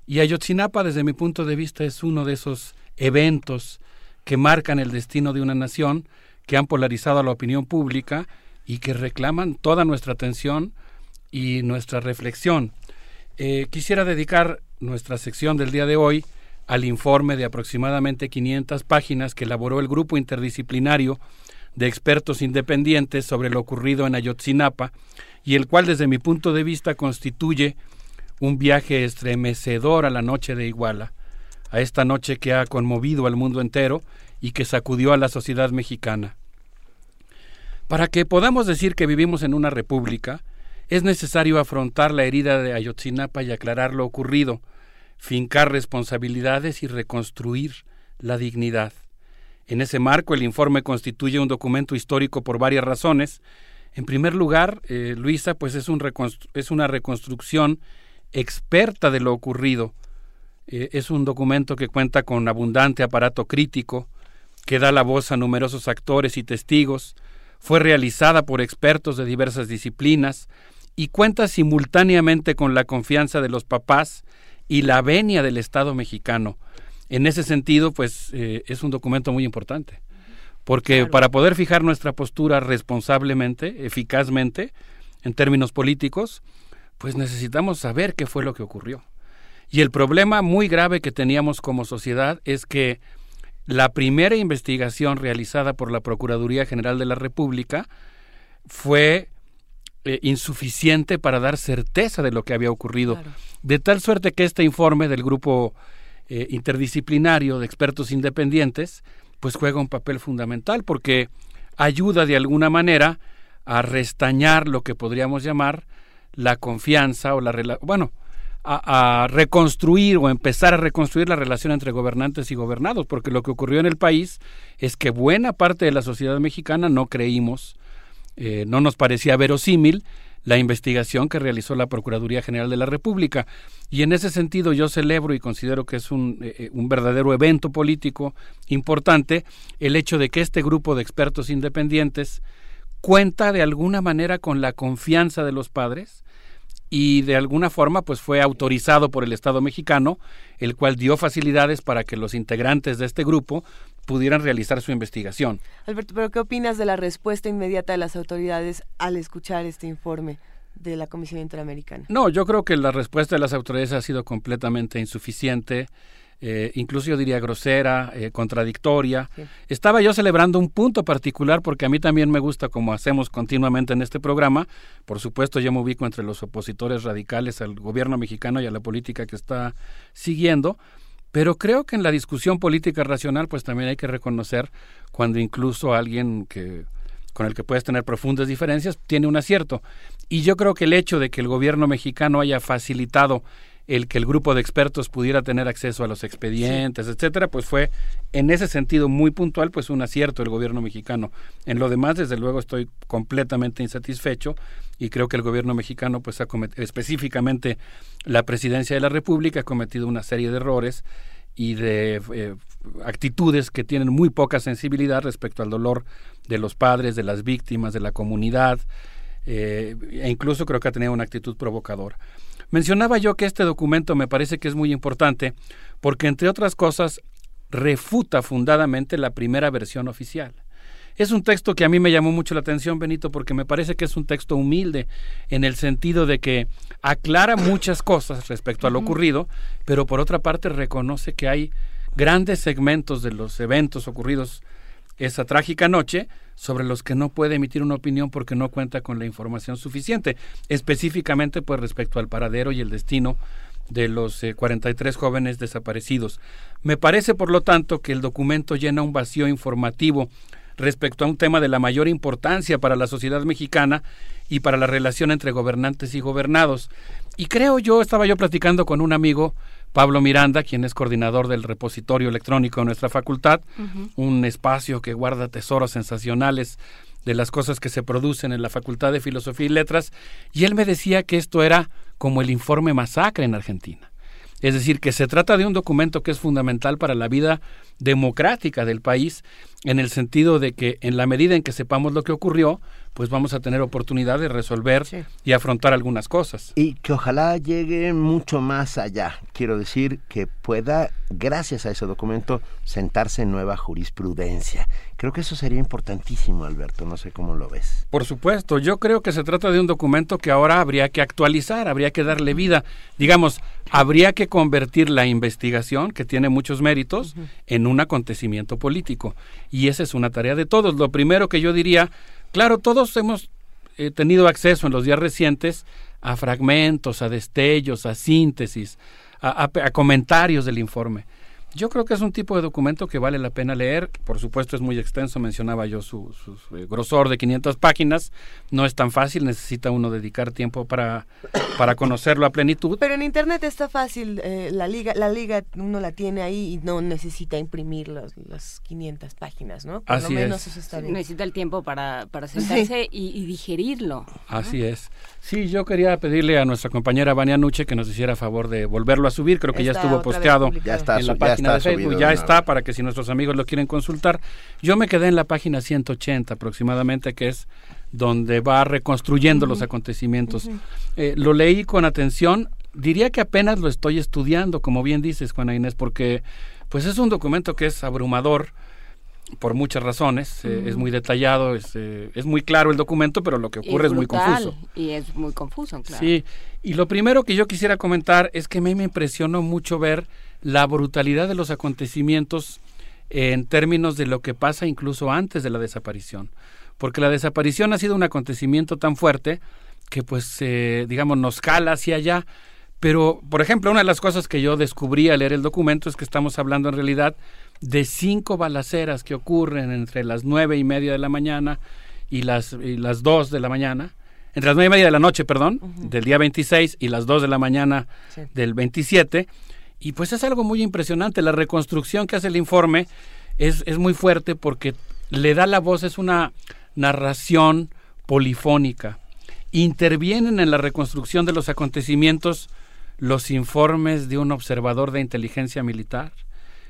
Y Ayotzinapa, desde mi punto de vista, es uno de esos eventos que marcan el destino de una nación, que han polarizado a la opinión pública y que reclaman toda nuestra atención y nuestra reflexión. Eh, quisiera dedicar nuestra sección del día de hoy al informe de aproximadamente 500 páginas que elaboró el grupo interdisciplinario de expertos independientes sobre lo ocurrido en Ayotzinapa y el cual desde mi punto de vista constituye un viaje estremecedor a la noche de Iguala, a esta noche que ha conmovido al mundo entero y que sacudió a la sociedad mexicana. Para que podamos decir que vivimos en una república, es necesario afrontar la herida de Ayotzinapa y aclarar lo ocurrido, fincar responsabilidades y reconstruir la dignidad. En ese marco, el informe constituye un documento histórico por varias razones. En primer lugar, eh, Luisa, pues es, un es, una reconstrucción experta de lo ocurrido. Eh, es un documento que cuenta con abundante aparato crítico, que da la voz a numerosos actores y testigos, fue realizada por expertos de diversas disciplinas y cuenta simultáneamente con la confianza de los papás y la venia del Estado mexicano. En ese sentido, pues eh, es un documento muy importante, porque claro. para poder fijar nuestra postura responsablemente, eficazmente, en términos políticos, pues necesitamos saber qué fue lo que ocurrió. Y el problema muy grave que teníamos como sociedad es que la primera investigación realizada por la Procuraduría General de la República fue eh, insuficiente para dar certeza de lo que había ocurrido. Claro. De tal suerte que este informe del grupo eh, interdisciplinario de expertos independientes, pues juega un papel fundamental porque ayuda de alguna manera a restañar lo que podríamos llamar la confianza o la bueno, a, reconstruir o empezar a reconstruir la relación entre gobernantes y gobernados, porque lo que ocurrió en el país es que buena parte de la sociedad mexicana no creímos, eh, no nos parecía verosímil la investigación que realizó la Procuraduría General de la República. Y en ese sentido yo celebro y considero que es un, eh, eh, un verdadero evento político importante el hecho de que este grupo de expertos independientes cuenta de alguna manera con la confianza de los padres y de alguna forma pues fue autorizado por el Estado mexicano, el cual dio facilidades para que los integrantes de este grupo pudieran realizar su investigación. Alberto, ¿pero qué opinas de la respuesta inmediata de las autoridades al escuchar este informe de la Comisión Interamericana? No, yo creo que la respuesta de las autoridades ha sido completamente insuficiente, eh, incluso yo diría grosera, eh, contradictoria. Sí. Estaba yo celebrando un punto particular porque a mí también me gusta, como hacemos continuamente en este programa, por supuesto yo me ubico entre los opositores radicales al gobierno mexicano y a la política que está siguiendo, pero creo que en la discusión política racional pues también hay que reconocer cuando incluso alguien que con el que puedes tener profundas diferencias tiene un acierto. Y yo creo que el hecho de que el gobierno mexicano haya facilitado el que el grupo de expertos pudiera tener acceso a los expedientes, etcétera, pues fue en ese sentido muy puntual, pues un acierto del gobierno mexicano. En lo demás, desde luego, estoy completamente insatisfecho y creo que el gobierno mexicano, pues ha cometido, específicamente la presidencia de la República, ha cometido una serie de errores y de eh, actitudes que tienen muy poca sensibilidad respecto al dolor de los padres, de las víctimas, de la comunidad, eh, e incluso creo que ha tenido una actitud provocadora. Mencionaba yo que este documento me parece que es muy importante porque, entre otras cosas, refuta fundadamente la primera versión oficial. Es un texto que a mí me llamó mucho la atención, Benito, porque me parece que es un texto humilde en el sentido de que aclara muchas cosas respecto a lo ocurrido, pero por otra parte reconoce que hay grandes segmentos de los eventos ocurridos esa trágica noche sobre los que no puede emitir una opinión porque no cuenta con la información suficiente, específicamente pues respecto al paradero y el destino de los eh, 43 jóvenes desaparecidos. Me parece, por lo tanto, que el documento llena un vacío informativo respecto a un tema de la mayor importancia para la sociedad mexicana y para la relación entre gobernantes y gobernados. Y creo yo, estaba yo platicando con un amigo, Pablo Miranda, quien es coordinador del repositorio electrónico de nuestra facultad, un espacio que guarda tesoros sensacionales de las cosas que se producen en la Facultad de Filosofía y Letras, y él me decía que esto era como el informe masacre en Argentina. Es decir, que se trata de un documento que es fundamental para la vida democrática del país, en el sentido de que en la medida en que sepamos lo que ocurrió, pues vamos a tener oportunidad de resolver y afrontar algunas cosas. Y que ojalá llegue mucho más allá. Quiero decir que pueda, gracias a ese documento, sentarse en nueva jurisprudencia. Creo que eso sería importantísimo, Alberto. No sé cómo lo ves. Por supuesto, yo creo que se trata de un documento que ahora habría que actualizar, habría que darle vida. Digamos, habría que convertir la investigación, que tiene muchos méritos, en un acontecimiento político. Y esa es una tarea de todos. Lo primero que yo diría, claro, todos hemos eh, tenido acceso en los días recientes a fragmentos, a destellos, a síntesis, a, comentarios del informe. Yo creo que es un tipo de documento que vale la pena leer. Por supuesto es muy extenso, mencionaba yo su, su, eh, grosor de 500 páginas. No es tan fácil, necesita uno dedicar tiempo para, para conocerlo a plenitud. Pero en internet está fácil, eh, la liga, la liga uno la tiene ahí y no necesita imprimir las, las 500 páginas, ¿no? Por Así lo menos es. eso está bien. Necesita el tiempo para, para sentarse y, y digerirlo. Así es. Sí, yo quería pedirle a nuestra compañera Vania Nuche que nos hiciera favor de volverlo a subir. Creo que ya estuvo posteado. Ya está en la ya página de Facebook. subido Ya está para que si nuestros amigos lo quieren consultar. Yo me quedé en la página 180 aproximadamente, que es donde va reconstruyendo los acontecimientos. Eh, lo leí con atención. Diría que apenas lo estoy estudiando, como bien dices, Juana Inés, porque pues es un documento que es abrumador por muchas razones. eh, es muy detallado, es, eh, es muy claro el documento, pero lo que ocurre es, muy brutal, confuso. Y es muy confuso, claro. Sí, y lo primero que yo quisiera comentar es que a mí me impresionó mucho ver la brutalidad de los acontecimientos en términos de lo que pasa incluso antes de la desaparición. Porque la desaparición ha sido un acontecimiento tan fuerte que pues, eh, digamos, nos jala hacia allá. Pero, por ejemplo, una de las cosas que yo descubrí al leer el documento es que estamos hablando en realidad de cinco balaceras que ocurren entre las nueve y media de la mañana y las, y las dos de la mañana entre las nueve y media de la noche, perdón, del día 26 y las 2 de la mañana Sí. del 27. Y pues es algo muy impresionante. La reconstrucción que hace el informe es, es muy fuerte porque le da la voz, es una narración polifónica. Intervienen en la reconstrucción de los acontecimientos los informes de un observador de inteligencia militar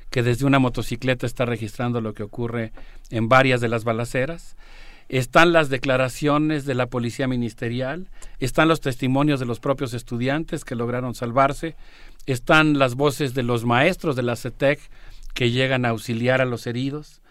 que desde una motocicleta está registrando lo que ocurre en varias de las balaceras. Están las declaraciones de la policía ministerial, están los testimonios de los propios estudiantes que lograron salvarse, están las voces de los maestros de la CETEC que llegan a auxiliar a los heridos,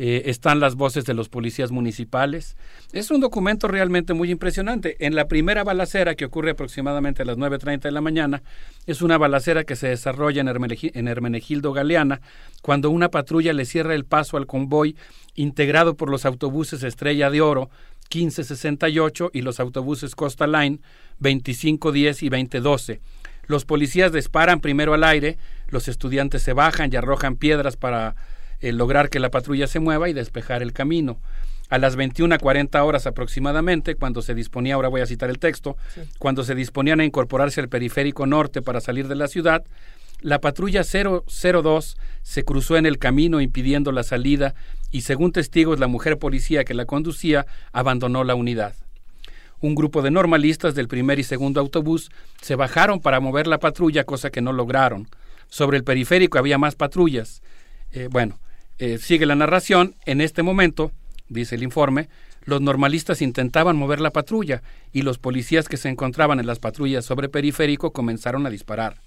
eh, están las voces de los policías municipales. Es un documento realmente muy impresionante. En la primera balacera, que ocurre aproximadamente a las 9.30 de la mañana, es una balacera que se desarrolla en, Hermenegi- en Hermenegildo Galeana, cuando una patrulla le cierra el paso al convoy integrado por los autobuses Estrella de Oro 1568 y los autobuses Costa Line 2510 y 2012. Los policías disparan primero al aire, los estudiantes se bajan y arrojan piedras para eh, lograr que la patrulla se mueva y despejar el camino. A las 21.40 horas aproximadamente, cuando se disponía, ahora voy a citar el texto, cuando se disponían a incorporarse al periférico norte para salir de la ciudad, la patrulla 002 se cruzó en el camino impidiendo la salida y según testigos la mujer policía que la conducía abandonó la unidad. Un grupo de normalistas del primer y segundo autobús se bajaron para mover la patrulla, cosa que no lograron. Sobre el periférico había más patrullas. Eh, bueno, eh, sigue la narración. En este momento, dice el informe, los normalistas intentaban mover la patrulla y los policías que se encontraban en las patrullas sobre periférico comenzaron a disparar.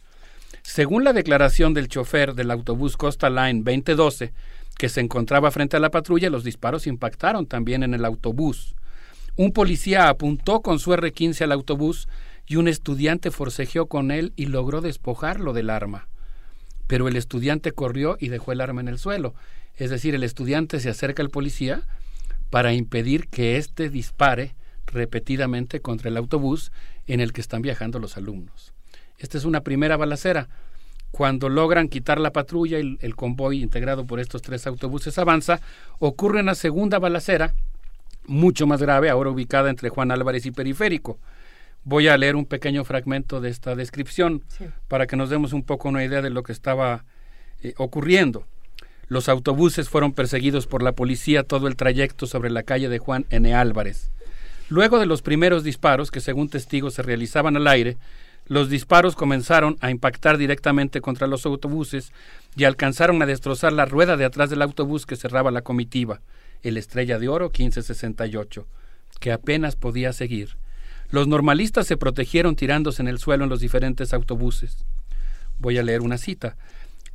Según la declaración del chofer del autobús Costa Line 2012, que se encontraba frente a la patrulla, los disparos impactaron también en el autobús. Un policía apuntó con su R-15 al autobús y un estudiante forcejeó con él y logró despojarlo del arma. Pero el estudiante corrió y dejó el arma en el suelo. Es decir, el estudiante se acerca al policía para impedir que éste dispare repetidamente contra el autobús en el que están viajando los alumnos. Esta es una primera balacera. Cuando logran quitar la patrulla y el, el convoy integrado por estos tres autobuses avanza, ocurre una segunda balacera, mucho más grave, ahora ubicada entre Juan Álvarez y Periférico. Voy a leer un pequeño fragmento de esta descripción Sí. para que nos demos un poco una idea de lo que estaba eh, ocurriendo. Los autobuses fueron perseguidos por la policía todo el trayecto sobre la calle de Juan N. Álvarez. Luego de los primeros disparos, que según testigos se realizaban al aire, los disparos comenzaron a impactar directamente contra los autobuses y alcanzaron a destrozar la rueda de atrás del autobús que cerraba la comitiva, el Estrella de Oro 1568, que apenas podía seguir. Los normalistas se protegieron tirándose en el suelo en los diferentes autobuses. Voy a leer una cita.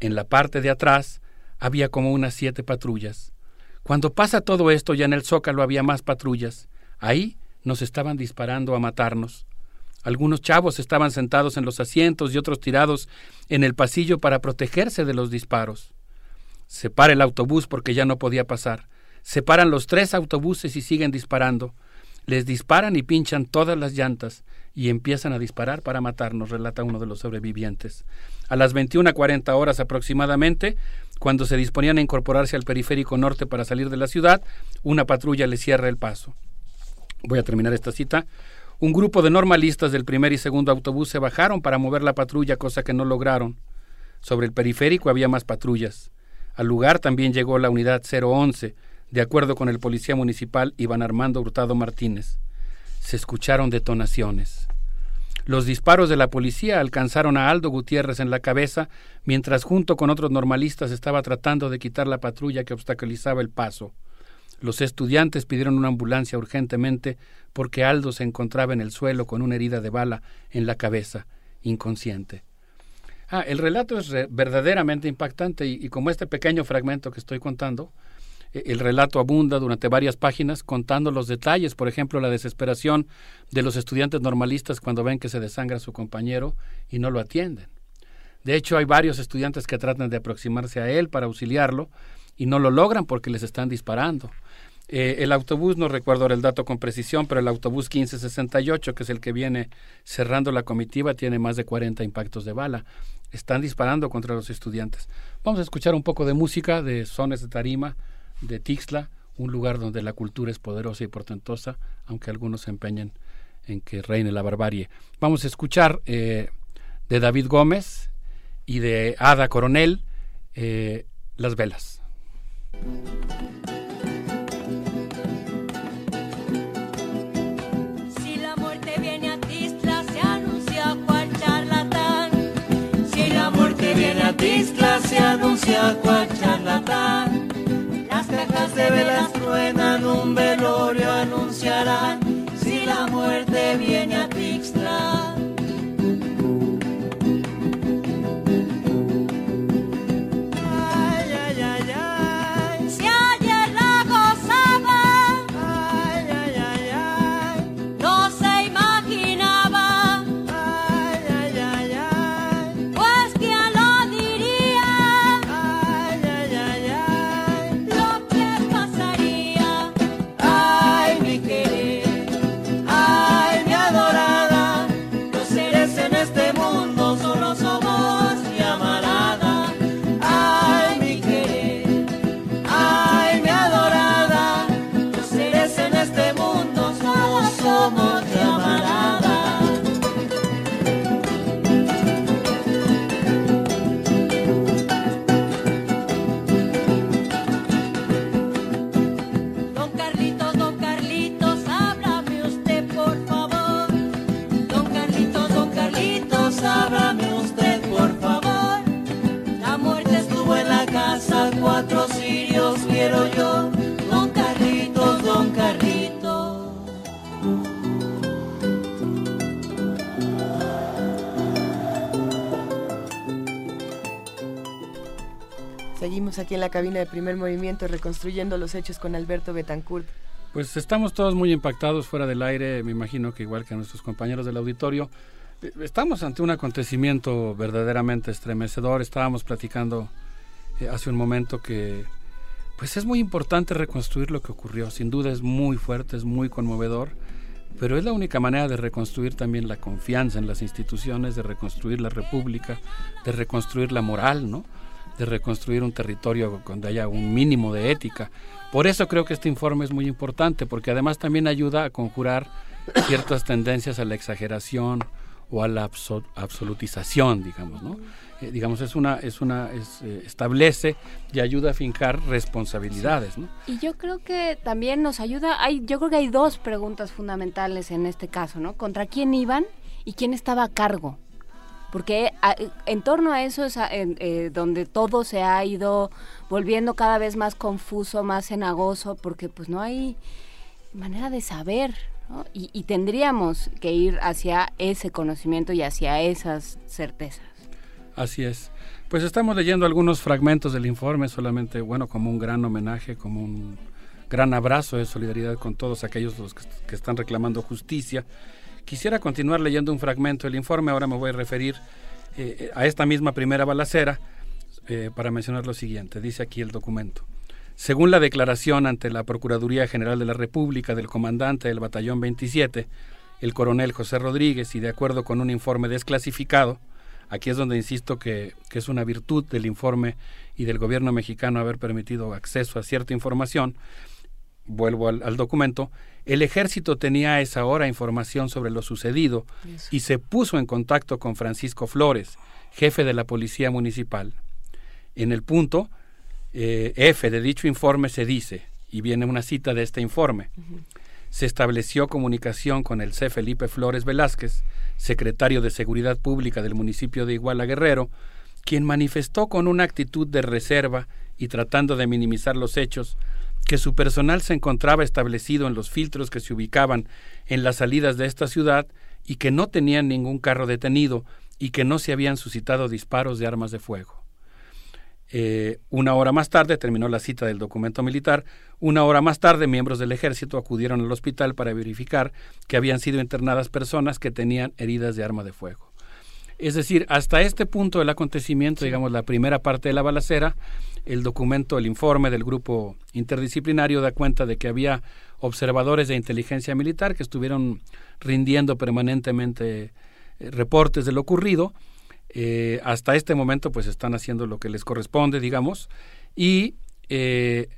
En la parte de atrás había como unas siete patrullas. Cuando pasa todo esto, ya en el zócalo había más patrullas. Ahí nos estaban disparando a matarnos. Algunos chavos estaban sentados en los asientos y otros tirados en el pasillo para protegerse de los disparos. Se para el autobús porque ya no podía pasar. Se paran los tres autobuses y siguen disparando. Les disparan y pinchan todas las llantas y empiezan a disparar para matarnos, relata uno de los sobrevivientes. A las 21.40 horas aproximadamente, cuando se disponían a incorporarse al periférico norte para salir de la ciudad, una patrulla les cierra el paso. Voy a terminar esta cita. Un grupo de normalistas del primer y segundo autobús se bajaron para mover la patrulla, cosa que no lograron. Sobre el periférico había más patrullas. Al lugar también llegó la unidad 011, de acuerdo con el policía municipal Iván Armando Hurtado Martínez. Se escucharon detonaciones. Los disparos de la policía alcanzaron a Aldo Gutiérrez en la cabeza, mientras junto con otros normalistas estaba tratando de quitar la patrulla que obstaculizaba el paso. Los estudiantes pidieron una ambulancia urgentemente porque Aldo se encontraba en el suelo con una herida de bala en la cabeza, inconsciente. Ah, el relato es verdaderamente impactante y, y como este pequeño fragmento que estoy contando, eh, el relato abunda durante varias páginas contando los detalles, por ejemplo, la desesperación de los estudiantes normalistas cuando ven que se desangra su compañero y no lo atienden. De hecho, hay varios estudiantes que tratan de aproximarse a él para auxiliarlo y no lo logran porque les están disparando. Eh, el autobús, no recuerdo ahora el dato con precisión, pero el autobús 1568, que es el que viene cerrando la comitiva, tiene más de 40 impactos de bala. Están disparando contra los estudiantes. Vamos a escuchar un poco de música de Sones de Tarima, de Tixla, un lugar donde la cultura es poderosa y portentosa, aunque algunos se empeñen en que reine la barbarie. Vamos a escuchar eh, de David Gómez y de Ada Coronel eh, Las Velas. Se anuncia cual charlatán. Las cajas de velas truenan, un velorio anunciarán. Si la muerte viene a Tixla. Seguimos aquí en la cabina de primer movimiento reconstruyendo los hechos con Alberto Betancourt. Pues estamos todos muy impactados fuera del aire, me imagino que igual que nuestros compañeros del auditorio. Eh, Estamos ante un acontecimiento verdaderamente estremecedor. Estábamos platicando eh, hace un momento que pues es muy importante reconstruir lo que ocurrió. Sin duda es muy fuerte, es muy conmovedor, pero es la única manera de reconstruir también la confianza en las instituciones, de reconstruir la república, de reconstruir la moral, ¿no? De reconstruir un territorio donde haya un mínimo de ética. Por eso creo que este informe es muy importante, porque además también ayuda a conjurar ciertas tendencias a la exageración o a la abso- absolutización, digamos, ¿no? Eh, digamos, es una, es una, es, eh, establece y ayuda a fincar responsabilidades, ¿no? Y yo creo que también nos ayuda, hay, yo creo que hay dos preguntas fundamentales en este caso, ¿no? ¿Contra quién iban y quién estaba a cargo? Porque en torno a eso es eh, donde todo se ha ido volviendo cada vez más confuso, más cenagoso, porque pues no hay manera de saber. Y, tendríamos que ir hacia ese conocimiento y hacia esas certezas. Así es. Pues estamos leyendo algunos fragmentos del informe, solamente, bueno, como un gran homenaje, como un gran abrazo de solidaridad con todos aquellos los que están reclamando justicia. Quisiera continuar leyendo un fragmento del informe, ahora me voy a referir eh, a esta misma primera balacera eh, para mencionar lo siguiente. Dice aquí el documento. Según la declaración ante la Procuraduría General de la República del comandante del Batallón 27, el coronel José Rodríguez, y de acuerdo con un informe desclasificado, aquí es donde insisto que, que es una virtud del informe y del gobierno mexicano haber permitido acceso a cierta información, vuelvo al, al documento, el ejército tenía a esa hora información sobre lo sucedido y se puso en contacto con Francisco Flores, jefe de la Policía Municipal. En el punto eh, F de dicho informe se dice, y viene una cita de este informe, se estableció comunicación con el C. Felipe Flores Velázquez, secretario de Seguridad Pública del municipio de Iguala Guerrero, quien manifestó con una actitud de reserva y tratando de minimizar los hechos, que su personal se encontraba establecido en los filtros que se ubicaban en las salidas de esta ciudad y que no tenían ningún carro detenido y que no se habían suscitado disparos de armas de fuego. Eh, una hora más tarde, terminó la cita del documento militar, una hora más tarde miembros del ejército acudieron al hospital para verificar que habían sido internadas personas que tenían heridas de arma de fuego. Es decir, hasta este punto del acontecimiento, digamos la primera parte de la balacera, el documento, el informe del grupo interdisciplinario da cuenta de que había observadores de inteligencia militar que estuvieron rindiendo permanentemente eh, reportes de lo ocurrido. Eh, hasta este momento pues están haciendo lo que les corresponde, digamos, y eh,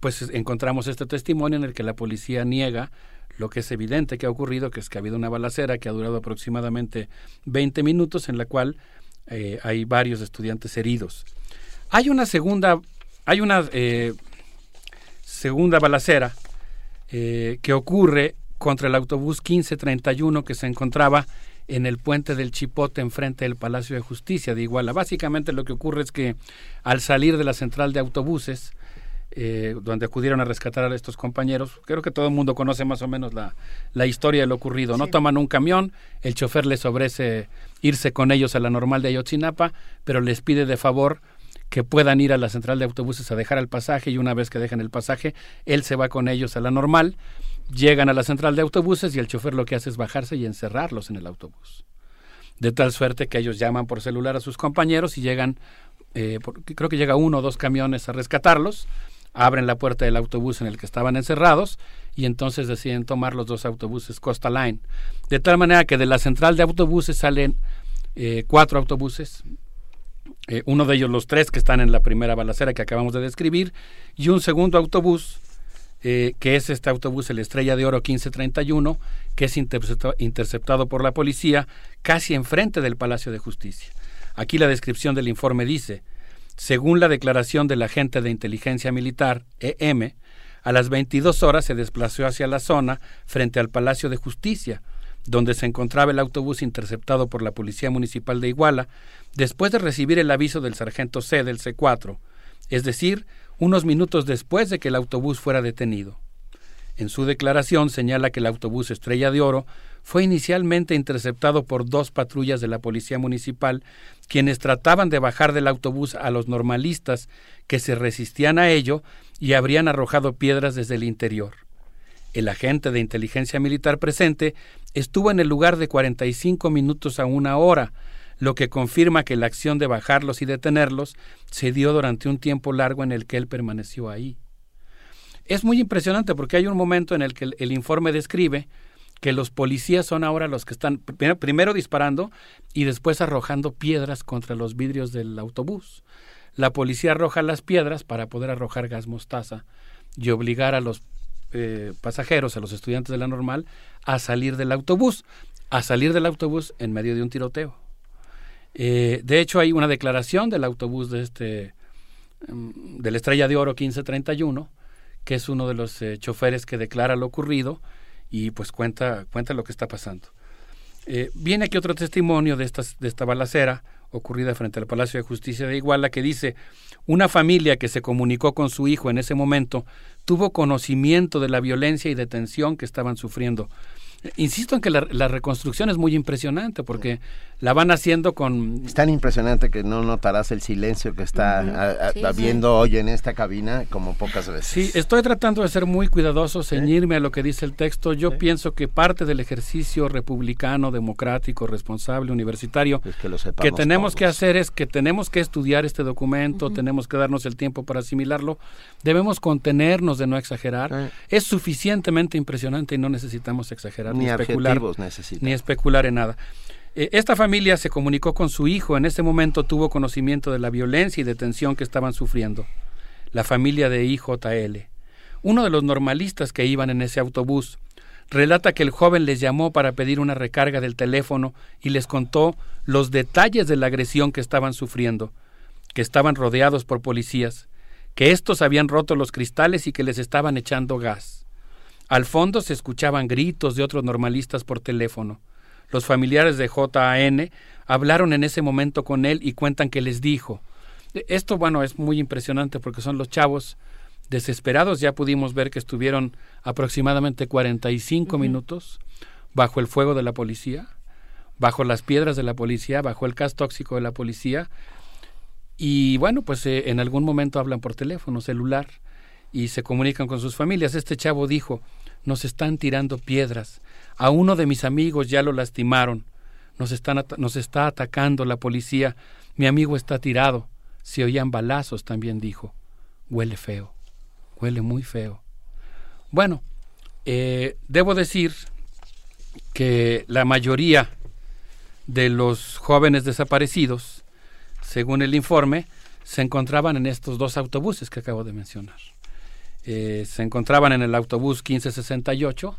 pues encontramos este testimonio en el que la policía niega lo que es evidente que ha ocurrido, que es que ha habido una balacera que ha durado aproximadamente 20 minutos, en la cual eh, hay varios estudiantes heridos. Hay una segunda, hay una eh, segunda balacera eh, que ocurre contra el autobús 1531 que se encontraba en el puente del Chipote enfrente del Palacio de Justicia de Iguala. Básicamente lo que ocurre es que al salir de la central de autobuses, eh, donde acudieron a rescatar a estos compañeros, creo que todo el mundo conoce más o menos la, la historia de lo ocurrido. No toman un camión, el chofer les ofrece irse con ellos a la normal de Ayotzinapa, pero les pide de favor que puedan ir a la central de autobuses a dejar el pasaje y una vez que dejan el pasaje, él se va con ellos a la normal, llegan a la central de autobuses y el chofer lo que hace es bajarse y encerrarlos en el autobús. De tal suerte que ellos llaman por celular a sus compañeros y llegan, eh, creo que llega uno o dos camiones a rescatarlos, abren la puerta del autobús en el que estaban encerrados y entonces deciden tomar los dos autobuses Costa Line. De tal manera que de la central de autobuses salen eh, cuatro autobuses, eh, uno de ellos los tres que están en la primera balacera que acabamos de describir, y un segundo autobús, eh, que es este autobús, el Estrella de Oro 1531, que es intercepta- interceptado por la policía casi enfrente del Palacio de Justicia. Aquí la descripción del informe dice, según la declaración del agente de inteligencia militar, EM, a las 22 horas se desplazó hacia la zona frente al Palacio de Justicia, donde se encontraba el autobús interceptado por la Policía Municipal de Iguala, después de recibir el aviso del sargento C del C4, es decir, unos minutos después de que el autobús fuera detenido. En su declaración señala que el autobús Estrella de Oro fue inicialmente interceptado por dos patrullas de la Policía Municipal, quienes trataban de bajar del autobús a los normalistas que se resistían a ello y habrían arrojado piedras desde el interior. El agente de inteligencia militar presente estuvo en el lugar de 45 minutos a una hora, lo que confirma que la acción de bajarlos y detenerlos se dio durante un tiempo largo en el que él permaneció ahí. Es muy impresionante porque hay un momento en el que el, informe describe que los policías son ahora los que están primero, primero disparando y después arrojando piedras contra los vidrios del autobús. La policía arroja las piedras para poder arrojar gas mostaza y obligar a los eh, pasajeros, a los estudiantes de la normal, a salir del autobús, a salir del autobús en medio de un tiroteo. Eh, de hecho, hay una declaración del autobús de este, mm, del Estrella de Oro 1531, que es uno de los eh, choferes que declara lo ocurrido y pues cuenta, cuenta lo que está pasando. Viene aquí otro testimonio de, de esta balacera ocurrida frente al Palacio de Justicia de Iguala que dice, una familia que se comunicó con su hijo en ese momento tuvo conocimiento de la violencia y detención que estaban sufriendo. Insisto en que la, la reconstrucción es muy impresionante porque la van haciendo con... Es tan impresionante que no notarás el silencio que está a- Sí, habiendo hoy en esta cabina como pocas veces. Sí, estoy tratando de ser muy cuidadoso, ceñirme a lo que dice el texto. Yo pienso que parte del ejercicio republicano, democrático, responsable, universitario, que, lo que sepamos tenemos que hacer es que tenemos que estudiar este documento, tenemos que darnos el tiempo para asimilarlo, debemos contenernos de no exagerar. Es suficientemente impresionante y no necesitamos exagerar ni, Ni especular, ni especular en nada. Eh, esta familia se comunicó con su hijo, en ese momento tuvo conocimiento de la violencia y detención que estaban sufriendo. La familia de IJL. Uno de los normalistas que iban en ese autobús relata que el joven les llamó para pedir una recarga del teléfono y les contó los detalles de la agresión que estaban sufriendo, que estaban rodeados por policías, que estos habían roto los cristales y que les estaban echando gas. Al fondo se escuchaban gritos de otros normalistas por teléfono. Los familiares de JAN hablaron en ese momento con él y cuentan que les dijo. Esto, bueno, es muy impresionante porque son los chavos desesperados. Ya pudimos ver que estuvieron aproximadamente 45 minutos bajo el fuego de la policía, bajo las piedras de la policía, bajo el gas tóxico de la policía. Y bueno, pues eh, en algún momento hablan por teléfono, celular, y se comunican con sus familias. Este chavo dijo, nos están tirando piedras. A uno de mis amigos ya lo lastimaron. Nos, están nos está atacando la policía. Mi amigo está tirado. Se oían balazos, también dijo. Huele feo. Huele muy feo. Bueno, eh, debo decir que la mayoría de los jóvenes desaparecidos, según el informe, se encontraban en estos dos autobuses que acabo de mencionar. Eh, se encontraban en el autobús 1568,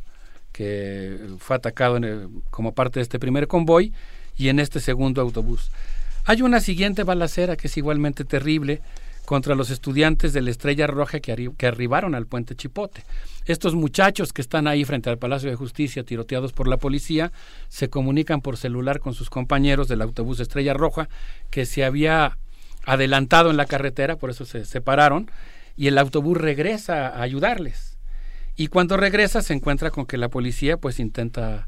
que fue atacado en el- como parte de este primer convoy y en este segundo autobús. Hay una siguiente balacera que es igualmente terrible contra los estudiantes de la Estrella Roja que, que arribaron al puente Chipote. Estos muchachos que están ahí frente al Palacio de Justicia tiroteados por la policía se comunican por celular con sus compañeros del autobús Estrella Roja que se había adelantado en la carretera, por eso se separaron, y el autobús regresa a ayudarles. Y cuando regresa se encuentra con que la policía pues intenta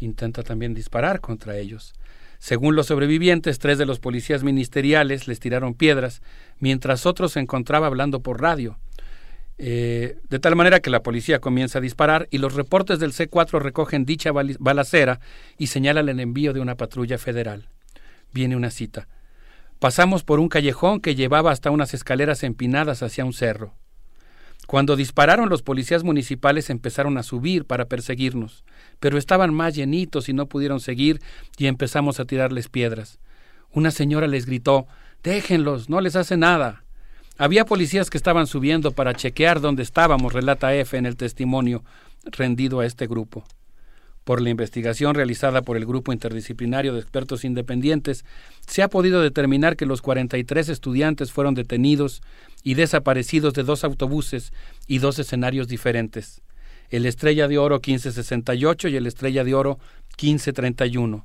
intenta también disparar contra ellos. Según los sobrevivientes, tres de los policías ministeriales les tiraron piedras, mientras otros se encontraba hablando por radio. Eh, de tal manera que la policía comienza a disparar y los reportes del C4 recogen dicha balacera y señalan el envío de una patrulla federal. Viene una cita. Pasamos por un callejón que llevaba hasta unas escaleras empinadas hacia un cerro. Cuando dispararon los policías municipales empezaron a subir para perseguirnos, pero estaban más llenitos y no pudieron seguir y empezamos a tirarles piedras. Una señora les gritó Déjenlos, no les hace nada. Había policías que estaban subiendo para chequear dónde estábamos, relata F en el testimonio rendido a este grupo. Por la investigación realizada por el Grupo Interdisciplinario de Expertos Independientes, se ha podido determinar que los 43 estudiantes fueron detenidos y desaparecidos de dos autobuses y dos escenarios diferentes, el Estrella de Oro 1568 y el Estrella de Oro 1531.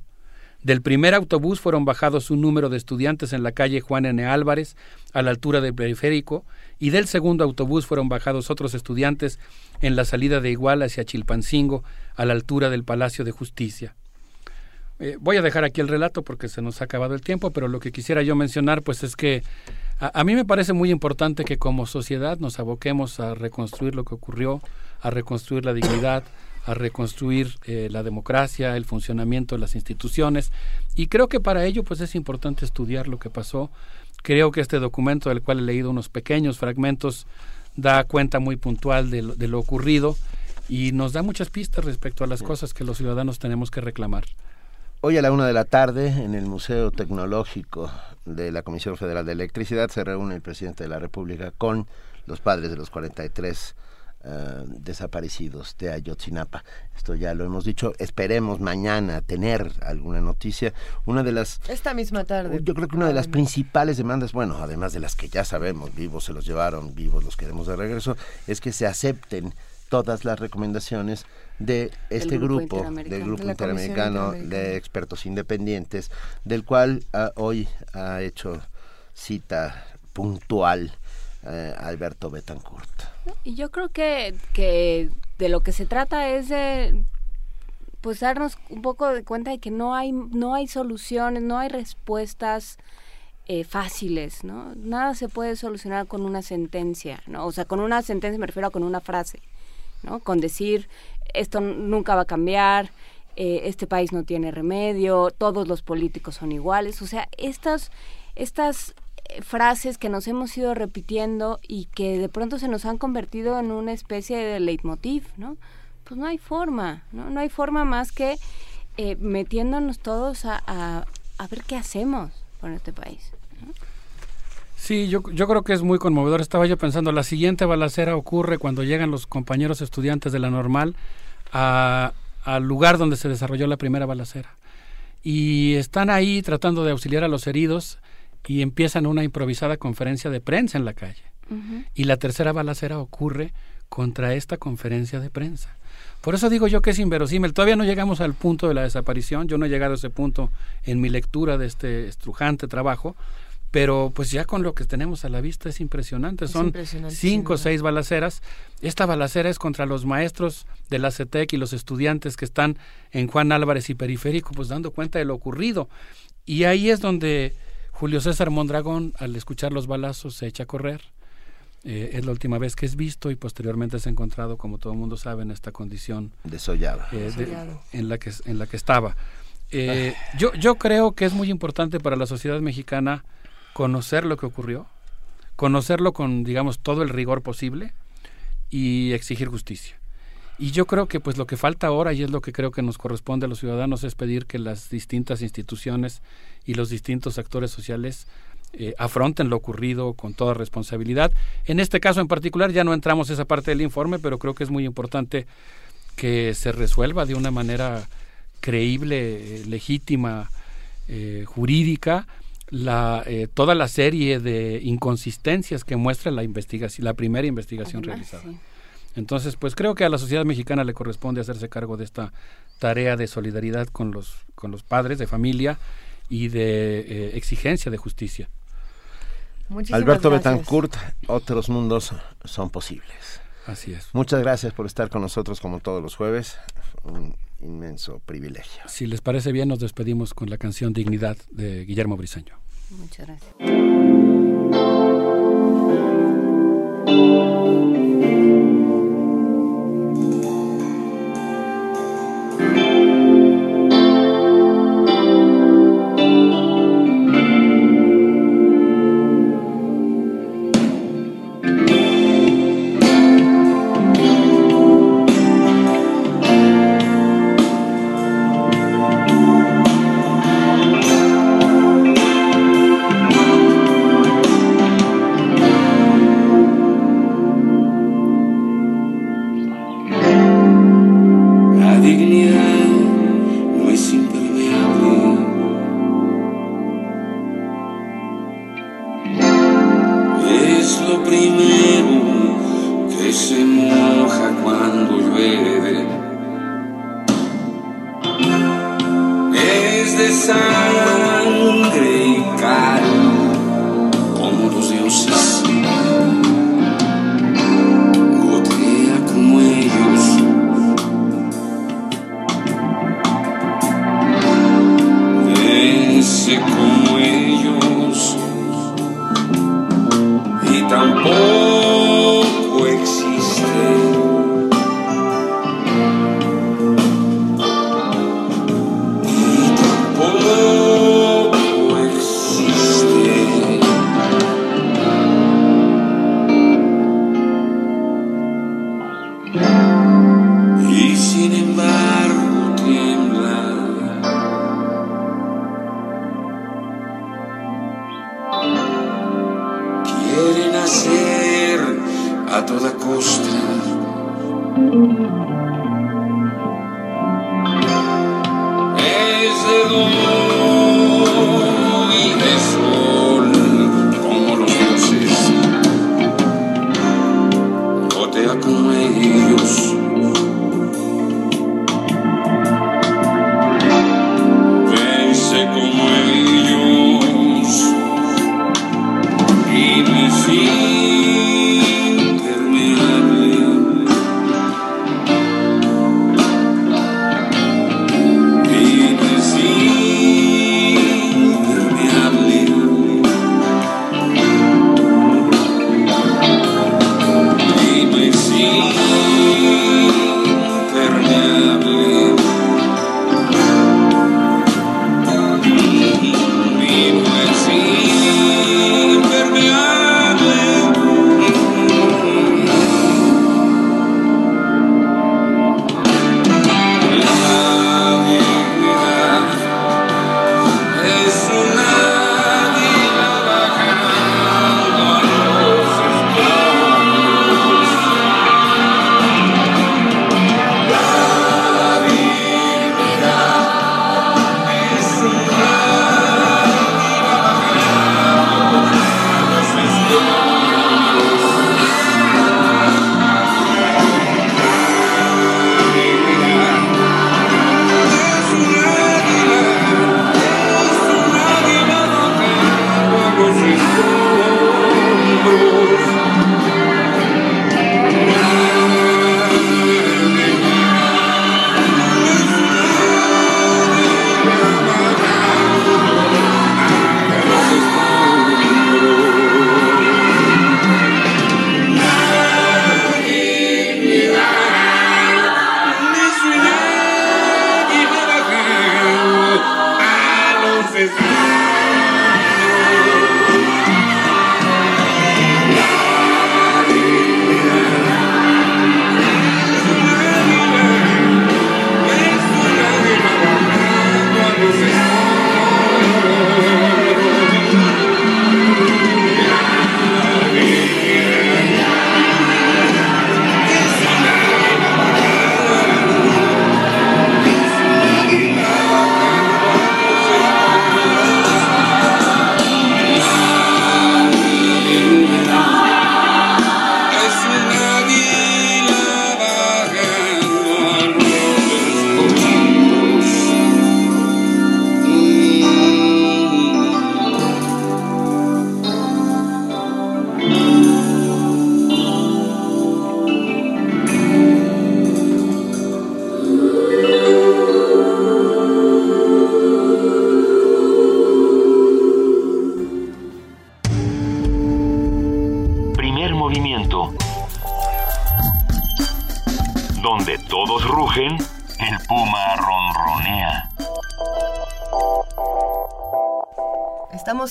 Del primer autobús fueron bajados un número de estudiantes en la calle Juan N. Álvarez, a la altura del periférico, y del segundo autobús fueron bajados otros estudiantes en la salida de Iguala hacia Chilpancingo, a la altura del Palacio de Justicia. Eh, voy a dejar aquí el relato porque se nos ha acabado el tiempo, pero lo que quisiera yo mencionar pues es que a, mí me parece muy importante que como sociedad nos aboquemos a reconstruir lo que ocurrió, a reconstruir la dignidad, a reconstruir eh, la democracia, el funcionamiento de las instituciones y creo que para ello pues es importante estudiar lo que pasó. Creo que este documento del cual he leído unos pequeños fragmentos da cuenta muy puntual de lo, de lo ocurrido y nos da muchas pistas respecto a las cosas que los ciudadanos tenemos que reclamar. Hoy a la una de la tarde, en el Museo Tecnológico de la Comisión Federal de Electricidad, se reúne el presidente de la República con los padres de los 43 eh, desaparecidos de Ayotzinapa. Esto ya lo hemos dicho. Esperemos mañana tener alguna noticia. Una de las Esta misma tarde. yo creo que una de las principales demandas, bueno, además de las que ya sabemos, vivos se los llevaron, vivos los queremos de regreso, es que se acepten todas las recomendaciones de este Grupo del Grupo De Interamericano de Expertos Independientes, del cual ah, hoy ha hecho cita puntual eh, Alberto Betancourt. Y yo creo que, que de lo que se trata es de pues darnos un poco de cuenta de que no hay no hay soluciones, no hay respuestas eh, fáciles, ¿no? Nada se puede solucionar con una sentencia, ¿no? O sea, con una sentencia me refiero a con una frase, ¿no? Con decir esto nunca va a cambiar, eh, este país no tiene remedio, todos los políticos son iguales, o sea, estas estas eh, frases que nos hemos ido repitiendo y que de pronto se nos han convertido en una especie de leitmotiv, ¿no? Pues no hay forma, ¿no? No hay forma más que eh, metiéndonos todos a, a, a ver qué hacemos con este país. Sí, yo, yo creo que es muy conmovedor. Estaba yo pensando, la siguiente balacera ocurre cuando llegan los compañeros estudiantes de la normal a- al lugar donde se desarrolló la primera balacera. Y están ahí tratando de auxiliar a los heridos y empiezan una improvisada conferencia de prensa en la calle. Y la tercera balacera ocurre contra esta conferencia de prensa. Por eso digo yo que es inverosímil. Todavía no llegamos al punto de la desaparición. Yo no he llegado a ese punto en mi lectura de este estrujante trabajo. Pero pues ya con lo que tenemos a la vista es impresionante. Es Son impresionante, cinco o seis balaceras. Esta balacera es contra los maestros de la CETEC y los estudiantes que están en Juan Álvarez y Periférico, pues dando cuenta de lo ocurrido. Y ahí es donde Julio César Mondragón, al escuchar los balazos, se echa a correr. Eh, es la última vez que es visto y posteriormente se ha encontrado, como todo el mundo sabe, en esta condición Desollado. eh, de- Desollado. en la que en la que estaba. Eh, yo yo creo que es muy importante para la sociedad mexicana conocer lo que ocurrió, conocerlo con digamos todo el rigor posible y exigir justicia. Y yo creo que pues lo que falta ahora y es lo que creo que nos corresponde a los ciudadanos es pedir que las distintas instituciones y los distintos actores sociales eh, afronten lo ocurrido con toda responsabilidad. En este caso en particular ya no entramos esa parte del informe, pero creo que es muy importante que se resuelva de una manera creíble, eh, legítima, eh, jurídica, la, eh, toda la serie de inconsistencias que muestra la investigación, la primera investigación Además, realizada. sí. Entonces, pues creo que a la sociedad mexicana le corresponde hacerse cargo de esta tarea de solidaridad con los, con los padres de familia y de eh, exigencia de justicia. Muchísimas Alberto gracias. Betancourt, otros mundos son posibles. Así es. Muchas gracias por estar con nosotros como todos los jueves. Un inmenso privilegio. Si les parece bien, nos despedimos con la canción Dignidad de Guillermo Briseño. Muchas gracias.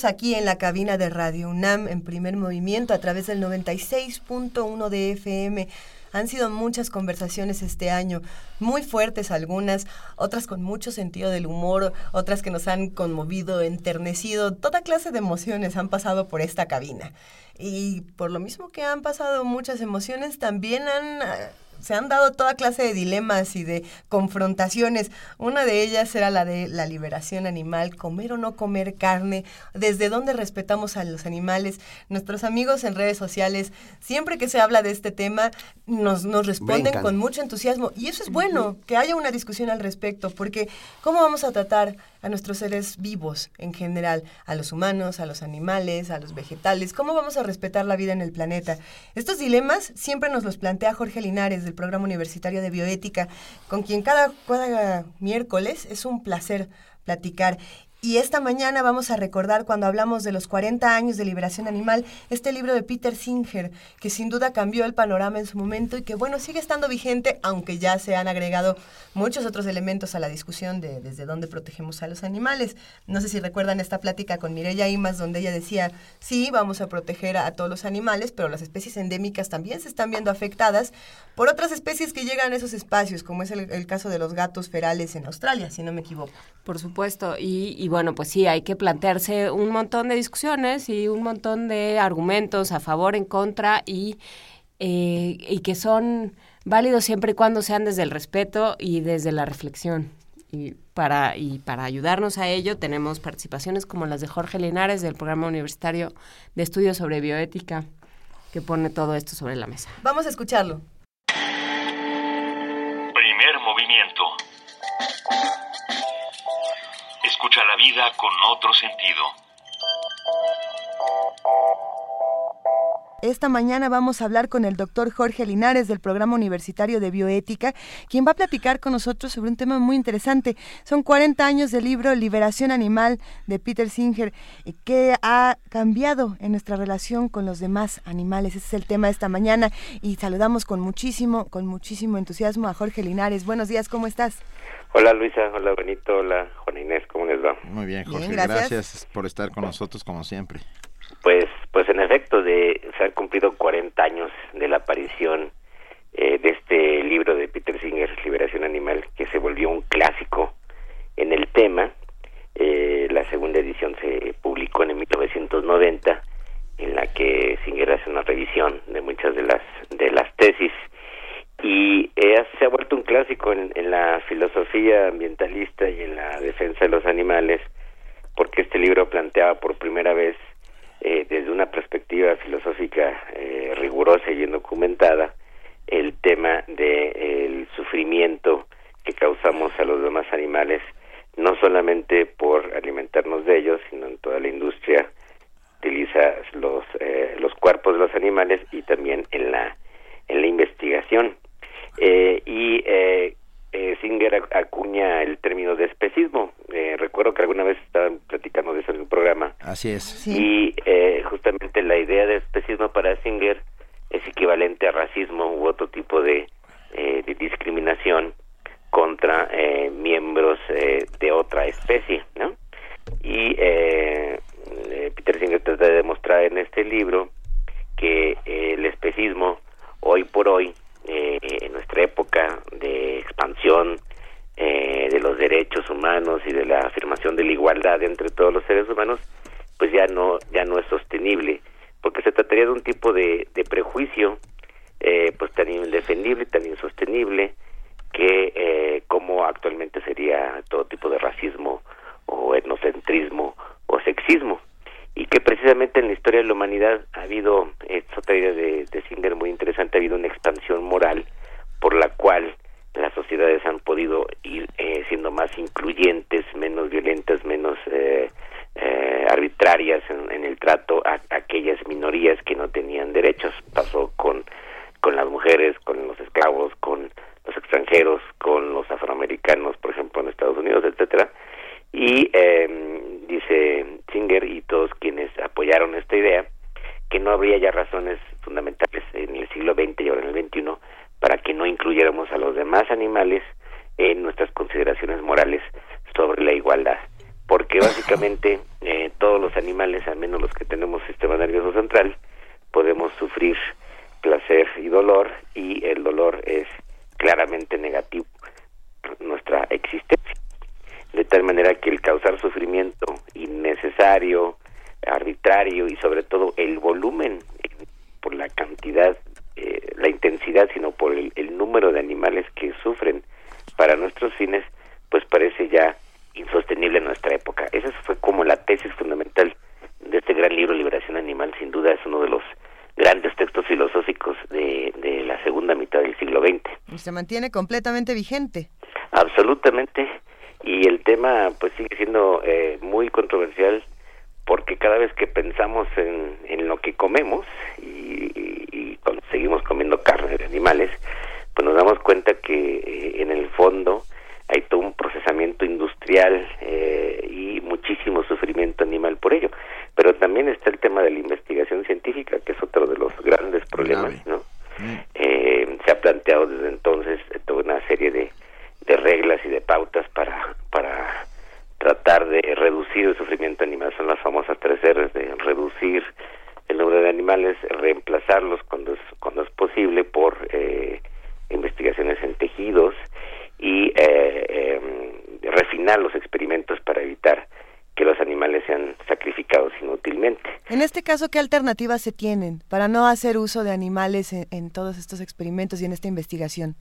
Aquí en la cabina de Radio UNAM en primer movimiento a través del 96.1 de FM. Han sido muchas conversaciones este año, muy fuertes algunas, otras con mucho sentido del humor, otras que nos han conmovido, enternecido, toda clase de emociones han pasado por esta cabina. Y por lo mismo que han pasado muchas emociones, también han se han dado toda clase de dilemas y de confrontaciones. Una de ellas era la de la liberación animal, comer o no comer carne, desde dónde respetamos a los animales. Nuestros amigos en redes sociales, siempre que se habla de este tema, nos, nos responden con mucho entusiasmo. Y eso es bueno, que haya una discusión al respecto, porque ¿cómo vamos a tratar a nuestros seres vivos en general, a los humanos, a los animales, a los vegetales? ¿Cómo vamos a respetar la vida en el planeta? Estos dilemas siempre nos los plantea Jorge Linares del Programa Universitario de Bioética, con quien cada, cada miércoles es un placer platicar. Y esta mañana vamos a recordar cuando hablamos de los 40 años de liberación animal, este libro de Peter Singer, que sin duda cambió el panorama en su momento y que bueno, sigue estando vigente, aunque ya se han agregado muchos otros elementos a la discusión de desde dónde protegemos a los animales. No sé si recuerdan esta plática con Mireya Imas, donde ella decía, sí, vamos a proteger a, todos los animales, pero las especies endémicas también se están viendo afectadas por otras especies que llegan a esos espacios, como es el, el caso de los gatos ferales en Australia, si no me equivoco. Por supuesto, y, y bueno, pues sí, hay que plantearse un montón de discusiones y un montón de argumentos a favor, en contra y, eh, y que son válidos siempre y cuando sean desde el respeto y desde la reflexión. Y para, y para ayudarnos a ello tenemos participaciones como las de Jorge Linares del Programa Universitario de Estudios sobre Bioética, que pone todo esto sobre la mesa. Vamos a escucharlo. Primer movimiento. Escucha la vida con otro sentido. Esta mañana vamos a hablar con el doctor Jorge Linares del Programa Universitario de Bioética, quien va a platicar con nosotros sobre un tema muy interesante. Son 40 años del libro Liberación Animal de Peter Singer, eh, que ha cambiado en nuestra relación con los demás animales. Ese es el tema de esta mañana y saludamos con muchísimo, con muchísimo entusiasmo a Jorge Linares. Buenos días, ¿cómo estás? Hola Luisa, hola Benito, hola Juana Inés, ¿cómo les va? Muy bien, Jorge, Bien, gracias. gracias. por estar con nosotros como siempre. Pues, pues en efecto, de se han cumplido 40 años de la aparición eh, de este libro de Peter Singer, Liberación Animal, que se volvió un clásico en el tema. Eh, la segunda edición se publicó en el 1990, en la que Singer hace una revisión de muchas de las de las tesis y eh, se ha vuelto un clásico en, la filosofía ambientalista y en la defensa de los animales, porque este libro planteaba por primera vez eh, desde una perspectiva filosófica eh, rigurosa y bien documentada el tema del sufrimiento que causamos a los demás animales, no solamente por alimentarnos de ellos, sino en toda la industria utiliza los eh, los cuerpos de los animales y también en la en la investigación Eh, y eh, eh, Singer ac- acuña el término de especismo Eh, recuerdo que alguna vez estaban platicando de eso en el programa Así es. y eh, justamente la idea de especismo para Singer es equivalente a racismo u otro tipo de, eh, de discriminación contra eh, miembros eh, de otra especie, ¿no? Y Peter Singer trata de demostrar en este libro que eh, el especismo hoy por hoy, eh, en nuestra época de expansión eh, de los derechos humanos y de la afirmación de la igualdad entre todos los seres humanos, pues ya no ya no es sostenible, porque se trataría de un tipo de, prejuicio eh, pues tan indefendible, tan insostenible, que eh, como actualmente sería todo tipo de racismo o etnocentrismo o sexismo y que precisamente en la historia de la humanidad ha habido, es otra idea de, Singer muy interesante, ha habido una expansión moral por la cual las sociedades han podido ir eh, siendo más incluyentes, menos violentas, menos eh, eh, arbitrarias en, en el trato a, a aquellas minorías que no tenían derechos. Pasó con, con las mujeres, con los esclavos, con los extranjeros, con los afroamericanos, por ejemplo, en Estados Unidos, etcétera. Y eh, dice Singer y todos quienes apoyaron esta idea, que no habría ya razones fundamentales en el siglo XX y ahora en el XXI para que no incluyéramos a los demás animales en nuestras consideraciones morales sobre la igualdad. Porque (laughs) básicamente mantiene completamente vigente. Absolutamente. Y el tema caso, ¿qué alternativas se tienen para no hacer uso de animales en, en todos estos experimentos y en esta investigación?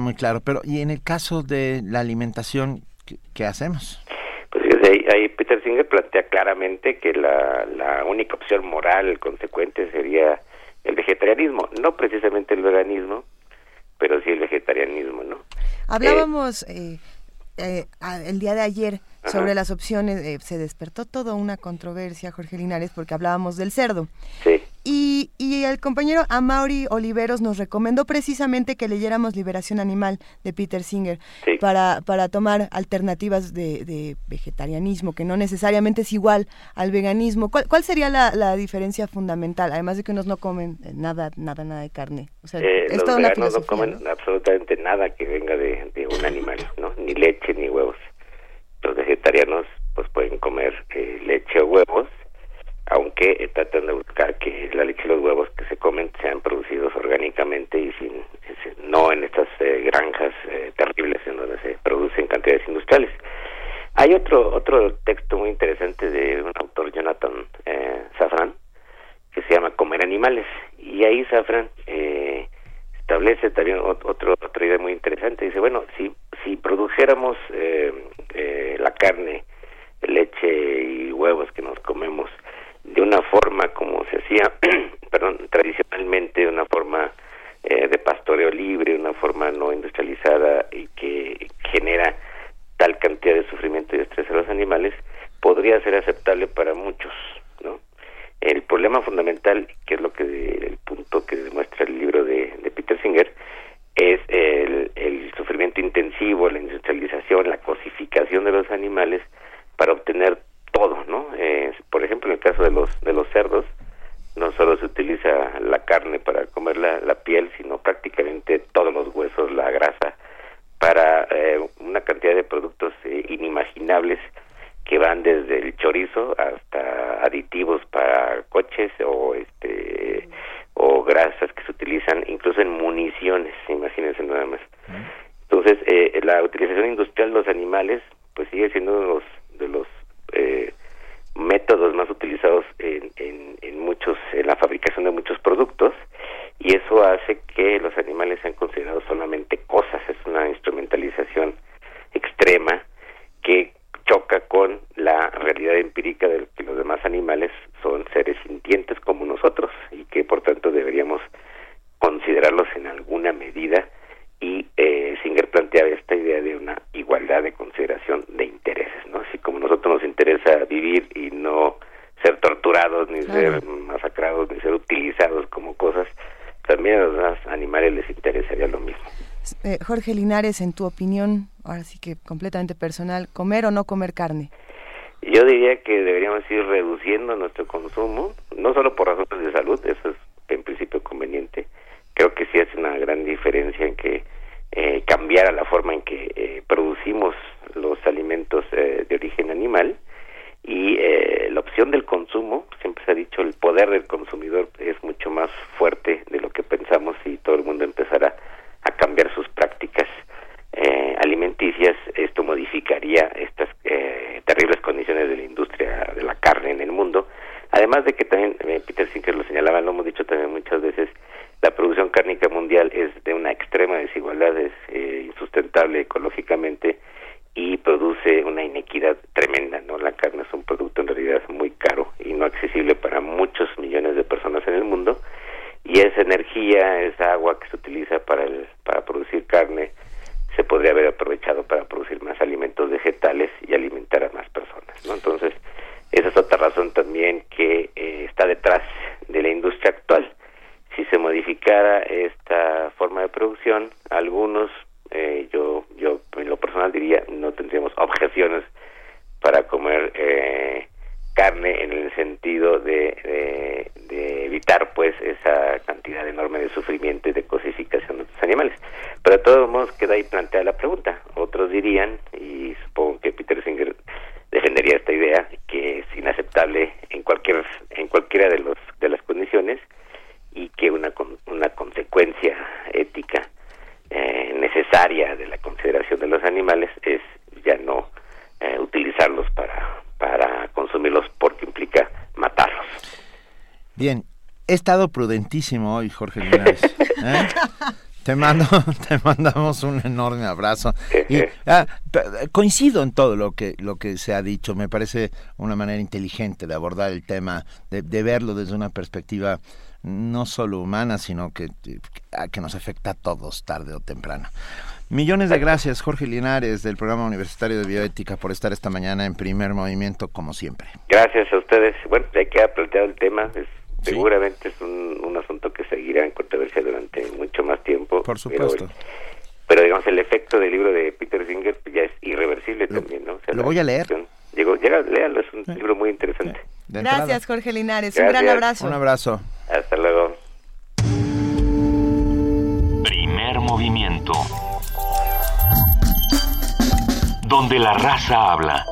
muy claro. Pero, ¿y en el caso de la alimentación, qué, hacemos? Pues ahí, ahí, Peter Singer plantea claramente que la, la única opción moral consecuente sería el vegetarianismo, no precisamente el veganismo, pero sí el vegetarianismo, ¿no? Hablábamos eh, eh, eh el día de ayer sobre las opciones, eh, se despertó toda una controversia, Jorge Linares, porque hablábamos del cerdo compañero Amaury Oliveros nos recomendó precisamente que leyéramos Liberación Animal de Peter Singer para, para tomar alternativas de, vegetarianismo, que no necesariamente es igual al veganismo. ¿Cuál, sería la, diferencia fundamental? Además de que unos no comen nada, nada, nada de carne. O sea, eh, es los toda no comen absolutamente nada que Eh, Jorge Linares, en tu opinión, ahora sí que completamente personal, ¿comer o no comer carne? Yo diría que deberíamos ir reduciendo nuestro consumo, no solo por razones de salud, eso es en principio conveniente. Creo que sí hace una gran diferencia en que eh, cambiara la forma en que eh, producimos los alimentos eh, de origen animal y eh, la opción del consumo, siempre se ha dicho, el poder del consumidor es mucho más fuerte de lo que pensamos y todo el mundo empezará a cambiar sus prácticas eh, alimenticias, esto modificaría estas eh, terribles condiciones de la industria de la carne en el mundo. Además de que también, eh, Peter Singer lo señalaba, lo hemos dicho también muchas veces, la producción cárnica mundial es de una extrema desigualdad, es eh, insustentable ecológicamente y produce una inequidad tremenda, ¿no? La carne es un producto en realidad muy caro y no accesible para muchos millones de personas en el mundo y esa energía, esa agua que se utiliza para el, para producir carne se podría haber aprovechado para producir más alimentos vegetales y alimentar a más personas, ¿no? Entonces, esa es otra razón también que eh, está detrás de la industria actual. Si se modificara esta forma de producción, algunos, eh, yo, yo en lo personal diría, no tendríamos objeciones para comer eh, carne en el sentido de, de, de evitar pues esa cantidad enorme de sufrimiento y de cosificación de los animales. Pero de todos modos queda ahí planteada la pregunta. Otros dirían, y supongo que Peter Singer defendería esta idea, que es inaceptable en cualquier en cualquiera de los de las condiciones y que una con- una consecuencia ética eh, necesaria de la consideración de los animales es ya no eh, utilizarlos para para consumirlos porque implica matarlos. Bien, he estado prudentísimo hoy, Jorge Linares. (laughs) ¿eh? Te mando, (laughs) te mandamos un enorme abrazo. Y, ah, coincido en todo lo que lo que se ha dicho. Me parece una manera inteligente de abordar el tema, de, de verlo desde una perspectiva no solo humana, sino que, que nos afecta a todos tarde o temprano. Millones de gracias, Jorge Linares, del Programa Universitario de Bioética, por estar esta mañana en primer movimiento, como siempre. Gracias a ustedes. Bueno, ya queda planteado el tema. es- Seguramente es un, un asunto que seguirá en controversia durante mucho más tiempo. Por supuesto. Pero, pero, digamos, el efecto del libro de Peter Singer ya es irreversible también, ¿no? O sea, lo voy a leer. Llegó, llega, léalo, es un libro muy interesante. Entrada. Gracias, Jorge Linares. Un gran Gracias. abrazo. Un abrazo. Hasta luego. Primer movimiento. Donde la raza habla.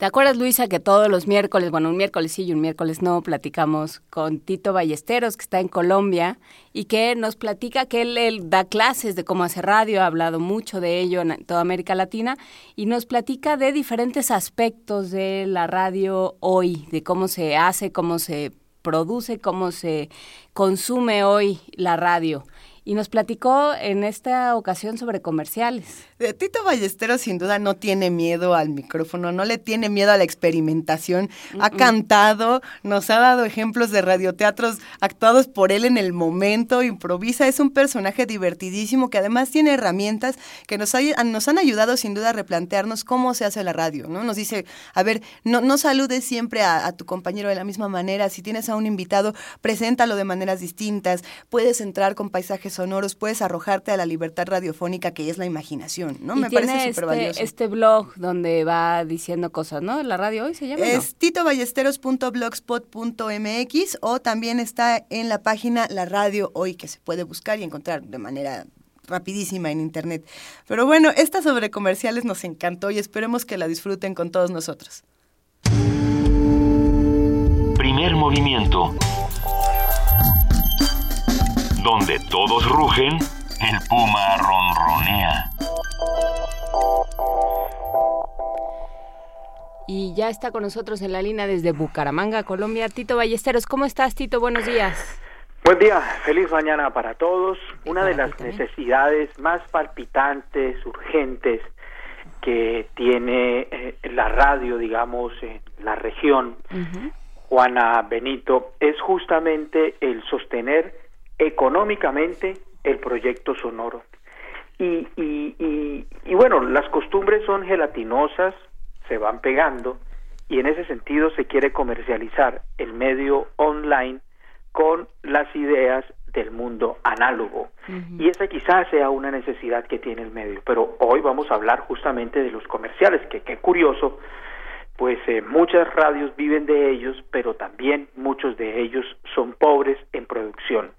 ¿Te acuerdas, Luisa, que todos los miércoles, bueno, un miércoles sí y un miércoles no, platicamos con Tito Ballesteros, que está en Colombia, y que nos platica que él, él da clases de cómo hacer radio, ha hablado mucho de ello en toda América Latina, y nos platica de diferentes aspectos de la radio hoy, de cómo se hace, cómo se produce, cómo se consume hoy la radio. Y nos platicó en esta ocasión sobre comerciales. Eh, Tito Ballesteros sin duda no tiene miedo al micrófono, no le tiene miedo a la experimentación. Ha cantado, nos ha dado ejemplos de radioteatros actuados por él en el momento, improvisa, es un personaje divertidísimo que además tiene herramientas que nos, hay- nos han ayudado sin duda a replantearnos cómo se hace la radio, ¿no? Nos dice, a ver, no, no saludes siempre a, a tu compañero de la misma manera, si tienes a un invitado, preséntalo de maneras distintas, puedes entrar con paisajes sonoros, puedes arrojarte a la libertad radiofónica que es la imaginación, ¿no? y Me tiene parece súper valioso. este, este blog donde va diciendo cosas, ¿no? La radio hoy se llama. ¿no? Es titoballesteros.blogspot.mx o también está en la página La Radio Hoy que se puede buscar y encontrar de manera rapidísima en internet. Pero bueno, esta sobre comerciales nos encantó y esperemos que la disfruten con todos nosotros. Primer movimiento. Donde todos rugen, el puma ronronea. Y ya está con nosotros en la línea desde Bucaramanga, Colombia, Tito Ballesteros. ¿Cómo estás, Tito? Buenos días. Buen día, feliz mañana para todos. Una de las necesidades más palpitantes, urgentes que tiene eh, la radio, digamos, en la región, Juana Benito, es justamente el sostener económicamente el proyecto sonoro. Y, y, y, y bueno, las costumbres son gelatinosas, se van pegando, y en ese sentido se quiere comercializar el medio online con las ideas del mundo análogo. Y esa quizás sea una necesidad que tiene el medio. Pero hoy vamos a hablar justamente de los comerciales, que qué curioso, pues eh, muchas radios viven de ellos, pero también muchos de ellos son pobres en producción.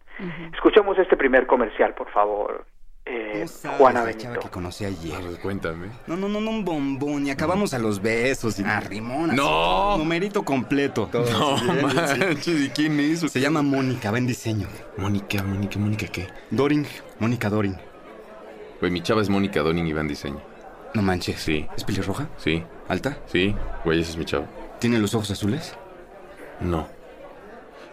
Escuchemos este primer comercial, por favor. Eh, Juana la Benito. chava que conocí ayer. cuéntame. No, no, no, no, un bombón. Y acabamos a los besos y arrimón. así, No. Numerito completo. Todo No manches, sí. ¿y quién es? Se llama Mónica, va en diseño. Mónica, Mónica, Mónica, ¿qué? Doring, Mónica Doring. Güey, mi chava es Mónica Doning y va en diseño. No manches. Sí. ¿Es pelirroja? Sí. ¿Alta? Sí. Güey, esa es mi chava. ¿Tiene los ojos azules? No.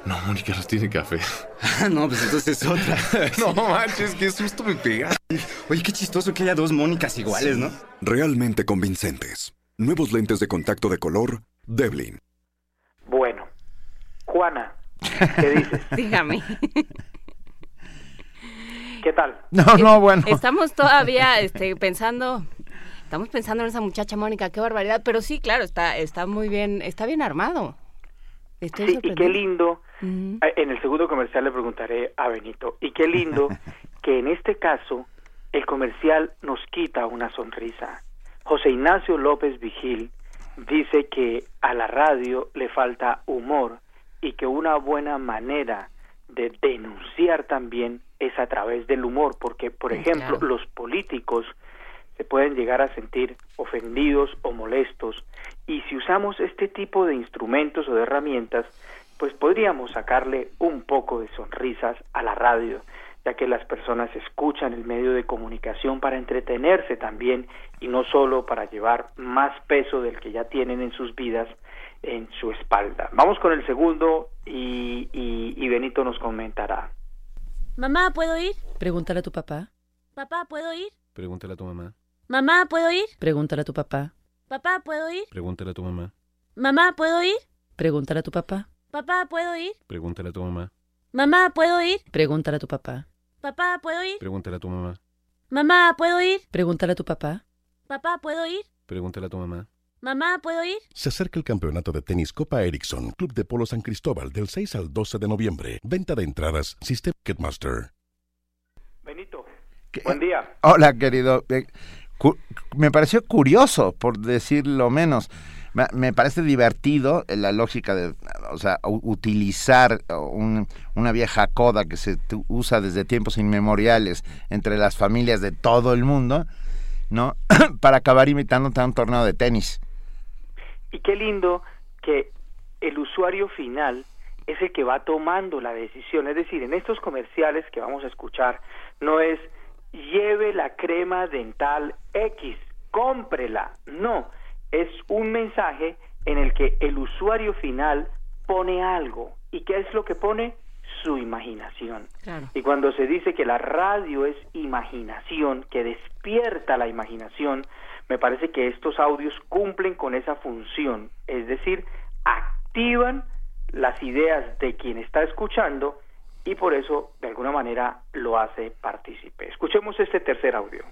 No, Mónica los tiene café. (laughs) No, pues entonces es otra. (laughs) no manches, qué susto me pega. Oye, qué chistoso que haya dos Mónicas iguales, ¿no? Realmente convincentes. Nuevos lentes de contacto de color Devlin. Bueno, Juana, ¿qué dices? (laughs) Dígame. ¿Qué tal? No, no, bueno. Estamos todavía este, pensando, estamos pensando en esa muchacha Mónica, qué barbaridad, pero sí, claro, está, está muy bien, está bien armado. Estoy Sí, y qué lindo. Eh, En el segundo comercial le preguntaré a Benito. Y qué lindo (laughs) que en este caso el comercial nos quita una sonrisa. José Ignacio López Vigil dice que a la radio le falta humor y que una buena manera de denunciar también es a través del humor, porque, por ejemplo, los políticos se pueden llegar a sentir ofendidos o molestos y si usamos este tipo de instrumentos o de herramientas, pues podríamos sacarle un poco de sonrisas a la radio, ya que las personas escuchan el medio de comunicación para entretenerse también y no solo para llevar más peso del que ya tienen en sus vidas en su espalda. Vamos con el segundo y, y, y Benito nos comentará. Mamá, ¿puedo ir? Pregúntale a tu papá. Papá, ¿puedo ir? Pregúntale a tu mamá. Mamá, ¿puedo ir? Pregúntale a tu papá. Papá, ¿puedo ir? Pregúntale a tu mamá. Mamá, ¿puedo ir? Pregúntale a tu papá. Papá, ¿puedo ir? Pregúntale a tu mamá. Mamá, ¿puedo ir? Pregúntale a tu papá. Papá, ¿puedo ir? Pregúntale a tu mamá. Mamá, ¿puedo ir? Pregúntale a tu papá. Papá, ¿puedo ir? Pregúntale a tu mamá. Mamá, ¿puedo ir? Se acerca el campeonato de tenis Copa Ericsson, Club de Polo San Cristóbal, del 6 al 12 de noviembre. Venta de entradas, System Ticketmaster. Benito, buen día. Hola, querido. Eh, me pareció curioso, por decirlo menos. Me, parece divertido eh, la lógica de, o sea, utilizar eh, un- una vieja coda que se usa desde tiempos inmemoriales entre las familias de todo el mundo, ¿no? (clears throat) Para acabar imitando a un torneo de tenis. Y qué lindo que el usuario final es el que va tomando la decisión. Es decir, en estos comerciales que vamos a escuchar, no es lleve la crema dental X, cómprela. No, es un mensaje en el que el usuario final pone algo. ¿Y qué es lo que pone? Su imaginación. Y cuando se dice que la radio es imaginación, que despierta la imaginación, me parece que estos audios cumplen con esa función, es decir, activan las ideas de quien está escuchando y por eso de alguna manera lo hace partícipe. Escuchemos este tercer audio.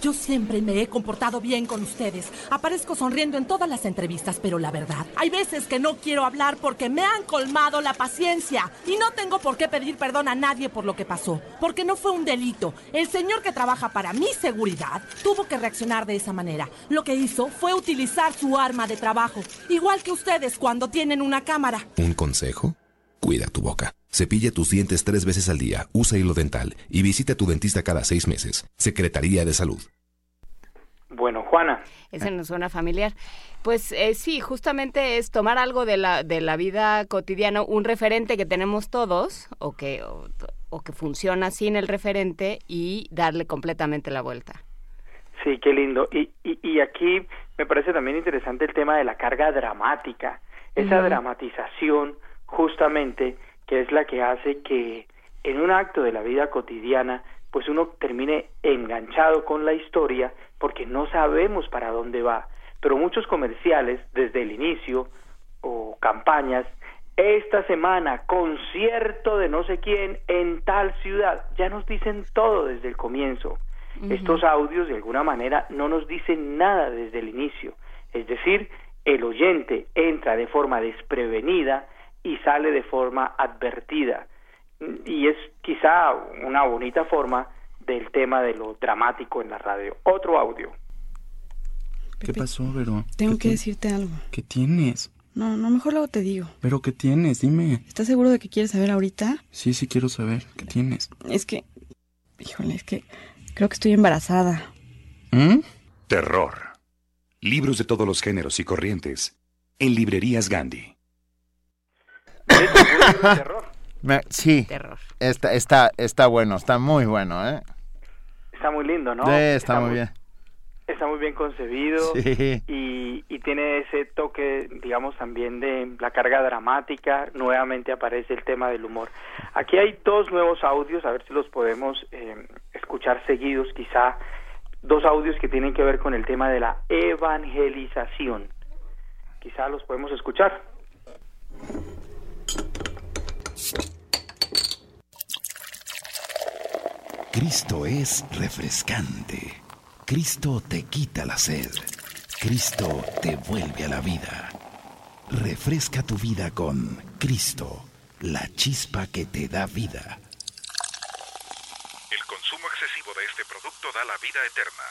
Yo siempre me he comportado bien con ustedes. Aparezco sonriendo en todas las entrevistas, pero la verdad, hay veces que no quiero hablar porque me han colmado la paciencia. Y no tengo por qué pedir perdón a nadie por lo que pasó, porque no fue un delito. El señor que trabaja para mi seguridad tuvo que reaccionar de esa manera. Lo que hizo fue utilizar su arma de trabajo, igual que ustedes cuando tienen una cámara. ¿Un consejo? Cuida tu boca. Cepilla tus dientes tres veces al día, usa hilo dental y visita a tu dentista cada seis meses. Secretaría de Salud. Bueno, Juana. Ese nos suena familiar. Pues eh, sí, justamente es tomar algo de la, de la vida cotidiana, un referente que tenemos todos, o que o que funciona sin el referente y darle completamente la vuelta. Sí, qué lindo. Y, y, y aquí me parece también interesante el tema de la carga dramática, esa dramatización justamente que es la que hace que en un acto de la vida cotidiana pues uno termine enganchado con la historia porque no sabemos para dónde va. Pero muchos comerciales desde el inicio o campañas, esta semana concierto de no sé quién en tal ciudad, ya nos dicen todo desde el comienzo. Estos audios de alguna manera no nos dicen nada desde el inicio. Es decir, el oyente entra de forma desprevenida y sale de forma advertida. Y es quizá una bonita forma del tema de lo dramático en la radio. Otro audio. ¿Qué pasó, Vero? Tengo ¿Qué que decirte algo. ¿Qué tienes? No, no, mejor luego te digo. ¿Pero qué tienes? Dime. ¿Estás seguro de que quieres saber ahorita? Sí, sí quiero saber. ¿Qué tienes? Es que, híjole, es que creo que estoy embarazada. ¿Mm? Terror. Libros de todos los géneros y corrientes. En librerías Gandhi. (laughs) Me- sí. Está, está, está bueno, está muy bueno, ¿eh? Está muy lindo, ¿no? Sí, está muy bien. Está muy bien concebido Sí. y, y tiene ese toque, digamos, también de la carga dramática. Nuevamente aparece el tema del humor. Aquí hay dos nuevos audios, a ver si los podemos eh, escuchar seguidos, quizá dos audios que tienen que ver con el tema de la evangelización. Quizá los podemos escuchar. Cristo es refrescante. Cristo te quita la sed. Cristo te vuelve a la vida. Refresca tu vida con Cristo, la chispa que te da vida. El consumo excesivo de este producto da la vida eterna.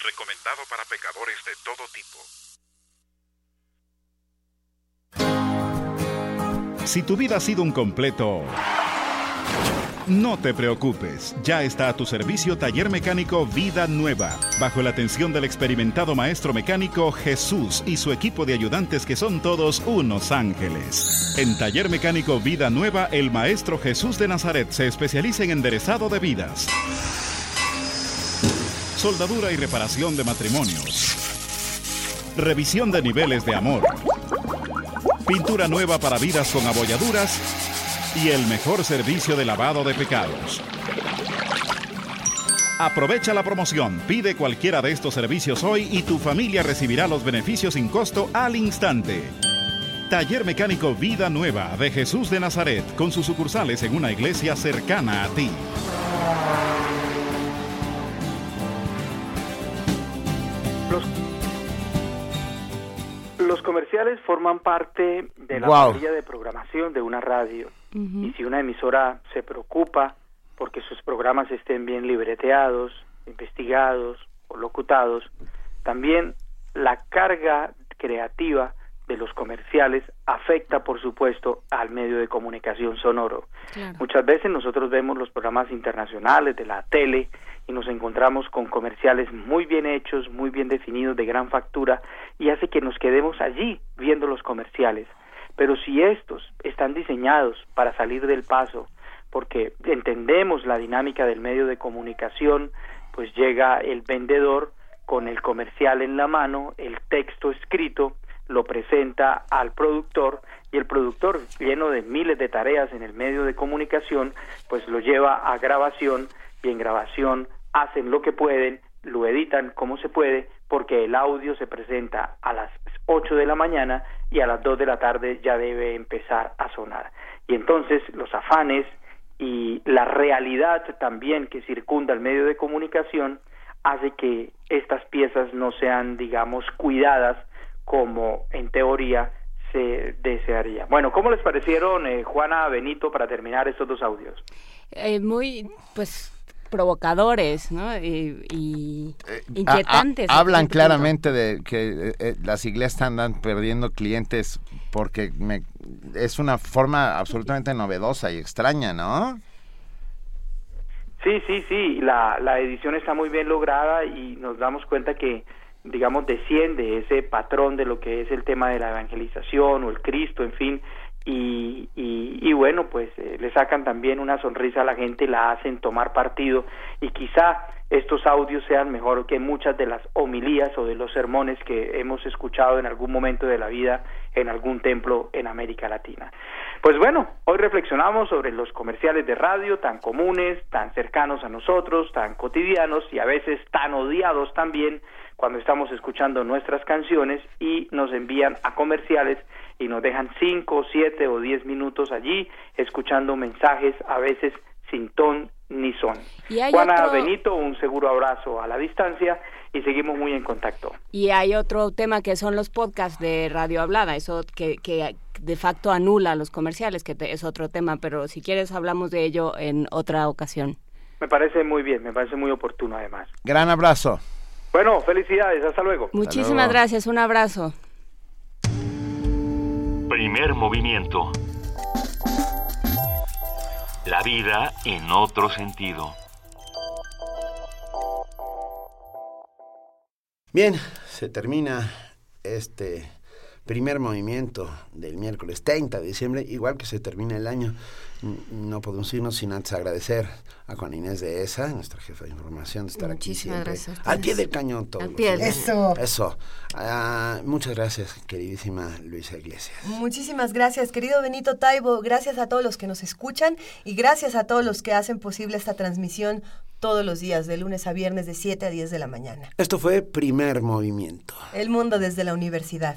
Recomendado para pecadores de todo tipo. Si tu vida ha sido un completo... No te preocupes, ya está a tu servicio Taller Mecánico Vida Nueva, bajo la atención del experimentado maestro mecánico Jesús y su equipo de ayudantes que son todos unos ángeles. En Taller Mecánico Vida Nueva, el maestro Jesús de Nazaret se especializa en enderezado de vidas, soldadura y reparación de matrimonios, revisión de niveles de amor, pintura nueva para vidas con abolladuras y el mejor servicio de lavado de pecados. Aprovecha la promoción, pide cualquiera de estos servicios hoy y tu familia recibirá los beneficios sin costo al instante. Taller Mecánico Vida Nueva de Jesús de Nazaret, con sus sucursales en una iglesia cercana a ti. Comerciales forman parte de la parrilla de programación de una radio. Y si una emisora se preocupa porque sus programas estén bien libreteados, investigados o locutados, también la carga creativa de los comerciales afecta, por supuesto, al medio de comunicación sonoro. Muchas veces nosotros vemos los programas internacionales de la tele y nos encontramos con comerciales muy bien hechos, muy bien definidos, de gran factura, y hace que nos quedemos allí viendo los comerciales. Pero si estos están diseñados para salir del paso, porque entendemos la dinámica del medio de comunicación, pues llega el vendedor con el comercial en la mano, el texto escrito, lo presenta al productor y el productor, lleno de miles de tareas en el medio de comunicación, pues lo lleva a grabación y en grabación hacen lo que pueden, lo editan como se puede, porque el audio se presenta a las 8 de la mañana y a las 2 de la tarde ya debe empezar a sonar. Y entonces los afanes y la realidad también que circunda el medio de comunicación hace que estas piezas no sean, digamos, cuidadas como en teoría se desearía. Bueno, ¿cómo les parecieron, eh, Juana Benito, para terminar estos dos audios? Eh, muy, pues, provocadores, ¿no? Y, y A- inquietantes. a- hablan claramente de que eh, eh, las iglesias andan perdiendo clientes porque me- es una forma absolutamente novedosa y extraña, ¿no? Sí, sí, sí, la, la edición está muy bien lograda y nos damos cuenta que, digamos, desciende ese patrón de lo que es el tema de la evangelización o el Cristo, en fin, y, y, y bueno, pues eh, le sacan también una sonrisa a la gente, la hacen tomar partido y quizá estos audios sean mejor que muchas de las homilías o de los sermones que hemos escuchado en algún momento de la vida en algún templo en América Latina. Pues bueno, hoy reflexionamos sobre los comerciales de radio tan comunes, tan cercanos a nosotros, tan cotidianos y a veces tan odiados también cuando estamos escuchando nuestras canciones y nos envían a comerciales y nos dejan cinco, siete o diez minutos allí escuchando mensajes a veces sin ton ni son. Juana otro- Benito, un seguro abrazo a la distancia y seguimos muy en contacto. Y hay otro tema que son los podcasts de radio hablada, eso que, que de facto anula los comerciales, que te- es otro tema, pero si quieres hablamos de ello en otra ocasión. Me parece muy bien, me parece muy oportuno además. Gran abrazo. Bueno, felicidades, hasta luego. Muchísimas gracias, un abrazo. Primer movimiento. La vida en otro sentido. Bien, se termina este primer movimiento del miércoles 30 de diciembre, igual que se termina el año. No podemos irnos sin antes agradecer a Juan Inés de ESA, nuestra jefa de información, de estar Muchísimas aquí siempre. gracias Al pie del cañón todo. Al pie del Eso. Eso. Ah, muchas gracias, queridísima Luisa Iglesias. Muchísimas gracias, querido Benito Taibo. Gracias a todos los que nos escuchan y gracias a todos los que hacen posible esta transmisión todos los días, de lunes a viernes, de 7 a 10 de la mañana. Esto fue primer movimiento. El mundo desde la universidad.